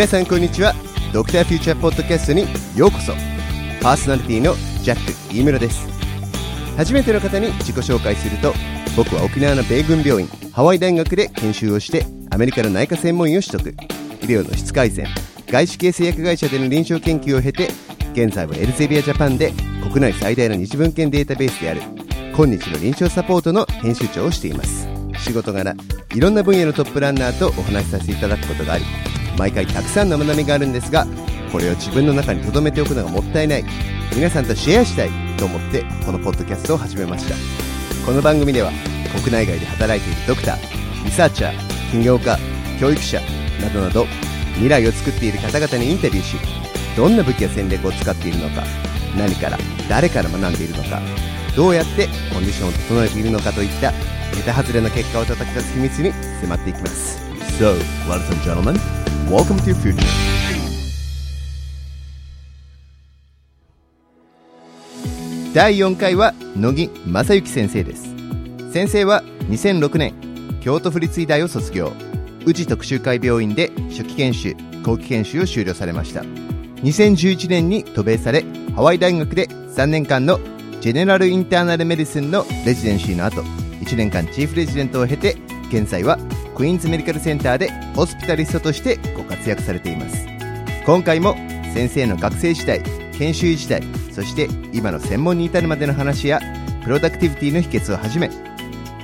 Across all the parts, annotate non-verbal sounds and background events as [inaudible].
皆さんこんにちは。ドクターフューチャーポッドキャストにようこそ。パーソナリティのジャック飯村です。初めての方に自己紹介すると僕は沖縄の米軍病院ハワイ大学で研修をしてアメリカの内科専門医を取得。医療の質改善外資系製薬会社での臨床研究を経て現在はエルゼビアジャパンで国内最大の日文献データベースである今日の臨床サポートの編集長をしています。仕事柄いろんな分野のトップランナーとお話しさせていただくことがあり毎回たくさんの学びがあるんですがこれを自分の中に留めておくのがもったいない。皆さんとシェアしたいと思ってこのポッドキャストを始めました。この番組では国内外で働いているドクターリサーチャー起業家教育者などなど未来を作っている方々にインタビューしどんな武器や戦略を使っているのか何から誰から学んでいるのかどうやってコンディションを整えているのかといったネタ外れの結果を叩き出す秘密に迫っていきます。So, ladies and gentlemen, welcome to Future. 第4回は乃木正幸先生です。先生は2006年京都府立医大を卒業。宇治特集会病院で初期研修後期研修を修了されました。2011年に渡米されハワイ大学で3年間のジェネラルインターナルメディスンのレジデンシーの後1年間チーフレジデントを経て現在はクイーンズメディカルセンターでホスピタリストとしてご活躍されています。今回も先生の学生時代研修医時代そして今の専門に至るまでの話やプロダクティビティの秘訣をはじめ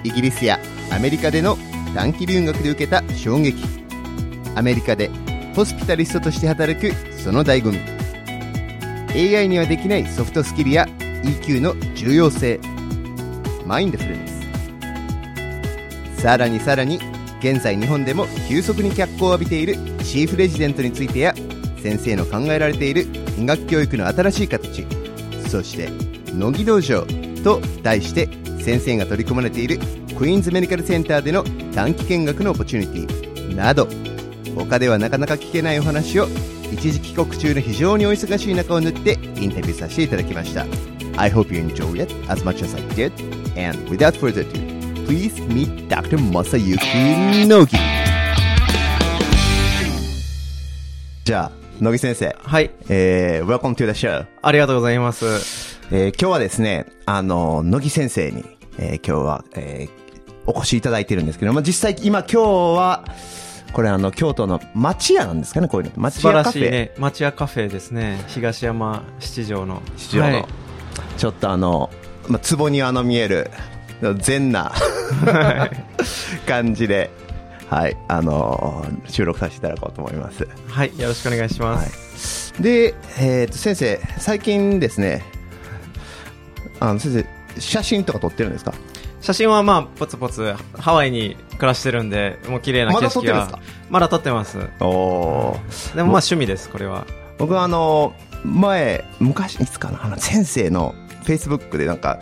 イギリスやアメリカでの短期留学で受けた衝撃。アメリカでホスピタリストとして働くその醍醐味。AI にはできないソフトスキルや EQ の重要性。マインドフルネス。さらにさらに現在日本でも急速に脚光を浴びているチーフレジデントについてや先生の考えられている医学教育の新しい形そして乃木道場と題して先生が取り組まれているクイーンズメディカルセンターでの短期見学のオポチュニティなど他ではなかなか聞けないお話を一時帰国中の非常にお忙しい中を縫ってインタビューさせていただきました。I hope you enjoy it as much as I did. And without further ado please meet Dr. Masayuki Nogi じゃあ乃木先生はい。えー、Welcome to the show ありがとうございます。えー今日はですね、あの、乃木先生に、えー今日は、えーお越しいただいてるんですけど、まあ、実際今今日は、これあの、京都の町屋なんですかね、こういうの。素晴ら町屋カフェ。しいね。町屋カフェですね。東山七条の。七条の、はいちょっとあの、まあ、壺にあの見える、全な感じで、はい、あの収録させていただこうと思います。はい。よろしくお願いしまはす。い、で、えーと、先生、最近ですね、あの、先生、写真とか撮ってるんですか？写真はまあ、ポツポツ、ハワイに暮らしてるんで、もう綺麗な景色は。まだ撮ってます。おー。でもまあ趣味です、これは。僕はあの前昔いつかな先生のフェイスブックでなんか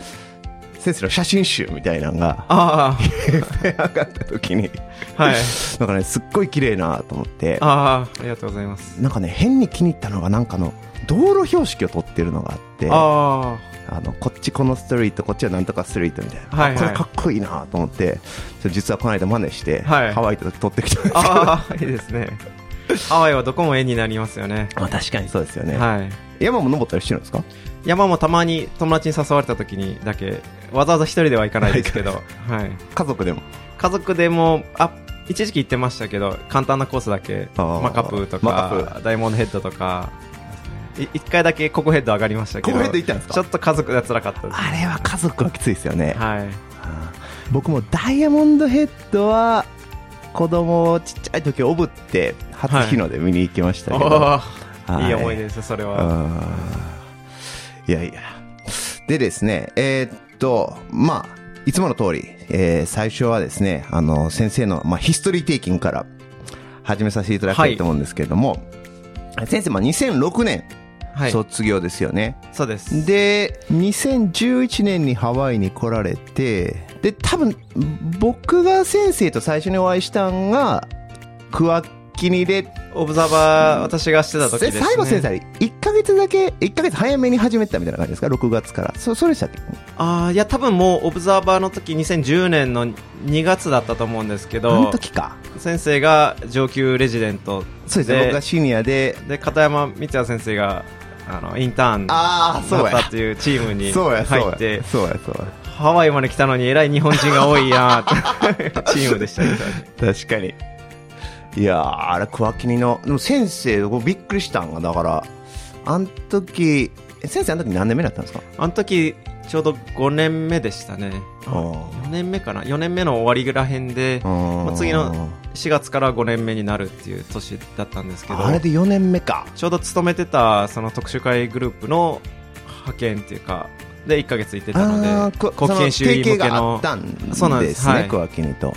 先生の写真集みたいなのがあ [laughs] 上がった時に。あ、はい。なんかねすっごい綺麗なと思って。ああ、ありがとうございます。なんかね変に気に入ったのがなんかの道路標識を撮ってるのがあって。ああのこっちこのストリートこっちはなんとかストリートみたいな、はいはい。あこれかっこいいなと思って。実はこの間真似して、はい。ハワイ行った時撮ってきたんですああ、いいですね。[laughs] ハワイはどこも絵になりますよね。まあ確かにそうですよね、はい。山も登ったりしてるんですか？山もたまに友達に誘われた時にだけ、わざわざ一人では行かないですけど、はい。家族でも？家族でも、あ、一時期行ってましたけど、簡単なコースだけ、マカプーとか、ダイヤモンドヘッドとか、い一回だけココヘッド上がりましたけど、ココヘッド行ったんですか？ちょっと家族が辛かったです。あれは家族はきついですよね、はい。僕もダイヤモンドヘッドは子供をちっちゃい時おぶって初日の出見に行きましたけど、おーはいいい思い出です、それは。うん。いやいや。でですねえーっとまあいつもの通り、えー最初はですねあの先生の、まあ、ヒストリーテイキングから始めさせていただきたいと思うんですけれども、先生、まあ、2006年はい。卒業ですよね、そうです。で2011年にハワイに来られてで多分僕が先生と最初にお会いしたんがクワッキニで、オブザーバー、私がしてた時ですね。最後先生、1ヶ月だけ、1ヶ月早めに始めたみたいな感じですか ?6 月から。そ、それでしたっけ？ああ、いや、多分もう、オブザーバーの時、2010年の2月だったと思うんですけど、時か。先生が上級レジデントそうですね、僕がシニアで、で、片山光也先生が、あの、インターンだああ、そうやったっ。ていうチームにそうや、そうや入って、。そうや、そうや。ハワイまで来たのに偉い日本人が多いや [laughs] チームでしたね。確かに。いやー、あれ、クワキニの、でも先生、僕びっくりしたんが、だから、あの時、え先生あの時何年目だったんですか？あの時、ちょうど5年目でしたね。あー4年目かな ?4 年目の終わりぐらへんで、まあ次の4月から5年目になるっていう年だったんですけど、あれで4年目か。ちょうど勤めてたその特殊会グループの派遣っていうか、で1ヶ月行ってたので、後研修医向けそのあのっ、たんでですすね、はいクワキニと。はい。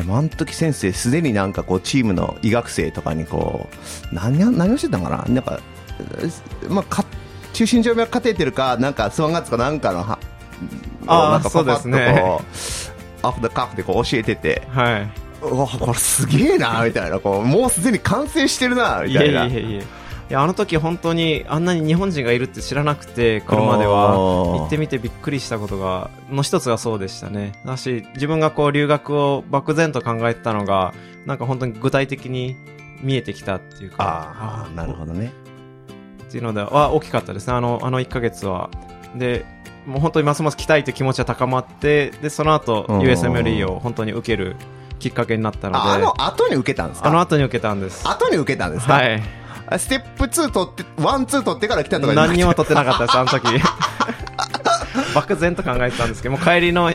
あの時先生、すでになんかこう、チームの医学生とかにこう、何を、何をしてたのかな？なんか、えまあ、か、中心静脈カテーテルか、なんか、スワンガッツかなんかのは、あーなんかそうですねこう、アフターカフでこう教えてて、はい。うわ、これすげえな、みたいな、こう、もうすでに完成してるな、みたいな。いえいえいえ。いや、あの時本当にあんなに日本人がいるって知らなくて、来るまでは。行ってみてびっくりしたことが、の一つがそうでしたね。だし、自分がこう留学を漠然と考えてたのが、なんか本当に具体的に見えてきたっていうか。ああ、なるほどね。っていうのでは大きかったですね。あの、あの1ヶ月は。で、もう本当にますます来たいという気持ちは高まって、で、その後、うん USMLE を本当に受けるきっかけになったので、ああの後に受けたんですか？あの後に受けたんです。後に受けたんですか？はい。あステップ2取って、 one、two取ってから来たとか何にも取ってなかったです、あの時。[laughs] 漠然と考えてたんですけど、もう帰りの、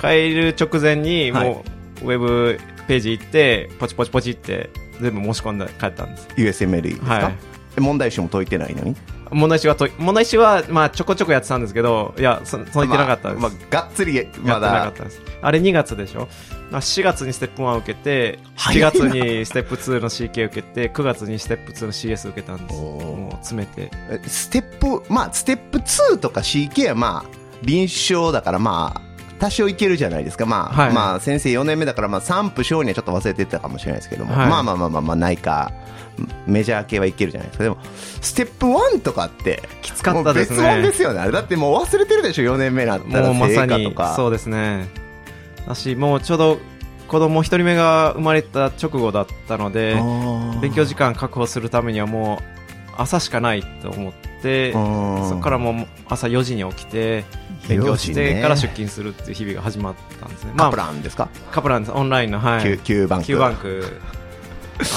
帰る直前に、はい。もう、ウェブページ行って、ポチポチポチって、全部申し込んで帰ったんです。USMLE ですか、はい。問題集も解いてないのに？問題集はと、問題集は、まあ、ちょこちょこやってたんですけど、いや、そ解いてなかったです。まあ、まあがっつり、やまってなかだっ、たです。あれ2月でしょ？まあ ?4 月にステップ1受けて、7早いな月にステップ2の CK 受けて、9月にステップ2の CS 受けたんです。もう詰めて。えステップ、まあ、ステップ2とか CK はまあ、臨床だからまあ、多少いけるじゃないですか。まあ、はいまあ、先生4年目だから、まあ、産婦小児はちょっと忘れてたかもしれないですけども、はいまあまあまあまあ、まあ、内科、メジャー系はいけるじゃないですか。でも、ステップ1とかって、きつかったですね別物ですよね。あれだってもう忘れてるでしょ、4年目になったら。もうまさ成果とにか。そうですねだしもうちょうど子供一人目が生まれた直後だったので勉強時間確保するためにはもう朝しかないと思ってうんそこからもう朝4時に起きて勉強し4時ねてから出勤するっていう日々が始まったんですね。カプランですか、カプランです。オンラインのはい。キュ Q バンク。Q バンク。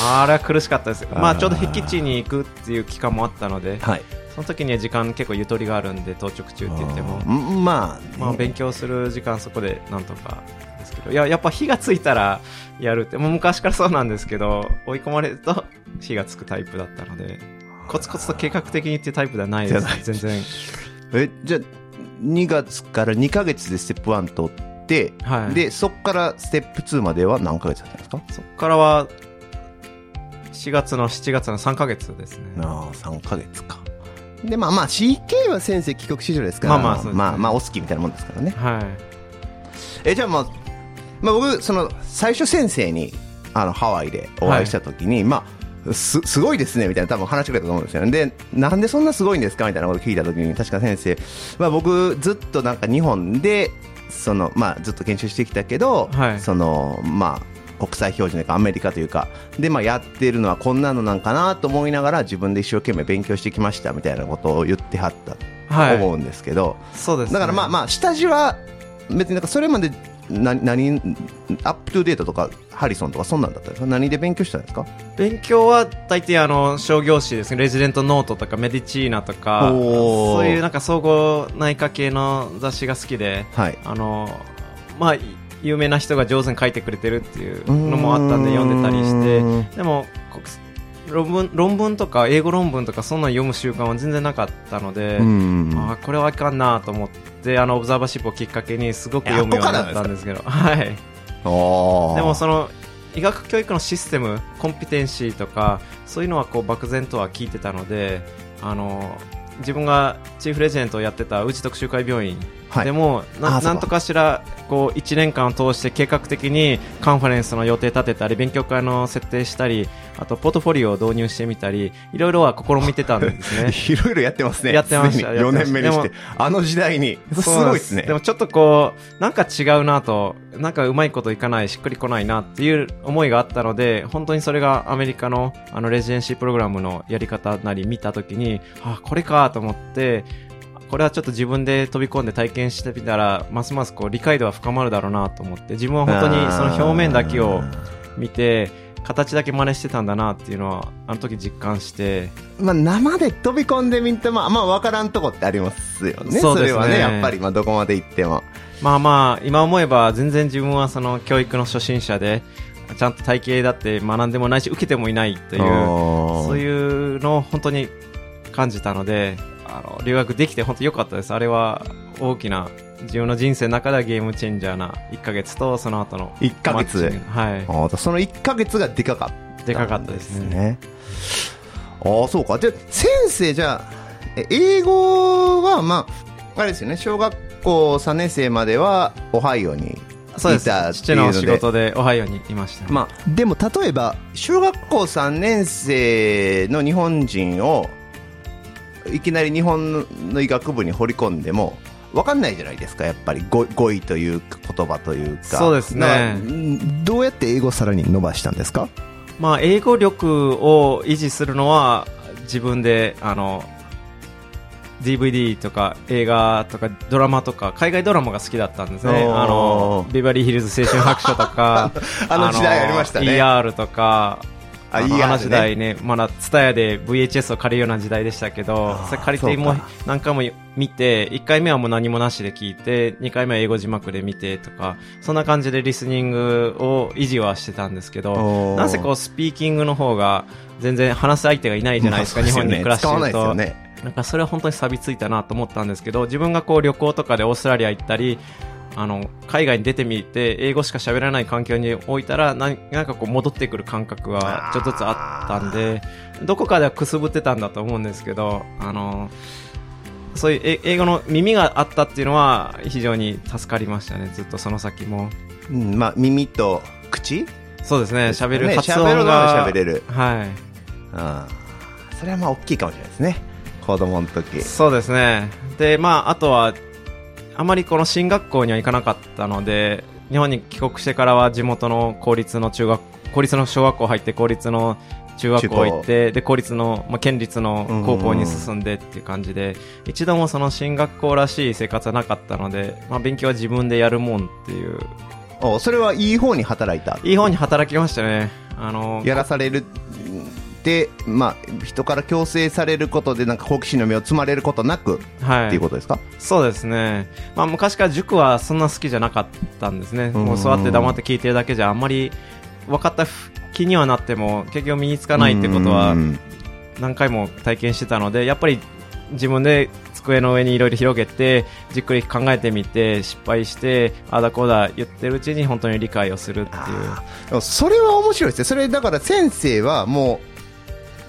あれは苦しかったです。まあちょうど僻地に行くっていう期間もあったのではい。その時には時間結構ゆとりがあるんで当直中って言っても。うんまあ、まあ、勉強する時間そこでなんとかですけど。いややっぱ火がついたらやるってもう昔からそうなんですけど追い込まれると火がつくタイプだったのでコツコツと計画的にっていうタイプではないです全然。え、じゃあ、2月から2ヶ月でステップ1取って、はい。で、そこからステップ2までは何ヶ月だったんですか？そこからは4月の7月の3ヶ月ですね。ああ、3ヶ月か。で、まあまあ、CK は先生帰国子女ですから、まあまあね。まあまあ、お好きみたいなもんですからね。はい。え、じゃあまあ、まあ僕、その、最初先生に、あの、ハワイでお会いしたときに、まあ、す、すごいですね、みたいな多分話してくれたと思うんですよね。で、なんでそんなすごいんですかみたいなこと聞いたときに、確か先生、まあ僕、ずっとなんか日本で、その、まあずっと研修してきたけど、はい。その、まあ、国際標準というかアメリカというか、で、まあやってるのはこんなのなんかなと思いながら自分で一生懸命勉強してきましたみたいなことを言ってはったとはい思うんですけど、そうです、ね、だからまあまあ下地は別になんかそれまでな何アップトゥーデートとかハリソンとかそんなんだったんですか？何で勉強したんですか？勉強は大抵あの商業誌ですね。レジデントノートとかメディチーナとかそういうなんか総合内科系の雑誌が好きではい。あのまあ有名な人が上手に書いてくれてるっていうのもあったんで読んでたりしてでも国論文論文とか英語論文とかそんなの読む習慣は全然なかったので、うんあーこれはいかんなと思ってあのオブザーバーシップをきっかけにすごく読むようになったんですけど。[laughs] はい。でもその医学教育のシステムコンピテンシーとかそういうのはこう漠然とは聞いてたのであの自分がチーフレジデントをやってた宇治特集会病院はいでもななんとかしらこう1年間を通して計画的にカンファレンスの予定立てたり勉強会の設定したりあとポートフォリオを導入してみたり [laughs] いろいろは試みてたんですねいろいろやってますね。やってましたすでに4年目にして。あの時代に。すごいですねで。もちょっとこう、なんか違うなと、なんかうまいこといかない、しっくりこないなっていう思いがあったので、本当にそれがアメリカのあのレジデンシープログラムのやり方なり見たときに、あ、これかと思って、これはちょっと自分で飛び込んで体験してみたら、ますますこう理解度は深まるだろうなと思って、自分は本当にその表面だけを見て、形だけ真似してたんだなっていうのは、あの時実感して、まあ、生で飛び込んでみても、まあ、わからんとこってありますよね。ねれはね、やっぱり、まあ、どこまで行っても。まあまあ、今思えば全然自分はその教育の初心者で、ちゃんと体系だって学んでもないし、受けてもいないという、そそういうのを本当に感じたので、あの、留学できて本当良かったです。あれは大きな、自分の人生の中ではゲームチェンジャーな1ヶ月と、その後の。1ヶ月はああその1ヶ月がでかかった。い。でかかったですね。ああ、そうか。で、先生、じゃ英語は、まあ、あれですよね、小学校3年生までは、オハイオにそうです父の仕事でオハイオにいました。まあ、でも例えば小学校3年生の日本人をいきなり日本の医学部に掘り込んでも分かんないじゃないですか。やっぱり語語彙というか言葉というか。そうですね。どうやって英語さらに伸ばしたんですか？まあ、英語力を維持するのは自分であの DVD とか映画とかドラマとか海外ドラマが好きだったんですね。あのビバリーヒルズ青春白書とか [laughs] あの時代ありましたね。ER とかああの ER ねあの時代ね。まだ TSUTAYA で VHS を借りるような時代でしたけどそれ借りてもう何回も見て1回目はもう何もなしで聞いて2回目は英語字幕で見てとかそんな感じでリスニングを維持はしてたんですけどなんせこうスピーキングの方が全然話す相手がいないじゃないですか、まあ日本に暮らしてると。なんかそれは本当に錆びついたなと思ったんですけど、自分がこう旅行とかでオーストラリア行ったり、あの、海外に出てみて、英語しか喋らない環境に置いたら、なんなんかこう戻ってくる感覚はちょっとずつあったんで、どこかではくすぶってたんだと思うんですけど、あの、そういうえ英語の耳があったっていうのは非常に助かりましたね、ずっとその先も。うんまあ、耳と口？そうですね、喋るね発音が。は喋れる。はい。あー。それはまあ大きいかもしれないですね。子供の時。そうですね。で、まあ、あとは、あまりこの進学校には行かなかったので、日本に帰国してからは地元の公立の中学、公立の小学校入って、公立の中学校行って、で、公立の、まあ、県立の高校に進んでっていう感じで、一度もその進学校らしい生活はなかったので、まあ、勉強は自分でやるもんっていう、おそれはいい方に働いた？いい方に働きましたね。あの、やらされるで、まあ、人から強制されることでなんか好奇心の目を積まれることなくはい。っていうことですか、そうですね。まあ昔から塾はそんな好きじゃなかったんですね。うんもう座って黙って聞いてるだけじゃあんまり分かった気にはなっても結局身につかないってことはうん何回も体験してたので、やっぱり自分で机の上にいろいろ広げてじっくり考えてみて失敗してああだこうだ言ってるうちに本当に理解をするっていう。それは面白いですねそれだから先生はもう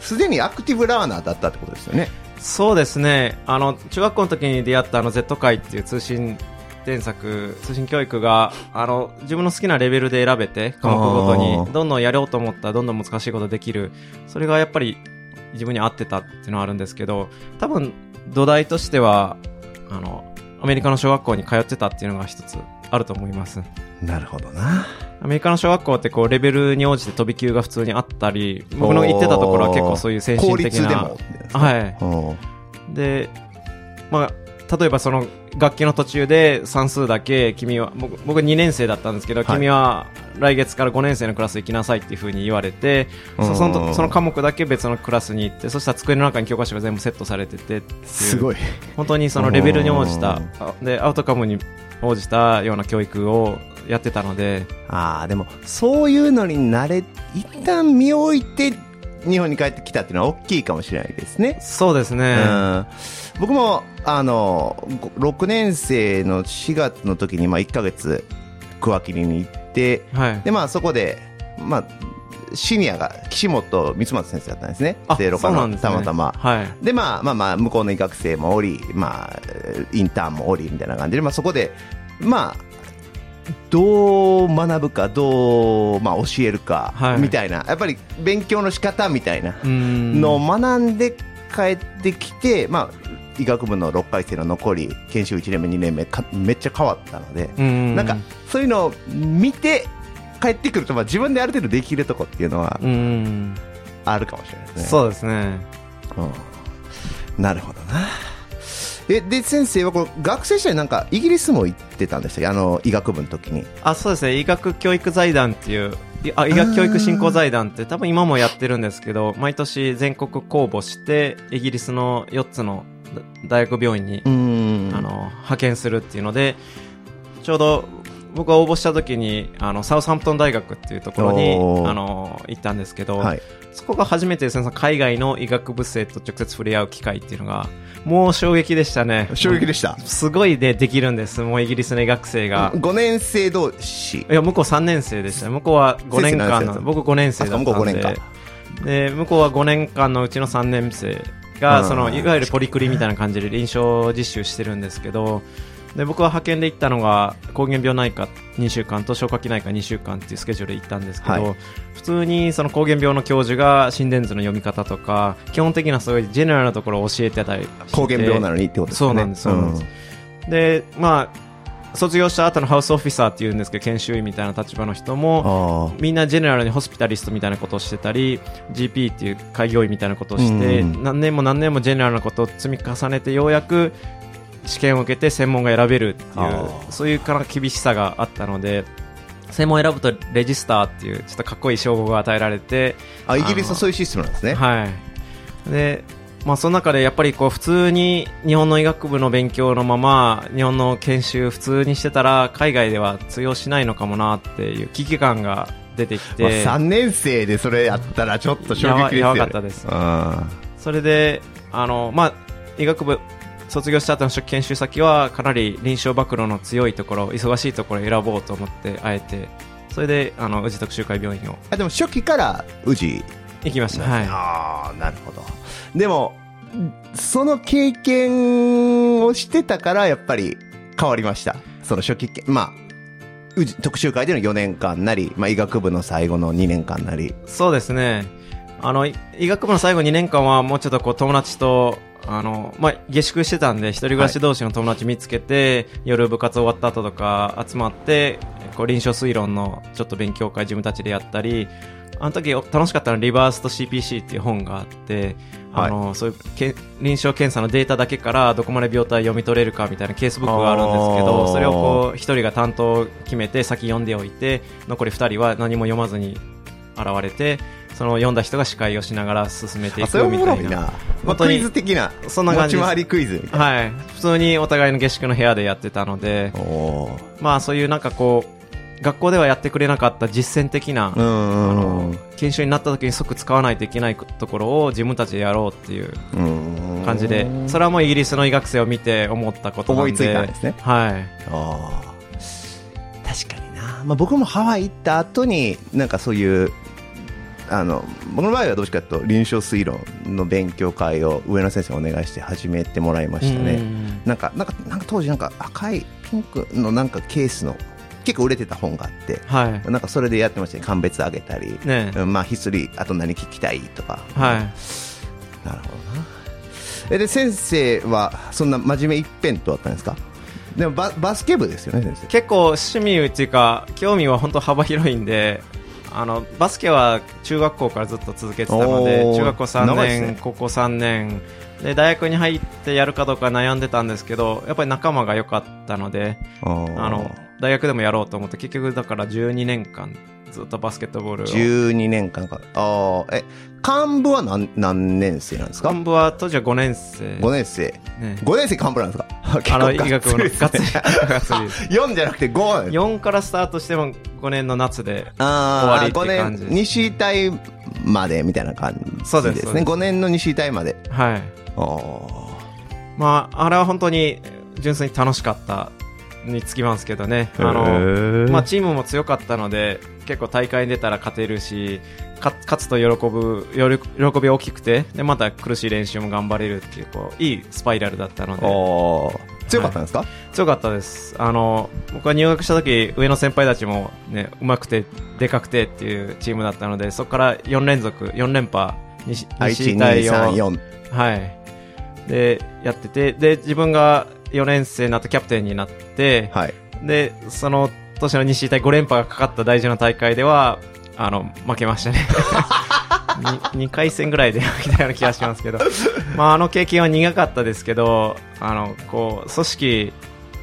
すでにアクティブラーナーだったってことですよねそうですね。あの、中学校の時に出会ったあの Z 会っていう通信添削、通信教育が、あの、自分の好きなレベルで選べて、科目ごとに、どんどんやろうと思ったらどんどん難しいことできる。それがやっぱり自分に合ってたっていうのはあるんですけど、多分土台としては、あの、アメリカの小学校に通ってたっていうのが一つあると思います。なるほどな。アメリカの小学校ってこうレベルに応じて飛び級が普通にあったり、僕の行ってたところは結構そういう先進公的なはい。おで、まあ、例えばその楽器の途中で算数だけ君は僕僕2年生だったんですけど、はい。君は来月から5年生のクラス行きなさいっていう風に言われて、そそのその科目だけ別のクラスに行ってそしたら机の中に教科書が全部セットされててすごい。本当にそのレベルに応じたあでアウトカムに応じたような教育をやってたので。ああでもそういうのに慣れ一旦身を置いて日本に帰ってきたっていうのは大きいかもしれないですね。そうですね、うん。僕もあの6年生の4月の時にまあ1ヶ月桑切りに行ってはい。でまあそこでまあシニアが岸本光松先生だったんですね。あ聖路たまたま。はい。で、まあまあまあ、向こうの医学生もおり、まあ、インターンもおり、みたいな感じで、まあそこで、まあ、どう学ぶか、どう、まあ教えるか、はいみたいな、やっぱり勉強の仕方みたいな。のを学んで帰ってきて、まあ、医学部の6回生の残り、研修1年目、2年目か、めっちゃ変わったので。なんか、そういうのを見て、帰ってくると、まあ自分である程度できるとこっていうのは。あるかもしれないですね。そうですね。うんなるほどな。え、で、先生はこの学生時代なんかイギリスも行ってたんでしたあの、医学部の時に。あ、そうですね。医学教育財団っていう、いあ医学教育振興財団って多分今もやってるんですけど、毎年全国公募して、イギリスの4つの大学病院に、んあの、派遣するっていうので、ちょうど僕が応募した時に、あの、サウサンプトン大学っていうところにあの、行ったんですけど、はい。そこが初めてですね、その海外の医学部生と直接触れ合う機会っていうのが、もう衝撃でしたね。衝撃でした。すごいでできるんです。もうイギリスの医学生が。5年生同士。いや、向こう3年生でした。向こうは5年間僕5年生だったんで。あ向こう5年かで、向こうは5年間のうちの3年生が、うんその、いわゆるポリクリみたいな感じで臨床実習してるんですけど、で、僕は派遣で行ったのが、膠原病内科2週間と消化器内科2週間っていうスケジュールで行ったんですけど、はい普通にその膠原病の教授が心電図の読み方とか、基本的なそういうジェネラルなところを教えてたり。膠原病なのにってことですね。そうなんですそうなんですで、まあ、卒業した後のハウスオフィサーっていうんですけど、研修医みたいな立場の人も、あみんなジェネラルにホスピタリストみたいなことをしてたり、GP っていう開業医みたいなことをして、うん何年も何年もジェネラルなことを積み重ねて、ようやく試験を受けて専門が選べるっていうそういうから厳しさがあったので、専門を選ぶとレジスターっていうちょっとかっこいい称号が与えられて、あ。あ、イギリスはそういうシステムなんですね。はい。で、まあその中でやっぱりこう普通に日本の医学部の勉強のまま日本の研修普通にしてたら海外では通用しないのかもなっていう危機感が出てきまあ、て、3年生でそれやったらちょっと衝撃ですよね。やばかったですあそれで、あの、まあ医学部卒業した後の初期研修先はかなり臨床暴露の強いところ、忙しいところを選ぼうと思ってあえて、それであの宇治特集会病院をあでも初期から宇治？行きました。はい。ああ、なるほど。でも、その経験をしてたから、やっぱり変わりました。その初期け、まあ、宇治特集会での4年間なり、まあ、医学部の最後の2年間なり。そうですね。あの、い医学部の最後2年間はもうちょっとこう友達と、あの、まあ、下宿してたんで、一人暮らし同士の友達見つけて、夜部活終わった後とか集まって、こう臨床推論のちょっと勉強会自分たちでやったり、あの時楽しかったのはリバースと CPC っていう本があって、あの、そういうけ臨床検査のデータだけからどこまで病態読み取れるかみたいなケースブックがあるんですけど、それをこう一人が担当を決めて先読んでおいて、残り二人は何も読まずに現れて、その読んだ人が司会をしながら進めていくみたいな。まあ、クイズ的な。そんな感じ持ち回りクイズみたいな。はい。普通にお互いの下宿の部屋でやってたので、まあそういうなんかこう、学校ではやってくれなかった実践的な、研修になった時に即使わないといけないところを自分たちでやろうっていううん。感じで、それはもうイギリスの医学生を見て思ったことなんで。思いついたんですねはい。確かにな、まあ、僕もハワイ行った後になんかそういうあの僕の場合はどうしかというと臨床推論の勉強会を上野先生にお願いして始めてもらいましたうねん。なんかなんかなんか当時なんか赤いピンクのなんかケースの結構売れてた本があってはい。なんかそれでやってましたね。鑑別上げたり、ね。うんまあヒストリーあと何聞きたいとか。はい。なるほどな。えで先生はそんな真面目一辺倒だったんですか？でもババスケ部ですよね先生。結構趣味うか、興味は本当幅広いんで、あの、バスケは中学校からずっと続けてたので中学校3年、ね。高校3年、で、大学に入ってやるかどうか悩んでたんですけど、やっぱり仲間が良かったので、あの、大学でもやろうと思って、結局だから12年間ずっとバスケットボールを。12年間か。ああ、え、幹部は何、何年生なんですか？幹部は当時は5年生。?5 年生。ね。5年生幹部なんですか？[laughs] あの、医学部のがっつり、り。がっつりです。4じゃなくて5なんです4からスタートしても5年の夏で、ああ、終わりって5感じです年、西隊までみたいな感じですね。そうですそうです5年の西隊まで。はい。ああ。まあ、あれは本当に純粋に楽しかったにつきますけどね。あの、まあ、チームも強かったので、結構大会に出たら勝てるし、か勝つと喜ぶ喜び大きくてでまた苦しい練習も頑張れるっていうこういいスパイラルだったので。強かったんですか、強かったです。あの僕は入学した時上の先輩たちもね上手くてでかくてっていうチームだったのでそこから4連続4連覇西あ西対応1234はい。でやっててで自分が4年生になってキャプテンになって、はい。でその年の西対5連覇がかかった大事な大会ではあの負けましたね。[laughs] 2, 回戦ぐらいで負けたような気がしますけど、まあ、あの経験は苦かったですけどあのこう組織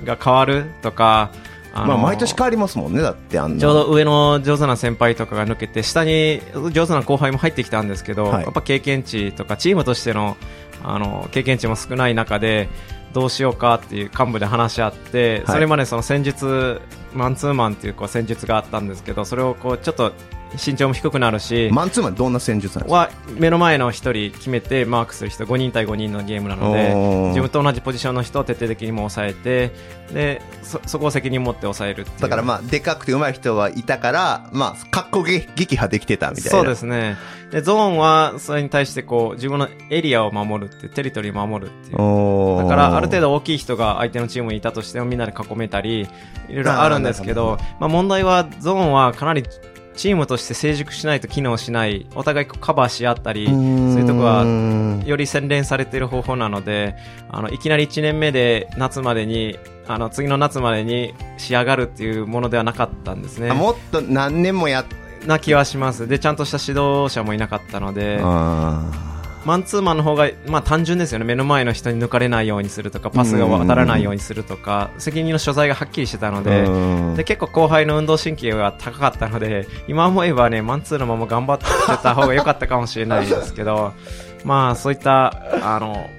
が変わるとかあのまあ毎年変わりますもんねだってあんな。ちょうど上の上手な先輩とかが抜けて下に上手な後輩も入ってきたんですけど、はい。やっぱ経験値とかチームとしてのあの経験値も少ない中でどうしようかっていう幹部で話し合って、はい。それまでその戦術マンツーマンっていうこう戦術があったんですけどそれをこうちょっと身長も低くなるし、マンツーマンどんな戦術なんですか？は目の前の1人決めてマークする人5人対5人のゲームなので自分と同じポジションの人を徹底的にも抑えてでそそこを責任持って抑えるだからまあでかくて上手い人はいたからまあ格好撃撃破できてたみたいな。そうですね。でゾーンはそれに対してこう自分のエリアを守るってテリトリーを守るっていう。だからある程度大きい人が相手のチームにいたとしてもみんなで囲めたりいろいろあるんですけど。まあ、問題はゾーンはかなりチームとして成熟しないと機能しないお互いカバーし合ったりそういうとこははより洗練されている方法なのであのいきなり1年目で夏までにあの次の夏までに仕上がるっていうものではなかったんですね。もっと何年もやっな気はします。で、ちゃんとした指導者もいなかったので、あマンツーマンの方が、まあ単純ですよね。目の前の人に抜かれないようにするとか、パスが渡らないようにするとか、責任の所在がはっきりしてたので、ーで、結構後輩の運動神経が高かったので、今思えばね、マンツーのまま頑張ってた方が良かったかもしれないですけど、[laughs] まあそういった、あの、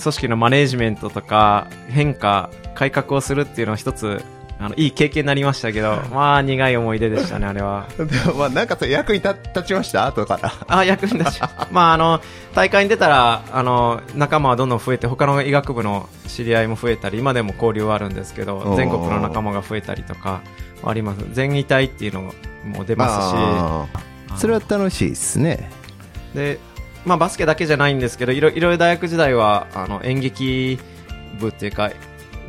組織のマネージメントとか、変化、改革をするっていうのは一つ、あの、いい経験になりましたけど、[laughs] まあ苦い思い出でしたね、あれは。[laughs] でもまあなんかそれ役に立立ちました？後か。らあ、役に立ち、[laughs] まああの、大会に出たら、あの、仲間はどんどん増えて、他の医学部の知り合いも増えたり、今でも交流はあるんですけど、全国の仲間が増えたりとか、あります。全位体っていうのも出ますし、それは楽しいですね。で、まあバスケだけじゃないんですけど、いろいろ大学時代は、あの、演劇部っていうか、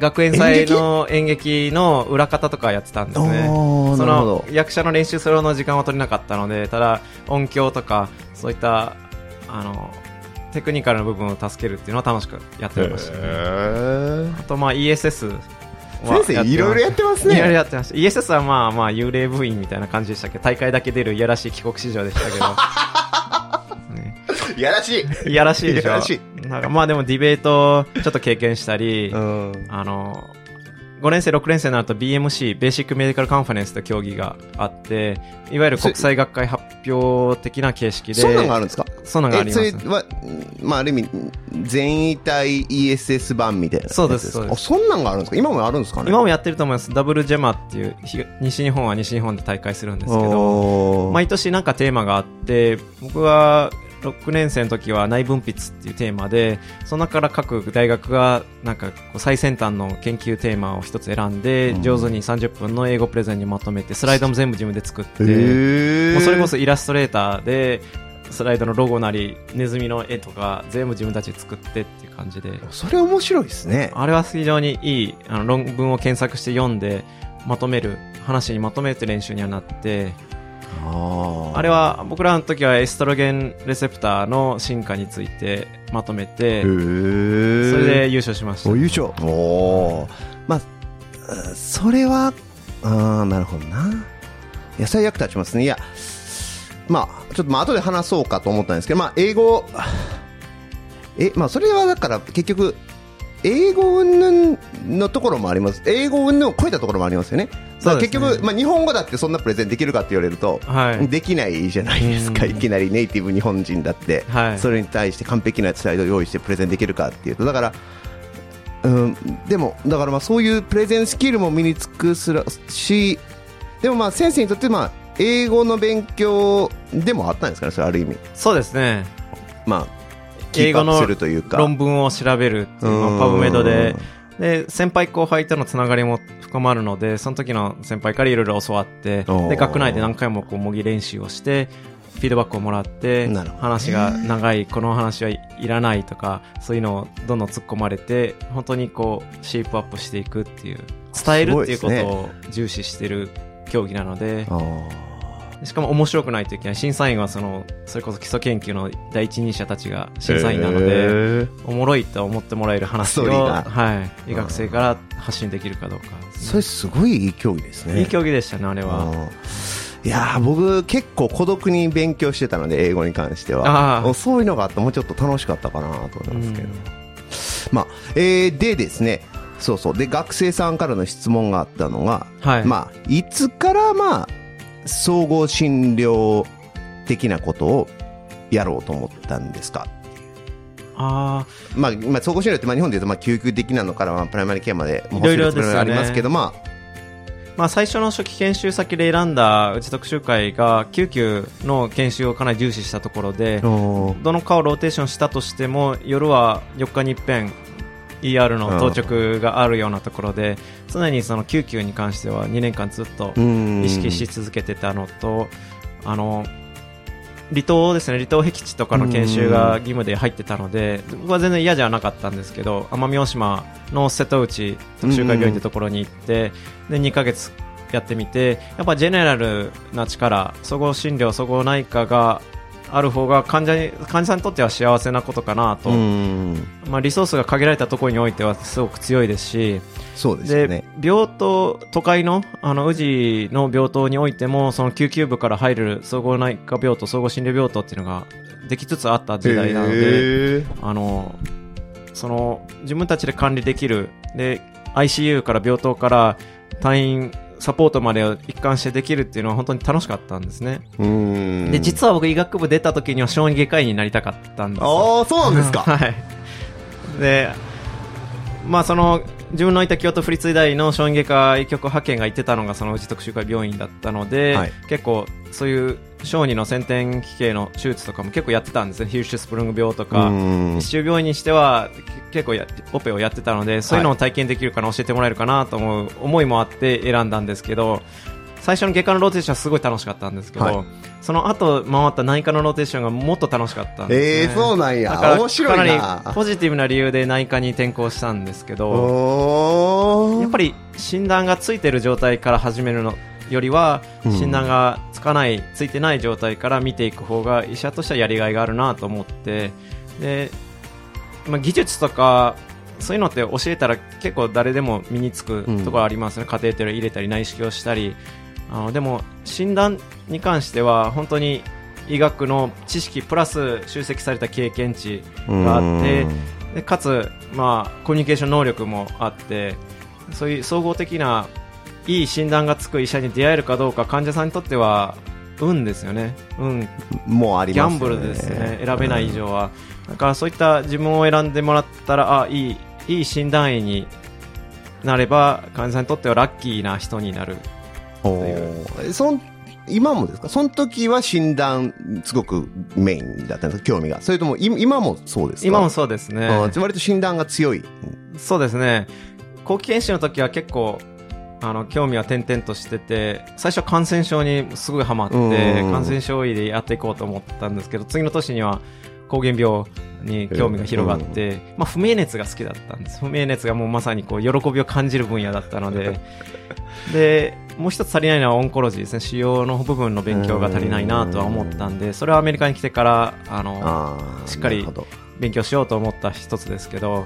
学園祭の演劇？の裏方とかやってたんですね。そなるほどの役者の練習するの時間は取れなかったので、ただ音響とかそういったあのテクニカルな部分を助けるっていうのは楽しくやってました、ね。へあとまあ ESS は先生いろいろやってますねいろいろやってました。ESS はまあまあ幽霊部員みたいな感じでしたけ？ど、大会だけ出るいやらしい帰国子女でしたけど。[laughs] いやらしい。いやらしいでしょ。いやらしなんかまあでもディベートちょっと経験したり、うん。あの、5年生、6年生になると BMC、ベーシックメディカルカンファレンスと競技があって、いわゆる国際学会発表的な形式で、そんなんがあるんですか？そんなんがあります。えそれは、まあ、ある意味全位体 ESS 版みたいなそうですそうです。あそんなんがあるんですか？今もあるんですかね？今もやってると思います。ダブルジェマっていう、ひ西日本は西日本で大会するんですけど、毎年なんかテーマがあって、僕は6年生の時は内分泌っていうテーマで、その中から各大学がなんか最先端の研究テーマを一つ選んで、うん。上手に30分の英語プレゼンにまとめて、スライドも全部自分で作って、それこそイラストレーターで、スライドのロゴなり、ネズミの絵とか、全部自分たちで作ってっていう感じで、それ面白いですね。あれは非常にいいあの論文を検索して読んで、まとめる、話にまとめて練習にはなって、ああれは僕らの時はエストロゲンレセプターの進化についてまとめて、それで優勝しました。お優勝。おー。まあうんそれはあーなるほどな。野菜役立ちますね。いやまあちょっとまあ後で話そうかと思ったんですけどまあ英語えまあそれはだから結局英語云々のところもあります。英語云々を超えたところもありますよね。そうですね。まあ、日本語だってそんなプレゼンできるかって言われると、はい。できないじゃないですか、うん。いきなりネイティブ日本人だって、はい。それに対して完璧なスライドを用意してプレゼンできるかっていうとだから、うん、でもだからまあそういうプレゼンスキルも身につくすらしでもまあ先生にとってまあ英語の勉強でもあったんですかねそれある意味。そうですね。まあキープアップするというか。論文を調べるっていう、うん。まあ、パブメドで、で、先輩後輩とのつながりも深まるので、その時の先輩からいろいろ教わって、で、学内で何回もこう模擬練習をして、フィードバックをもらって話が長いこの話はいいらないとかそういうのをどんどん突っ込まれて本当にこうシェイプアップしていくっていう伝えるっていうことを重視してる競技なので。あしかも面白くないといけない。審査員はそのそれこそ基礎研究の第一人者たちが審査員なので、へおもろいと思ってもらえる話を、はい、医学生から発信できるかどうかーそれすごいいい競技ですね。いい競技でしたねあれは。うんいやー僕結構孤独に勉強してたので英語に関しては。そういうのがあってもうちょっと楽しかったかなと思いますけど、まあえーでですねそうそう。で学生さんからの質問があったのが、はい。まあいつからまあ総合診療的なことをやろうと思ったんですか？あまあ、まあ、総合診療って、まあ、日本でいうと、まあ、救急的なのから、まあ、プライマリケアまで、いろいろありますけど、まーまあ、最初の初期研修先で選んだうち特集会が救急の研修をかなり重視したところでどの科をローテーションしたとしても夜は4日に一遍 ER の当直があるようなところで常にその救急に関しては2年間ずっとうん。意識し続けてたのとあの離島ですね。離島僻地とかの研修が義務で入ってたので僕は全然嫌じゃなかったんですけど奄美大島の瀬戸内特集会病院ってところに行ってで2ヶ月やってみてやっぱジェネラルな力総合診療総合内科がある方が患者に患者さんにとっては幸せなことかなと、うん。まあ、リソースが限られたところにおいてはすごく強いですし。そうですね。病棟都会のあの宇治の病棟においてもその救急部から入る総合内科病棟総合診療病棟っていうのができつつあった時代なので、あのその自分たちで管理できるで ICU から病棟から退院サポートまでを一貫してできるっていうのは本当に楽しかったんですね。うんで、実は僕医学部出た時には小児外科医になりたかったんですよ。ああ、そうなんですか。[laughs] はい。で、まあその、自分のいた京都府立医大の小児外科医局派遣が行ってたのがそのうち徳洲会病院だったので、はい結構そういう小児の先天奇形の手術とかも結構やってたんですね。ヒルシュスプルング病とか。うん。一市中病院にしてはけ結構やオペをやってたのでそういうのを体験できるから教えてもらえるかなと思う思いもあって選んだんですけど最初の外科のローテーションはすごい楽しかったんですけど、はい。その後回った内科のローテーションがもっと楽しかったんです、ね、ええそうなんや。だから面白いな。かなりポジティブな理由で内科に転向したんですけどやっぱり診断がついてる状態から始めるのよりはうん診断がつかない、ついてない状態から見ていく方が医者としてはやりがいがあるなと思ってで、まあ、技術とかそういうのって教えたら結構誰でも身につくところありますね、カテーテル入れたり内視鏡したり。あのでも診断に関しては本当に医学の知識プラス集積された経験値があってでかつ、まあ、コミュニケーション能力もあってそういう総合的ないい診断がつく医者に出会えるかどうか患者さんにとっては運ですよね。運もうありギャンブルですね。選べない以上は、だからそういった自分を選んでもらったらあいいいい診断医になれば患者さんにとってはラッキーな人になる。そん今もですか？その時は診断すごくメインだったんですか？興味が。それとも今今もそうですか？今もそうですね。割と診断が強い。そうですね。後期研修の時は結構あの興味は点々としてて最初感染症にすごいハマってうん。感染症医でやっていこうと思ったんですけど次の年には膠原病に興味が広がって、まあ、不明熱が好きだったんです。不明熱がもうまさにこう喜びを感じる分野だったので [laughs] でもう一つ足りないのはオンコロジーですね腫瘍の部分の勉強が足りないなとは思ったんでそれはアメリカに来てからあのしっかり勉強しようと思った一つですけど、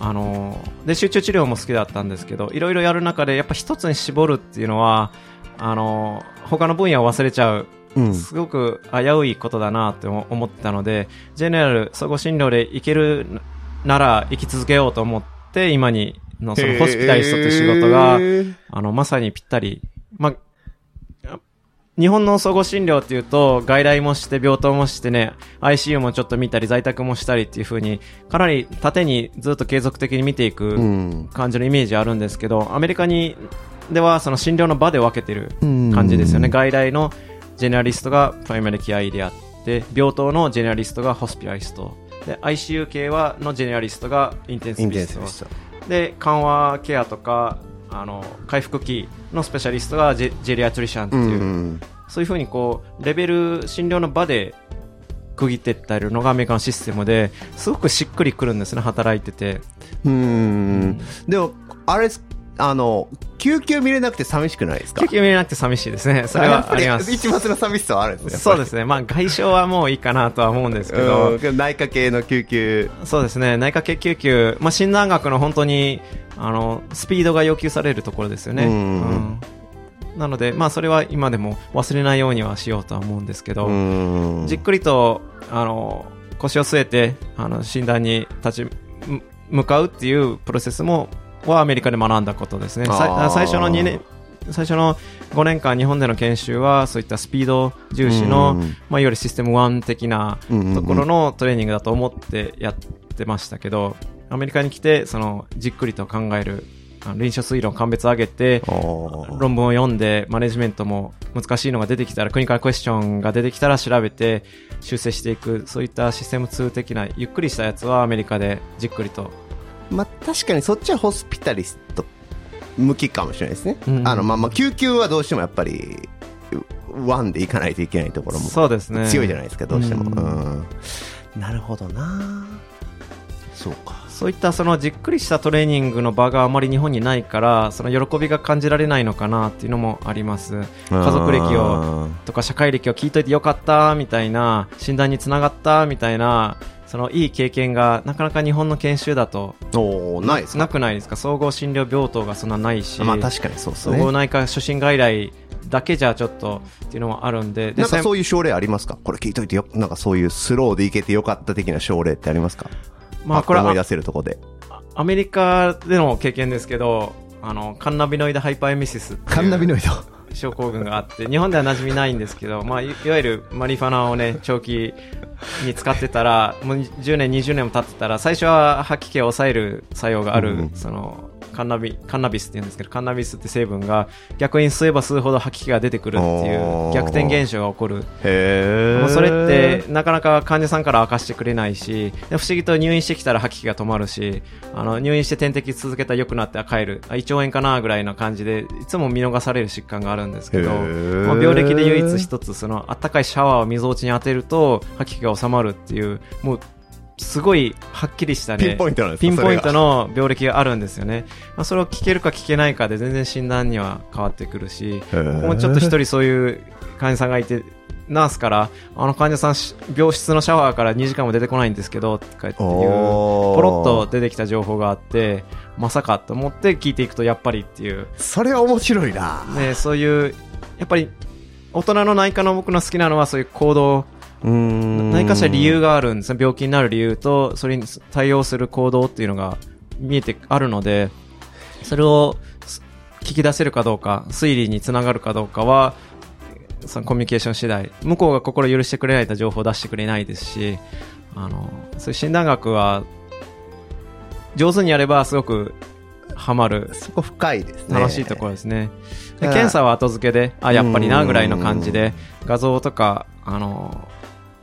あので集中治療も好きだったんですけどいろいろやる中でやっぱ一つに絞るっていうのはあの他の分野を忘れちゃううんすごく危ういことだなって思思ってたのでジェネラル総合診療で行けるなら生き続けようと思って今にのそのホスピタリストって仕事があの、まさにぴったり。まあ、日本の総合診療っていうと、外来もして、病棟もしてね、ICU もちょっと見たり、在宅もしたりっていう風に、かなり縦にずっと継続的に見ていくうん感じのイメージあるんですけど、アメリカに、ではその診療の場で分けてる感じですよね。外来のジェネラリストがプライマリケア医であって、病棟のジェネラリストがホスピタリスト。で、ICU 系は、のジェネラリストがインテンシビストで緩和ケアとかあの回復期のスペシャリストがジェリアトリシャンってういう、んそういうふうにこう、レベル、診療の場で区切っていったりのがアメリカのシステムで、すごくしっくりくるんですね、働いてて。うーん。でも、あれ、あの、救急見れなくて寂しくないですか？救急見れなくて寂しいですね。それは [laughs] あります。一抹の寂しさはあるんですね。そうですね。まあ、外傷はもういいかなとは思うんですけど、うん内科系の救急。そうですね。内科系救急、まあ、診断学の本当に、あの、スピードが要求されるところですよね。うんうんなので、まあ、それは今でも忘れないようにはしようとは思うんですけど、うんじっくりと、あの、腰を据えて、あの、診断に立ち、む向かうっていうプロセスも、はアメリカで学んだことですね。最初の2年、最初の5年間日本での研修は、そういったスピード重視の、うんまあ、いわゆるシステム1的なところのトレーニングだと思ってやってましたけど、アメリカに来て、その、じっくりと考える、臨床推論、鑑別上げて、論文を読んで、マネジメントも難しいのが出てきたら、クリニカルクエスチョンが出てきたら調べて修正していく、そういったシステム2的な、ゆっくりしたやつはアメリカでじっくりと。まあ、確かにそっちはホスピタリスト向きかもしれないですね。うんあの、まあ、まあ、救急はどうしてもやっぱり、ワンで行かないといけないところもそうですね。強いじゃないですか、どうしても。なるほどなそうか。そういったそのじっくりしたトレーニングの場があまり日本にないから、その喜びが感じられないのかなっていうのもあります。家族歴をとか社会歴を聞いといてよかったみたいな、診断につながったみたいな、そのいい経験がなかなか日本の研修だとないですなかくないですか？総合診療病棟がそんなないし、まあ確かにそうですね。総合内科初診外来だけじゃちょっとっていうのもあるんで、でなんか専そういう症例ありますか？これ聞いといてよ、なんかそういうスローでいけてよかった的な症例ってありますか？まあこれは思い出せるとこで。アメリカでの経験ですけど、あの、カンナビノイドハイパーエミシスカンナビノイド。症候群があって、日本では馴染みないんですけど、まあ、いいわゆるマリファナをね、長期に使ってたら、もう10年、20年も経ってたら、最初は吐き気を抑える作用がある、うん。その、カンナビ、カンナビスって言うんですけど、カンナビスって成分が逆に吸えば吸うほど吐き気が出てくるっていう逆転現象が起こる。へもうそれってなかなか患者さんから明かしてくれないし、で不思議と入院してきたら吐き気が止まるし、あの入院して点滴続けたら良くなってあ帰る、あ胃腸炎かなぐらいの感じで、いつも見逃される疾患があるんですけど、まあ、病歴で唯一一つそのあったかいシャワーを溝落ちに当てると吐き気が収まるっていう、もうすごいはっきりしたね、ピンポイントなんピンポイントの病歴があるんですよね。まあ、それを聞けるか聞けないかで全然診断には変わってくるし、もちょっと一人そういう患者さんがいて、ナースから、あの患者さんし、病室のシャワーから2時間も出てこないんですけど、とかっていう、ポロッと出てきた情報があって、まさかと思って聞いていくと、やっぱりっていう、それは面白いな。ね、そういう、やっぱり、大人の内科の僕の好きなのはそういう行動、何かしら理由があるんです病気になる理由と、それに対応する行動っていうのが見えてあるので、それをす聞き出せるかどうか、推理につながるかどうかは、そのコミュニケーション次第。向こうが心許してくれないと情報を出してくれないですし、あの、そういう診断学は、上手にやればすごくハマるそこ深いですね。楽しいところですね。検査は後付けで、あ、やっぱりな、ぐらいの感じで、画像とか、あの、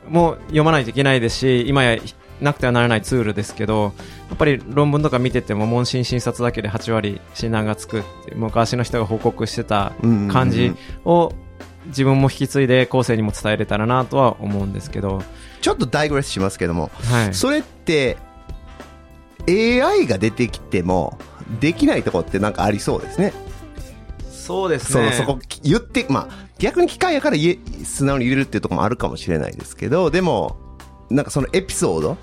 もう読まないといけないですし、今やなくてはならないツールですけど、やっぱり論文とか見てても、問診診察だけで8割診断がつくって、昔の人が報告してたうん感じを、自分も引き継いで後世にも伝えれたらなとは思うんですけど、ちょっとダイグレスしますけども、はい。それって AI が出てきてもできないとこってなんかありそうですね。そうですね。そのそこ言って、まあ逆に機械やから言え素直に入れるっていうところもあるかもしれないですけど、でも、なんかそのエピソード、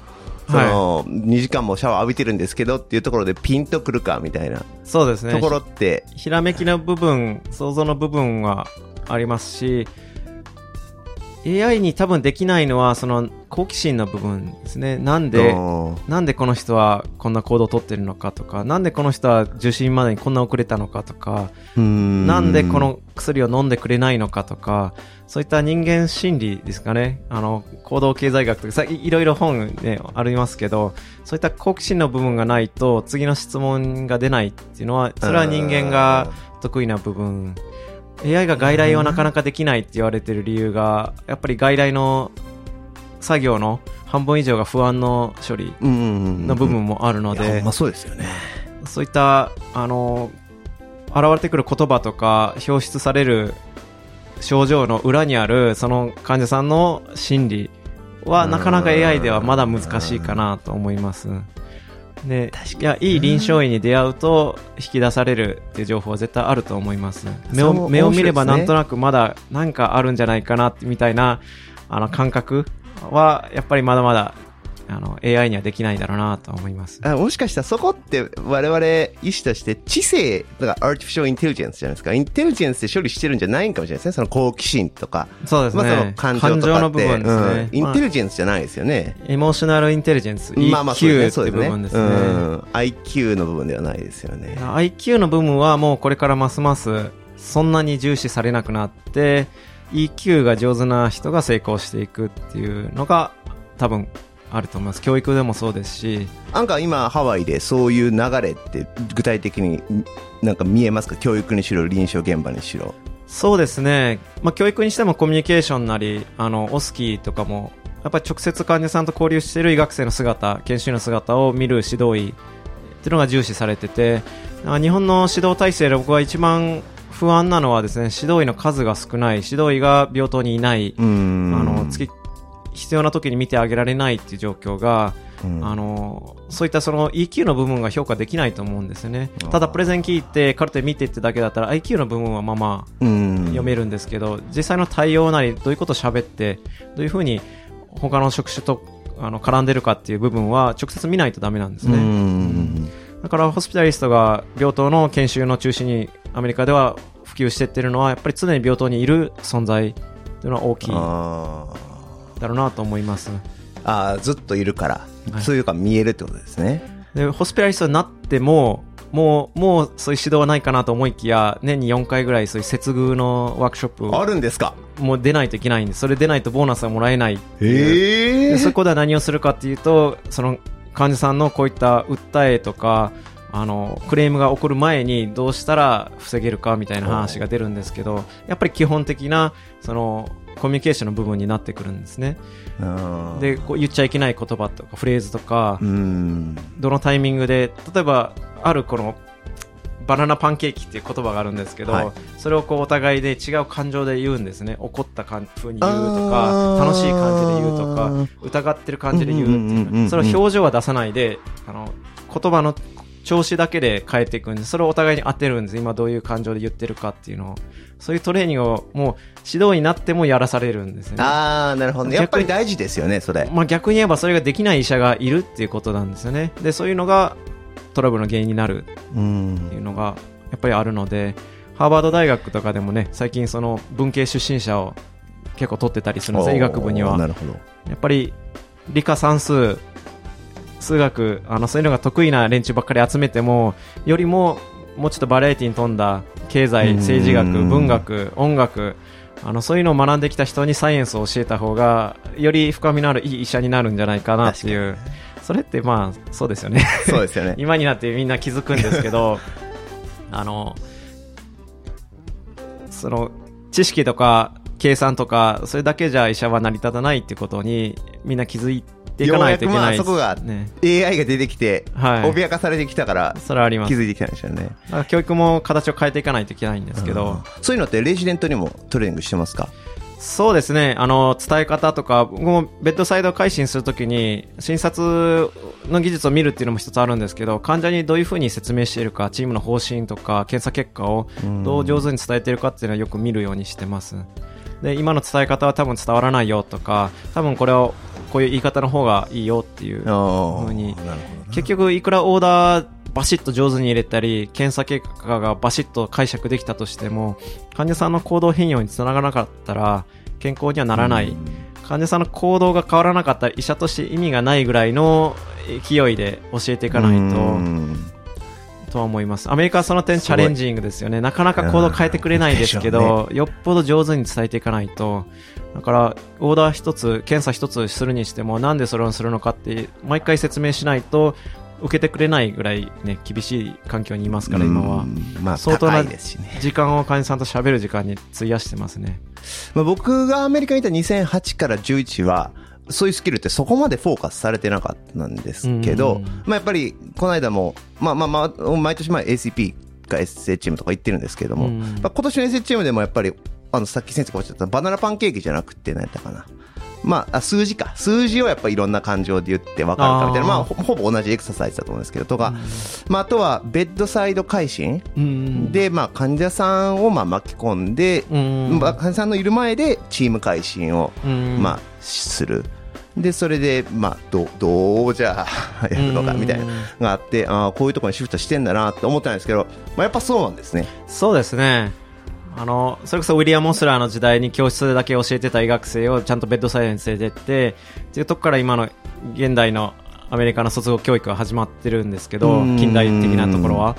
その、2時間もシャワー浴びてるんですけどっていうところでピンとくるかみたいなそうですね。ところって、ひらめきの部分、想像の部分はありますし、AI に多分できないのは、その好奇心の部分ですね。なんで、うんなんでこの人はこんな行動をとってるのかとか、なんでこの人は受診までにこんな遅れたのかとか、うんなんでこの薬を飲んでくれないのかとか、そういった人間心理ですかね。あの、行動経済学とか、さいいろいろ本ね、ありますけど、そういった好奇心の部分がないと、次の質問が出ないっていうのは、それは人間が得意な部分。AI が外来をなかなかできないって言われてる理由が、やっぱり外来の作業の半分以上が不安の処理うんの部分もあるのでまそうですよね。そういった、あの、現れてくる言葉とか、表出される症状の裏にあるその患者さんの心理はなかなか AI ではまだ難しいかなと思います。で、いや、いい臨床医に出会うと引き出されるっていう情報は絶対あると思います。目を、目を見ればなんとなくまだなんかあるんじゃないかなみたいな、あの感覚はやっぱりまだまだあの AI にはできないだろうなと思います。あもしかしたらそこって我々医師として知性、だから artificial intelligence じゃないですか。インテリジェンスで処理してるんじゃないんかもしれないですね。その好奇心とか。そうですね。まあその感情とか。の部分ですね。うんインテまリジェンスじゃないですよね。あエモーショナルインテリジェンス、EQ まあまあそうですね。そうですね。部分ですね。うん IQ の部分ではないですよね。IQ の部分はもうこれからますますそんなに重視されなくなって EQ が上手な人が成功していくっていうのが多分あると思います。教育でもそうですし。なんか今ハワイでそういう流れって具体的になんか見えますか？教育にしろ臨床現場にしろ。そうですね、まあ、教育にしてもコミュニケーションなりあのオスキーとかもやっぱり直接患者さんと交流している医学生の姿研修医の姿を見る指導医っていうのが重視されててあ日本の指導体制で僕は一番不安なのはですね指導医の数が少ない指導医が病棟にいないうん。あの月必要な時に見てあげられないっていう状況が、うん。あのそういったその EQ の部分が評価できないと思うんですよねただプレゼン聞いてカルテ見てってだけだったら IQ の部分はまあまあうん。読めるんですけど、実際の対応なりどういうことを喋ってどういうふうに他の職種とあの絡んでるかっていう部分は直接見ないとダメなんですうね、ん。だからホスピタリストが病棟の研修の中心にアメリカでは普及していってるのはやっぱり常に病棟にいる存在というのは大きいだろうなと思います。あーずっといるから、はい。そういうのが見えるってことですね。でホスピタリストになってももうもうそういう指導はないかなと思いきや年に4回ぐらいそういう接遇のワークショップあをるんですか？もう出ないといけないんでそれ出ないとボーナスはもらえないっていう。へえでそこでは何をするかっていうとその患者さんのこういった訴えとかあのクレームが起こる前にどうしたら防げるかみたいな話が出るんですけどやっぱり基本的なそのコミュニケーションの部分になってくるんですね。でこう言っちゃいけない言葉とかフレーズとかうん。どのタイミングで例えばあるこのバナナパンケーキっていう言葉があるんですけど、はい。それをこうお互いで違う感情で言うんですね。怒ったかん風に言うとか楽しい感じで言うとか疑ってる感じで言うっていう。それを表情は出さないであの言葉の調子だけで変えていくんでそれをお互いに当てるんです。今どういう感情で言ってるかっていうのを。そういうトレーニングをもう指導になってもやらされるんですよね。ああなるほどね。やっぱり大事ですよねそれ。まあ、逆に言えばそれができない医者がいるっていうことなんですよね。でそういうのがトラブルの原因になるうんっていうのがやっぱりあるのでハーバード大学とかでもね最近その文系出身者を結構取ってたりするんですよ。医学部には。なるほど。やっぱり理科算数数学あのそういうのが得意な連中ばっかり集めてもよりももうちょっとバラエティに富んだ経済政治学うん文学音楽あのそういうのを学んできた人にサイエンスを教えた方がより深みのあるいい医者になるんじゃないかなっていう。それってまあそうですよね。そうですよね。[laughs] 今になってみんな気づくんですけど [laughs] あのその知識とか計算とかそれだけじゃ医者は成り立たないってことにみんな気づいていかないといけないようやくまあそこがね。AI が出てきてはい。脅かされてきたからそれはあります。気づいてきたんでしょうね。教育も形を変えていかないといけないんですけど、うん。そういうのってレジデントにもトレーニングしてますか？そうですね、あの、伝え方とか、僕もベッドサイド改心するときに、診察の技術を見るっていうのも一つあるんですけど、患者にどういうふうに説明しているか、チームの方針とか、検査結果をどう上手に伝えているかっていうのはよく見るようにしてます。で、今の伝え方は多分伝わらないよとか、多分これを、こういう言い方の方がいいよっていうあふうに。結局いくらオーダーバシッと上手に入れたり検査結果がバシッと解釈できたとしても患者さんの行動変容につながらなかったら健康にはならない、患者さんの行動が変わらなかったら医者として意味がないぐらいの勢いで教えていかないうん。ととは思います。アメリカはその点チャレンジングですよね。なかなか行動変えてくれないですけどよっぽど上手に伝えていかないとだからオーダー一つ検査一つするにしてもなんでそれをするのかって毎回説明しないと受けてくれないぐらいね厳しい環境にいますから今は。うんまあ相当な時間を患者さんと喋る時間に費やしてますね。まあ、僕がアメリカにいた2008から11は、そういうスキルってそこまでフォーカスされてなかったんですけど、うんまあやっぱり、この間も、まあまあまあ、毎年前 ACP か SHM とか言ってるんですけれども、うんまあ、今年の SHM でもやっぱり、あの、さっき先生がおっしゃったバナナパンケーキじゃなくて、何やったかな。まあ、あ数字か。数字をやっぱりいろんな感情で言って分かるかみたいな。まあ、ほほぼ同じエクササイズだと思うんですけど、とか、まあ、あとは、ベッドサイド会心うん。で、まあ、患者さんをまあ巻き込んで、うん。まあ患者さんのいる前でチーム会心を、うんまあ、する。で、それで、まあ、どう、どうじゃあやるのかみたいなのがあって、ああ、こういうところにシフトしてんだなって思ったんですけど、まあ、やっぱそうなんですね。そうですね。あの、それこそウィリアム・オスラーの時代に教室でだけ教えてた医学生をちゃんとベッドサイエンスで出て、っていうとこから今の現代のアメリカの卒業教育が始まってるんですけど、うん近代的なところは。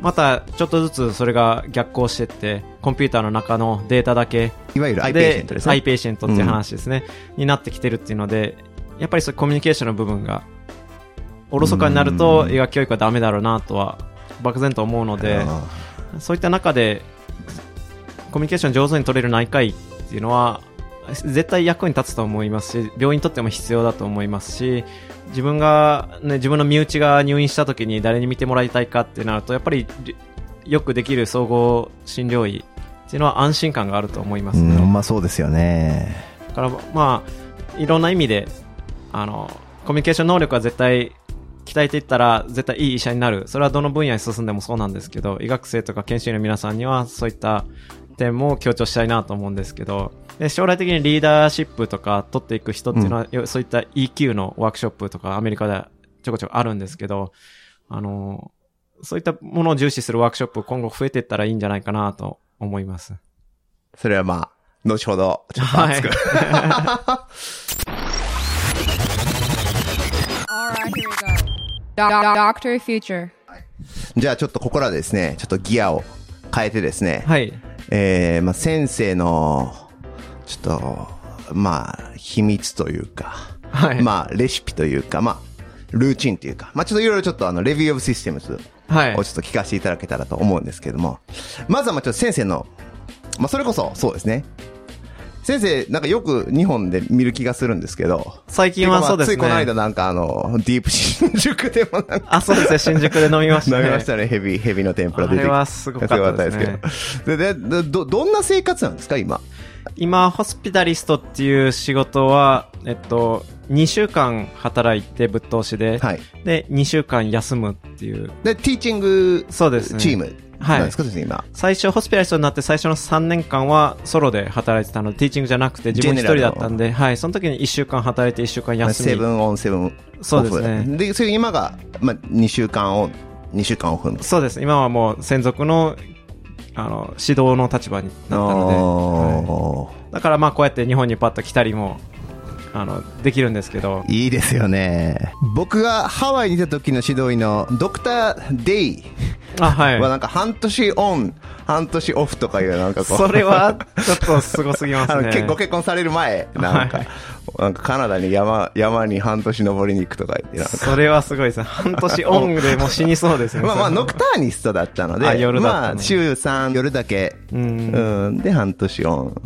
また、ちょっとずつそれが逆行してって、コンピューターの中のデータだけ。いわゆる iPatient ですね。 iPatient っていう話ですね、になってきてるっていうので、やっぱりそういうコミュニケーションの部分が、おろそかになるとうん。医学教育はダメだろうなとは、漠然と思うので、あそういった中で、コミュニケーション上手に取れる内科医っていうのは、絶対役に立つと思いますし、病院にとっても必要だと思いますし、自分が、ね、自分の身内が入院した時に誰に見てもらいたいかってなると、やっぱりよくできる総合診療医っていうのは安心感があると思いまーすね。うん、まあそうですよね。だからまあいろんな意味であのコミュニケーション能力は絶対鍛えていったら絶対いい医者になるそれはどの分野に進んでもそうなんですけど医学生とか研修医の皆さんにはそういった点も強調したいなと思うんですけどで将来的にリーダーシップとか取っていく人っていうのは、よそういった EQ のワークショップとかアメリカではちょこちょこあるんですけどあのそういったものを重視するワークショップ今後増えていったらいいんじゃないかなと思います。それはまあ、後ほど、ちょっと熱く。Doctor Future. じゃあちょっとここらでですね、ちょっとギアを変えてですね、はい。えー、まあ先生の、ちょっと、まあ、秘密というか、はい。まあ、レシピというか、まあ、ルーチンというか、まあちょっといろいろちょっとあの、レビューオブシステムズはいをちょっと聞かせていただけたらと思うんですけれども、まずはまあちょっと先生の、まあそれこそそうですね。先生、なんかよく日本で見る気がするんですけど、最近はそうですね。ついこの間なんかあの、ディープ新宿でもなんか、[laughs] あ、そうですね。新宿で飲みましたね。飲みましたね、ヘビ、ヘビの天ぷら出てきて。あれはすごかったですねすごかったですけど。で、で、ど、どんな生活なんですか、今？今、ホスピタリストっていう仕事は、えっと、2週間働いてぶっ通しで、はい。で、2週間休むっていう。で、ティーチングそうですねチームなんですか、先生、今？最初、ホスピタリストになって最初の3年間はソロで働いてたので、ティーチングじゃなくて自分一人だったんで、はい、その時に1週間働いて1週間休み。セブンオン、セブンそうですねで、それ今が、まあ、2週間を、2週間オフの。そうです。今はもう専属の、あの、指導の立場になったので、はいだからまあこうやって日本にパッと来たりも、あの、できるんですけど、いいですよね。僕がハワイにいた時の指導医のドクター・デイあ、はい。はなんか半年オン、半年オフとかいうなんかこう。それは、ちょっとすごすぎますね。結婚される前、なんか、はいなんかカナダに山、山に半年登りに行くとか言って。それはすごいですね。半年オンでもう死にそうですね。[laughs] まあまあ、ノクターニストだったので、あ夜だったのまあ、週3、夜だけ、うんうん、で、半年オン。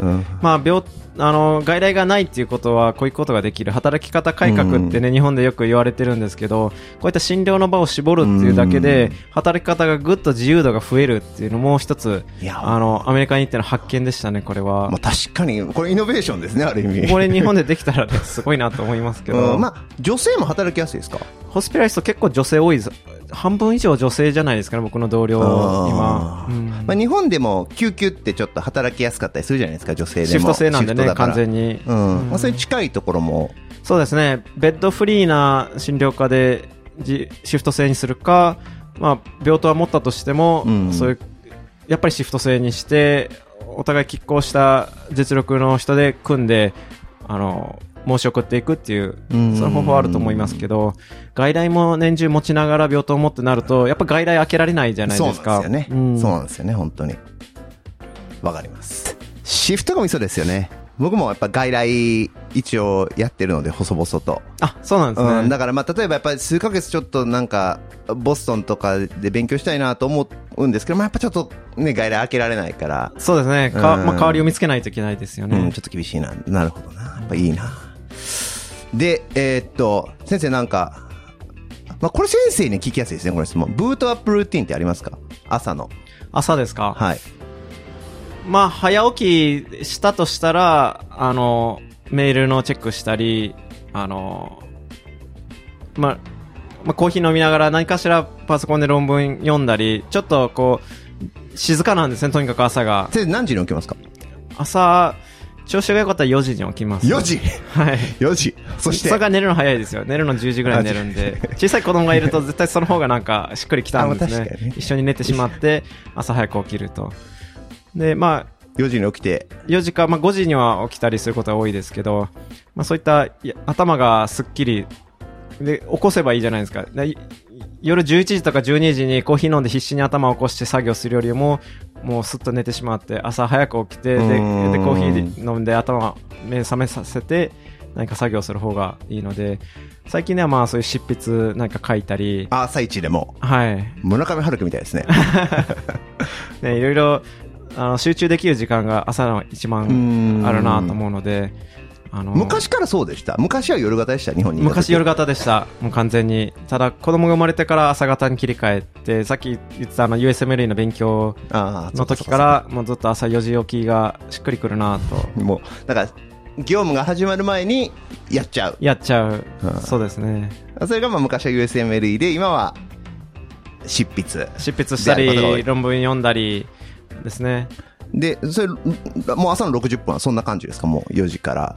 うん。まあ、病、あの、外来がないっていうことは、こういうことができる。働き方改革ってね、日本でよく言われてるんですけど、こういった診療の場を絞るっていうだけで、働き方がぐっと自由度が増えるっていうのも一つ、あの、アメリカに行っての発見でしたね、これはまあ。確かに、これイノベーションですね、ある意味。これ日本でできたらね、すごいなと思いますけど、うん、まあ、女性も働きやすいですか？ホスピラリスト結構女性多いです。半分以上女性じゃないですかね、僕の同僚、今うんまあ、日本でも救急ってちょっと働きやすかったりするじゃないですか、女性でも。シフト制なんでね、だから完全に。うん。まあ、それに近いところも、そうですね、ベッドフリーな診療科でじシフト制にするか、まあ、病棟は持ったとしても、うんそういう、やっぱりシフト制にして、お互い拮抗した実力の人で組んで、あの、申し送っていくっていう、うんその方法はあると思いますけど、外来も年中持ちながら病棟を持ってなると、やっぱ外来開けられないじゃないそうですか。なんですよね。うんそうなんですよね、本当に。わかります。シフトがミソですよね。僕もやっぱ外来一応やってるので、細々と。あ、そうなんですね。うん、だからまあ、例えばやっぱり数ヶ月ちょっとなんか、ボストンとかで勉強したいなと思うんですけど、まあやっぱちょっとね、外来開けられないから、そうですね。かうんまあ、代わりを見つけないといけないですよね。うん、ちょっと厳しいな。なるほどな。やっぱいいな。で、えーっと、先生なんか、まあこれ先生に聞きやすいですね、これ質問。ブートアップルーティンってありますか？朝の。朝ですか？はい。まあ、早起きしたとしたら、あの、メールのチェックしたり、あの、まあ、まあ、コーヒー飲みながら何かしらパソコンで論文読んだり、ちょっとこう、静かなんですね、とにかく朝が。先生何時に起きますか？朝、調子が良かったら4時に起きます。4時？はい。4時？そして？それが寝るの早いですよ。寝るの10時ぐらいに寝るんで、小さい子供がいると絶対その方がなんかしっくりきたんですね。一緒に寝てしまって、朝早く起きると。で、まあ、4時に起きて。4時か、まあ、5時には起きたりすることが多いですけど、まあ、そういった頭がすっきりで起こせばいいじゃないですか。夜11時とか12時にコーヒー飲んで必死に頭を起こして作業するよりももうすっと寝てしまって朝早く起きてででコーヒー飲んで頭目覚めさせて何か作業する方がいいので最近ではまあそういう執筆なんか書いたりあ朝一でも。はい。村上春樹みたいですね。[laughs] ね、いろいろあの集中できる時間が朝の一番あるなと思うので、あの昔からそうでした。昔は夜型でした日本に。昔夜型でした、もう完全に。ただ、子供が生まれてから朝型に切り替えて、さっき言ってたあの USMLE の勉強の時から、もうずっと朝4時起きがしっくりくるなと、もうだから業務が始まる前にやっちゃう。やっちゃう。うん。そうですね。それがまあ昔は USMLE で今は執筆。執筆したり、論文読んだりですね。でそれもう朝の60分はそんな感じですか？もう4時から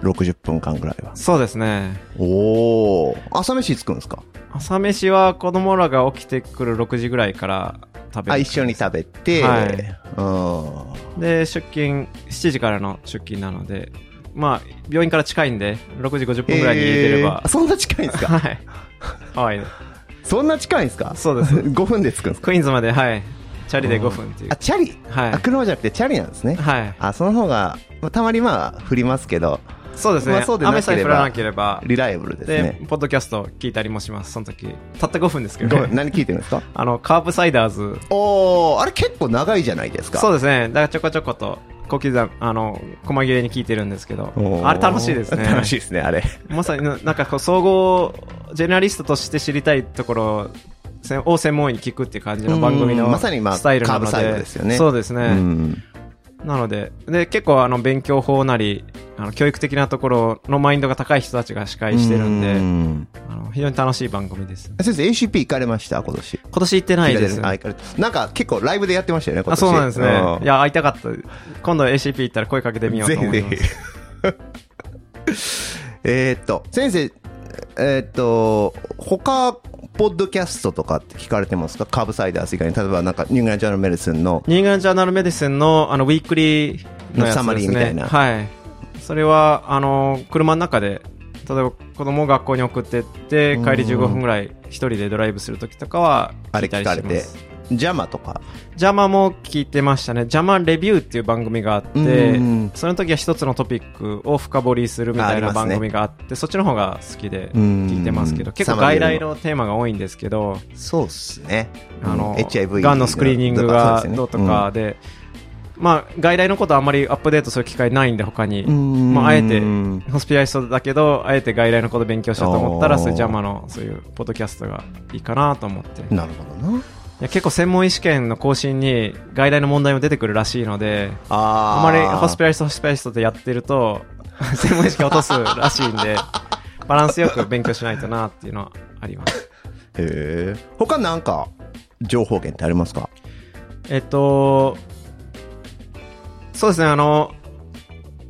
60分間ぐらいは。そうですね。おお朝飯つくんですか？朝飯は子供らが起きてくる6時ぐらいから食べる。あ一緒に食べて、はい。で、出勤、7時からの出勤なので、まあ、病院から近いんで、6時50分ぐらいに家出れば。えー、そんな近いんですか？[laughs] はい。はい。そんな近いんですか？そうです。[laughs] 5分で着くんですか？クイーンズまで、はい。チャリで5分っていうあ。チャリ、はいあ車じゃなくてチャリなんですね、はい。あその方がまあたまにまあ降りますけどそうですね。まあそうで雨さえ降らなければ。リライブルですで、ねポッドキャスト聞いたりもします、その時。たった5分ですけどね。何聞いてるんですか？[laughs] あの、カーブサイダーズ。おおあれ結構長いじゃないですかそうですね。だからちょこちょこと、小刻み、あの、細切れに聞いてるんですけどあれ楽しいですね。楽しいですねあれまさにな、なんかこう、総合、ジェネラリストとして知りたいところを専門医に聞くっていう感じの番組のうんまさにまあスタイルなので。カーブサイドですよねそうですね。うんなので、で、結構あの、勉強法なり、あの、教育的なところのマインドが高い人たちが司会してるんで、うんあの、非常に楽しい番組です。先生 ACP 行かれました？今年今年行ってないです。あ行かれなんか結構ライブでやってましたよね今あ、年そうなんですね。うんいや、会いたかった。今度 ACP 行ったら声かけてみようと思います。ぜひぜ [laughs] えーっと、先生、えーっと、他、ポッドキャストとかって聞かれてますか？ Curbsiders 以外に、例えばなんか、 New England Journal Medicine の、 New England Journal Medicine の、あの、 weekly のね。サマリーみたいなはい。それは、あの、車の中で、例えば子供を学校に送ってって、帰り15分ぐらい一人でドライブするときとかは、あれ聞いたり聞かれてします。、ジャマとか、ジャマも聞いてましたね。ジャマレビューっていう番組があってうん、その時は一つのトピックを深掘りするみたいな番組があって、そっちの方が好きでうん聞いてますけど、結構外来のテーマが多いんですけど、そうっすね。あの、うん HIV がんのスクリーニングがどうとかで、まあ、外来のことあんまりアップデートする機会ないんで、他に。うんまあ、あえてうん、ホスピタリストだけど、あえて外来のこと勉強しようと思ったら、そういうジャマの、そういうポッドキャストがいいかなと思って。いなるほどな。や結構専門医試験の更新に外来の問題も出てくるらしいので、ああんまりホスピタリスト、ホスピタリストでやってると、[laughs] 専門意識落とすらしいんで、バランスよく勉強しないとなっていうのはあります。へえ。他なんか、情報源ってありますか？えっと、そうですね、あの、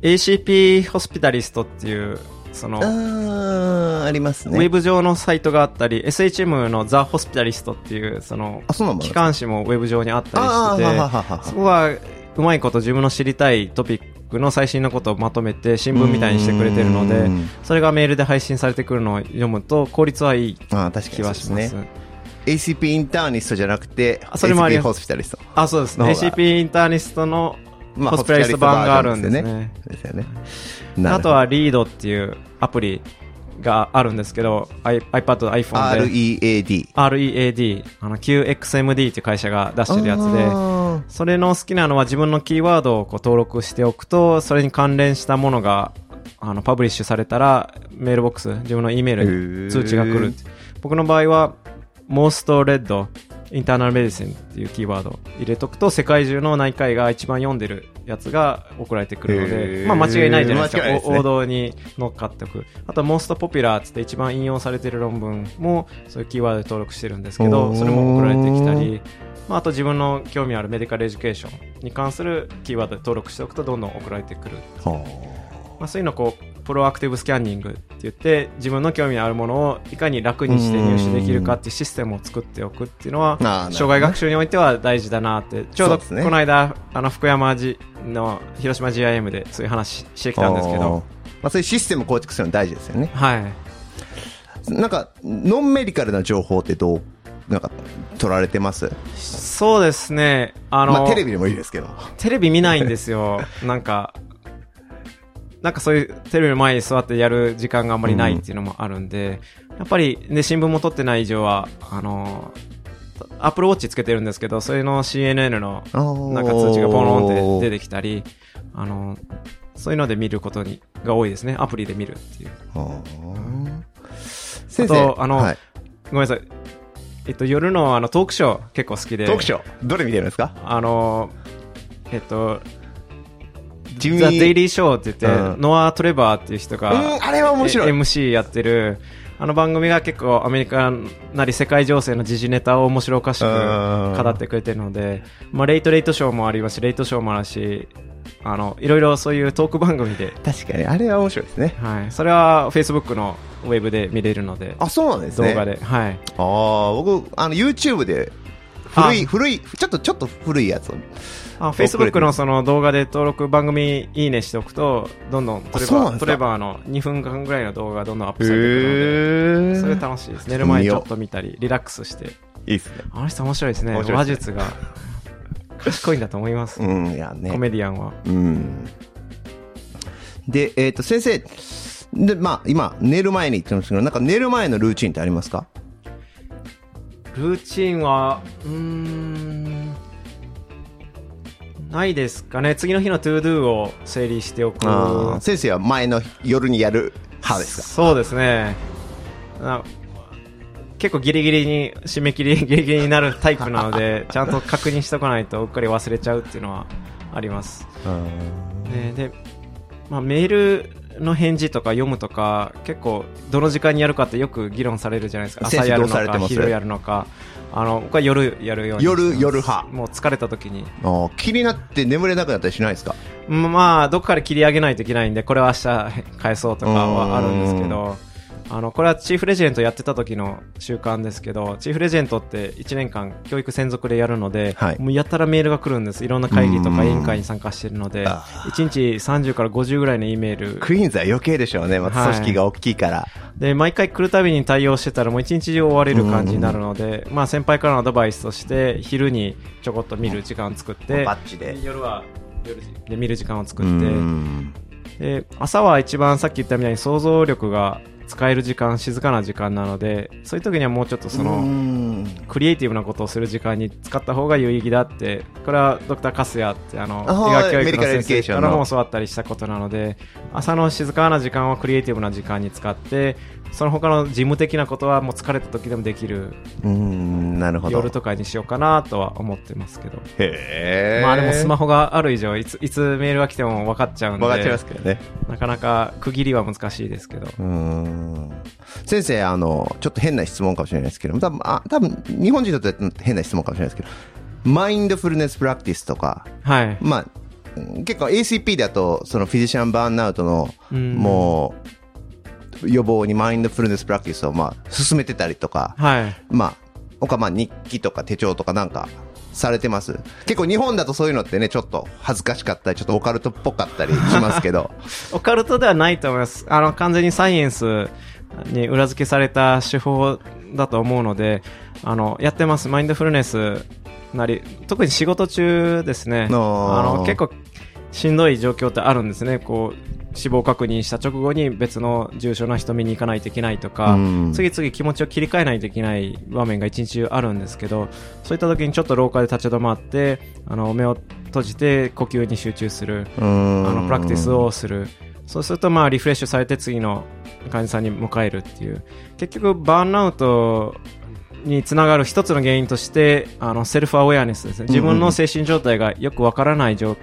ACP ホスピタリストっていう、その、あー、ありますね。ウェブ上のサイトがあったり、SHM のザ・ホスピタリストっていう、その、機関誌もウェブ上にあったりしてて、そこはうまいこと自分の知りたいトピックの最新のことをまとめて新聞みたいにしてくれてるのでうん、それがメールで配信されてくるのを読むと効率はいい気はします。。ACP インターニストじゃなくて、あそれもありホスピタリスト。あ、そうですね。ACP インターニストのまあホスピタリスト版があるんですね。ですよね。あとはリードっていうアプリがあるんですけど、I- iPad、iPhone で。READ。READ、あの QXMD っていう会社が出してるやつで、あそれの好きなのは自分のキーワードをこう登録しておくと、それに関連したものが、あの、パブリッシュされたら、メールボックス、自分の E メールに通知が来る。僕の場合は、モーストレッド、internal medicine っていうキーワードを入れとくと世界中の内科医が一番読んでるやつが送られてくるのへで、ーまあ間違いないじゃないですか。すねお王道に乗っかっておく。あと、 most popular っつって一番引用されてる論文もそういうキーワードで登録してるんですけおど、ーそれも送られてきたり、まあ、あと自分の興味ある medical education に関するキーワードで登録しておくとどんどん送られてくる。はまあ、そういうのをこう、 proactive scanning 言って、自分の興味のあるものをいかに楽にして入手できるかっていうシステムを作っておくっていうのは、障害学習においては大事だなって、ちょうどそうですねこの間、あの、福山じの広島 GIM でそういう話してきたんですけど、まあ、そういうシステム構築するの大事ですよね。はい。なんか、ノンメディカルな情報ってどう、なんか、取られてます？そうですね、あの、まあ、テレビでもいいですけど。テレビ見ないんですよ。なんか、なんかそういうテレビの前に座ってやる時間があんまりないっていうのもあるんで、やっぱり、ね、新聞も撮ってない以上は、あの、アップルウォッチつけてるんですけど、それの CNN のなんか通知がボロンって出てきたり、あの、そういうので見ることにが多いですね。アプリで見るっていう。はああとあのはい、ごめんなさい。えっと、夜のあのトークショー結構好きで。トークショー、どれ見てるんですか？あの、えっと、ジミザ・デイリーショーって言って、うんノア・トレバーっていう人が、うん、あれは面白い。え MC やってる、あの番組が結構アメリカなり世界情勢の時事ネタを面白おかしくうん語ってくれてるので、まあ、レイトレイトショーもありますし、レイトショーもあるし、あの、いろいろそういうトーク番組で、確かに、あれは面白いですね。はい。それは Facebook のウェブで見れるので、あ、そうなんですね。動画で、はい。ああ、僕、あの、YouTube で、古い、あ古い、ちょっと、ちょっと古いやつを。あ、Facebook のその動画で登録番組いいねしておくと、どんどんトレバー、トレバーの2分間ぐらいの動画がどんどんアップされてくるので、へそれ楽しいです。寝る前にちょっと見たり、リラックスして。いいっすね。あの人面白いですね。す話術が賢いんだと思います。うん、いやね。コメディアンは。うん。で、えっ、と、先生、で、まあ、今、寝る前に言ってますけど、なんか寝る前のルーチンってありますか？ルーチンは、うーん、ないですかね。次の日の to-do を整理しておく。先生は前の夜にやる派ですか？そうですね。あ結構ギリギリに、締め切り [laughs] ギリギリになるタイプなので、ちゃんと確認しとかないとうっかり忘れちゃうっていうのはあります。ね、で、まあ、メールの返事とか読むとか、結構、どの時間にやるかってよく議論されるじゃないですか。朝やるのか、昼やるのか。あの、僕は夜やるように。夜夜派。もう疲れた時に。気になって眠れなくなったりしないですか？まあ、どっかで切り上げないといけないんで、これは明日返そうとかはあるんですけど、あの、これはチーフレジェントやってた時の習慣ですけど、チーフレジェントって1年間教育専属でやるので、はいもうやったらメールが来るんです。いろんな会議とかうん委員会に参加してるので、あ1日30から50ぐらいの E メール。クイーンズは余計でしょうね。また組織が大きいから。で、毎回来るたびに対応してたらもう一日中追われる感じになるので、まあ先輩からのアドバイスとして、昼にちょこっと見る時間を作って、バッチで。夜は夜で見る時間を作うって、んで朝は一番さっき言ったみたいに想像力が使える時間静かな時間なのでそういう時にはもうちょっとその、うん。クリエイティブなことをする時間に使った方が有意義だってこれはドクターカスヤってあの医学教育の先生からも教わったりしたことなので朝の静かな時間はクリエイティブな時間に使ってその他の事務的なことはもう疲れた時でもできるうん、なるほど。夜とかにしようかなとは思ってますけどへえ。まあでもスマホがある以上いついつメールが来ても分かっちゃうんで分かっちゃいますけどね。なかなか区切りは難しいですけどうん。先生、あの、ちょっと変な質問かもしれないですけど、多分、あ、多分、日本人にとって変な質問かもしれないですけど、マインドフルネスプラクティスとか、はいまあ、うん結構 ACP だと、そのフィジシャンバーンアウトの、うんもう、予防にマインドフルネスプラクティスを、まあ、進めてたりとか、はいまあ、他、まあ、日記とか手帳とかなんか、されてます結構日本だとそういうのってね、ちょっと恥ずかしかったり、ちょっとオカルトっぽかったりしますけど、[laughs] オカルトではないと思います。あの、完全にサイエンスに裏付けされた手法だと思うので、あの、やってます。マインドフルネスなり、特に仕事中ですね。あの、結構しんどい状況ってあるんですね。こう、死亡確認した直後に別の重症な人見に行かないといけないとか、うん次々気持ちを切り替えないといけない場面が一日中あるんですけど、そういった時にちょっと廊下で立ち止まって、あの、目を閉じて呼吸に集中する。ああのプラクティスをする。そうすると、まあ、リフレッシュされて次の患者さんに迎えるっていう。結局、バーンアウトにつながる一つの原因として、あの、セルフアウェアネスですね。自分の精神状態がよくわからない状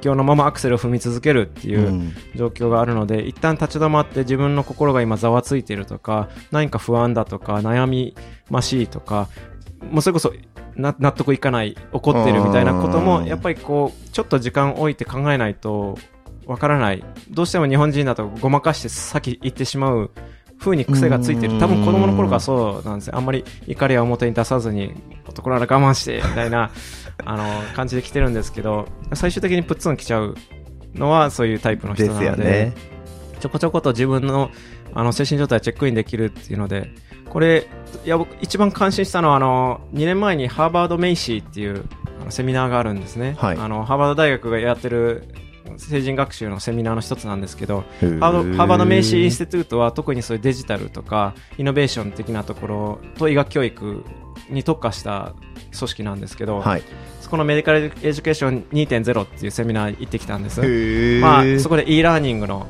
況のままアクセルを踏み続けるっていううん状況があるので、一旦立ち止まって自分の心が今ざわついているとか、何か不安だとか、悩みましいとか、もうそれこそ、な納得いかない、怒ってるみたいなことうんも、やっぱりこう、ちょっと時間を置いて考えないと、わからない。どうしても日本人だとごまかして先行ってしまう風に癖がついてる。多分子供の頃からそうなんですよ。あんまり怒りは表に出さずに、男なら我慢して、みたいな、[laughs] あの、感じで来てるんですけど、最終的にプッツン来ちゃうのはそういうタイプの人でなので、すよね。ちょこちょこと自分のあの精神状態をチェックインできるっていうので、これ、いや、僕、一番感心したのは、あの、2年前に Harvard Macy っていうあのセミナーがあるんですね。はいあの、ハーバード大学がやってる成人学習のセミナーの一つなんですけど、ハーバード Harvard Macy Institute は特にそういうデジタルとかイノベーション的なところと医学教育に特化した組織なんですけど、はい。そこの Medical Education 2.0っていうセミナー行ってきたんです。まあ、そこで e ラーニングの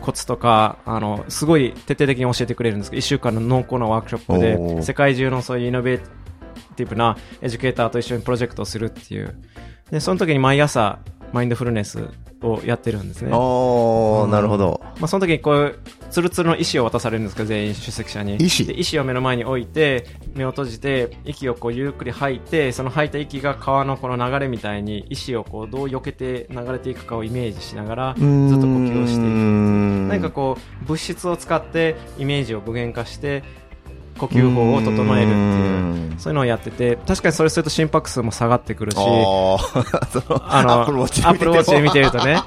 コツとか、あの、すごい徹底的に教えてくれるんですけど、1週間の濃厚なワークショップおで、ー世界中のそういう innovative な educator と一緒にプロジェクトをするっていう。で、その時に毎朝、マインドフルネスをやってるんですね。おー、なるほど。まあ、その時にこう、ツルツルの石を渡されるんですけど、全員出席者に。石で石を目の前に置いて、目を閉じて、息をこうゆっくり吐いて、その吐いた息が川のこの流れみたいに、石をこうどう避けて流れていくかをイメージしながら、ずっと呼吸をしていく。何何かこう、物質を使ってイメージを具現化して、呼吸法を整えるっていう。そういうのをやってて、確かにそれすると心拍数も下がってくるし、あ [laughs] のアップルウォッチで見てるとね。ね。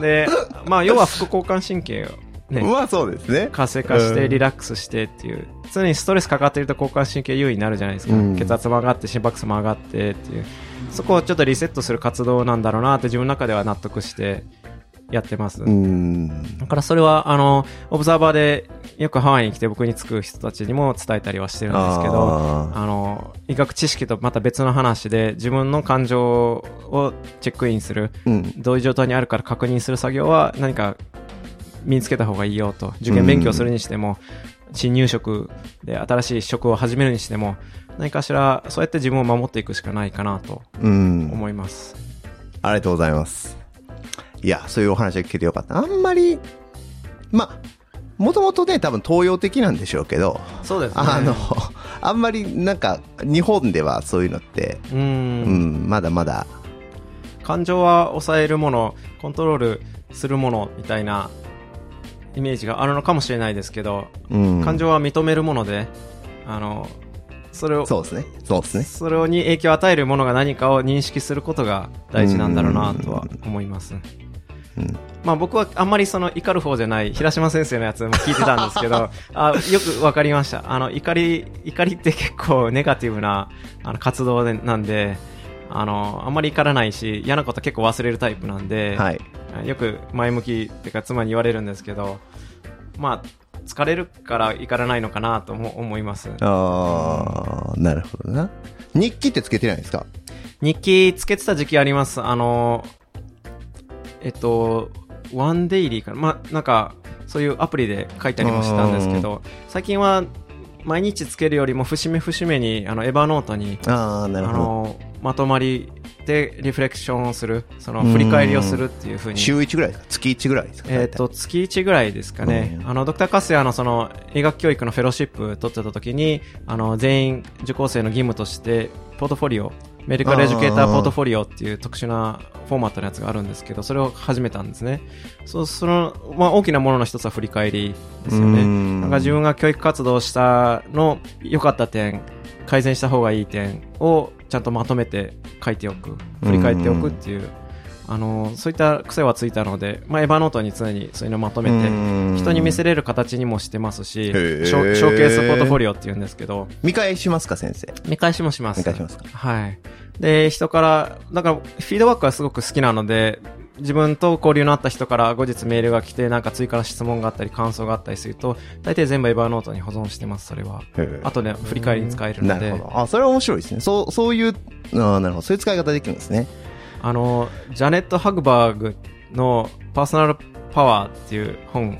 で、まあ、要は副交感神経をね、[laughs] まあそうですね。活性化してうんリラックスしてっていう、常にストレスかかってると交感神経優位になるじゃないですか、うん血圧も上がって心拍数も上がってっていうそこをちょっとリセットする活動なんだろうなって自分の中では納得してやってます、うん。だからそれはあのオブザーバーでよくハワイに来て僕につく人たちにも伝えたりはしてるんですけどあの医学知識とまた別の話で自分の感情をチェックインするうん。どういう状態にあるから確認する作業は何か身につけた方がいいよと。受験勉強するにしても、新入職で新しい職を始めるにしても、何かしらそうやって自分を守っていくしかないかなとうん。思います。ありがとうございます。いや、そういうお話が聞けてよかった。あんまり、まあ、もともとね、多分東洋的なんでしょうけど、そうですね。あの、あんまりなんか、日本ではそういうのって、う。うんん、まだまだ、感情は抑えるもの、コントロールするものみたいなイメージがあるのかもしれないですけど、うん。感情は認めるもので、あの、それを、そうですね。そうですね。それに影響を与えるものが何かを認識することが大事なんだろうなとは思います。うん。まあ僕はあんまりその怒る方じゃない平島先生のやつも聞いてたんですけど、[laughs] あよくわかりました。あの怒り、怒りって結構ネガティブなあの活動でなんで、あの、あんまり怒らないし、嫌なこと結構忘れるタイプなんで、はい。よく前向きっていうか妻に言われるんですけど、まあ疲れるから怒らないのかなとも思います。あー、なるほどな。日記ってつけてないですか？日記つけてた時期あります。あの、えっと、ワンデイリーかな。まあ、なんか、そういうアプリで書いたりもしたんですけど、最近は毎日つけるよりも節目節目に、あの、エヴァノートに、あ。の、まとまりでリフレクションをする、その、振り返りをするっていうふうに。週1ぐらいですか？月1ぐらいですか？えっ、と、月1ぐらいですかね。うんあの、ドクターカスヤのその、医学教育のフェローシップ取ってた時に、あの、全員受講生の義務として、ポートフォリオ、メディカルエデュケーターポートフォリオっていう特殊なフォーマットのやつがあるんですけど、それを始めたんですね。そう、その、まあ、大きなものの一つは振り返りですよね。うんなんか自分が教育活動したの良かった点、改善した方がいい点をちゃんとまとめて書いておく、振り返っておくっていう、あの、そういった癖はついたので、まあ、エヴァノートに常にそういうのをまとめて、人に見せれる形にもしてますし、ショショーケースポートフォリオって言うんですけど、見返しますか先生？見返しもします。見返しますかはい。で、人から、だから、フィードバックはすごく好きなので、自分と交流のあった人から後日メールが来て、なんか追加の質問があったり、感想があったりすると、大体全部エヴァノートに保存してます、それは。後で振り返りに使えるのでなるほ。ど。あ、それは面白いですね。そう、そういう、あーなるほど。そういう使い方できるんですね。あの、ジャネット・ハグバーグの personal power っていう本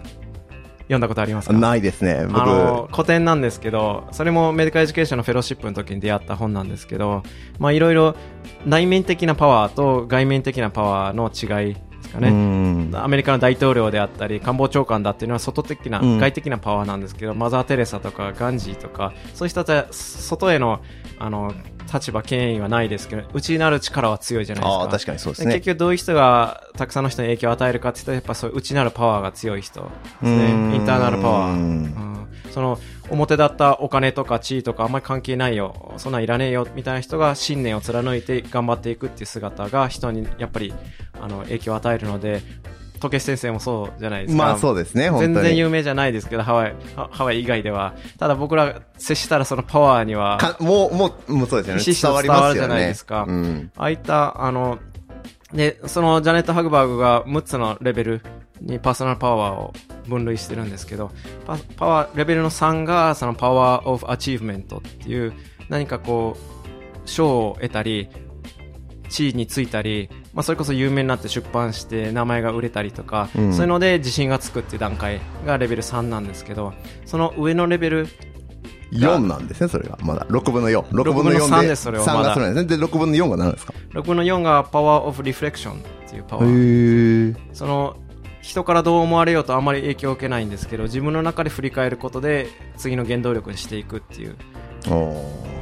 読んだことありますか？ないですね。僕、あの、古典なんですけど、それも medical education の fellowship の時に出会った本なんですけど、まあいろいろ内面的なパワーと外面的なパワーの違いですかうね。ん。アメリカの大統領であったり官房長官だっていうのは外的な、うん外的なパワーなんですけどマザー・テレサとかガンジーとかそういう人たちは外へのあの立場権威はないですけど内になる力は強いじゃないですか。ああ、確かにそうですね。結局どういう人がたくさんの人に影響を与えるかって言ったらやっぱそういう内なるパワーが強い人ですね。うん。インターナルパワー、うん。うんその表だったお金とか地位とかあんまり関係ないよそんなんいらねえよみたいな人が信念を貫いて頑張っていくっていう姿が人にやっぱりあの影響を与えるので時計先生もそうじゃないですか。まあそうですね。全然有名じゃないですけど、ハワイ、ハハワイ以外では。ただ僕ら接したらそのパワーには、かもう、もう、もうそうですよね。伝わりますよね。伝わるじゃないですかうん。ああいった、あの、で、そのジャネット・ハグバーグが6つのレベルに personal power を分類してるんですけど、パパワー、レベルの3がその power of achievement っていう何かこう、賞を得たり、地位についたり、まあ、それこそ有名になって出版して名前が売れたりとか、うんそういうので自信がつくっていう段階がレベル3なんですけど、その上のレベル4なんですね、それが。まだ。6分の4。6 6分の4で。分の3ですそれは3まだがそれなんですね。で、6分の4が何ですか？6分の4がパワー・オブ・リフレクションっていうパワー。へー。その人からどう思われようとあまり影響を受けないんですけど自分の中で振り返ることで次の原動力にしていくっていう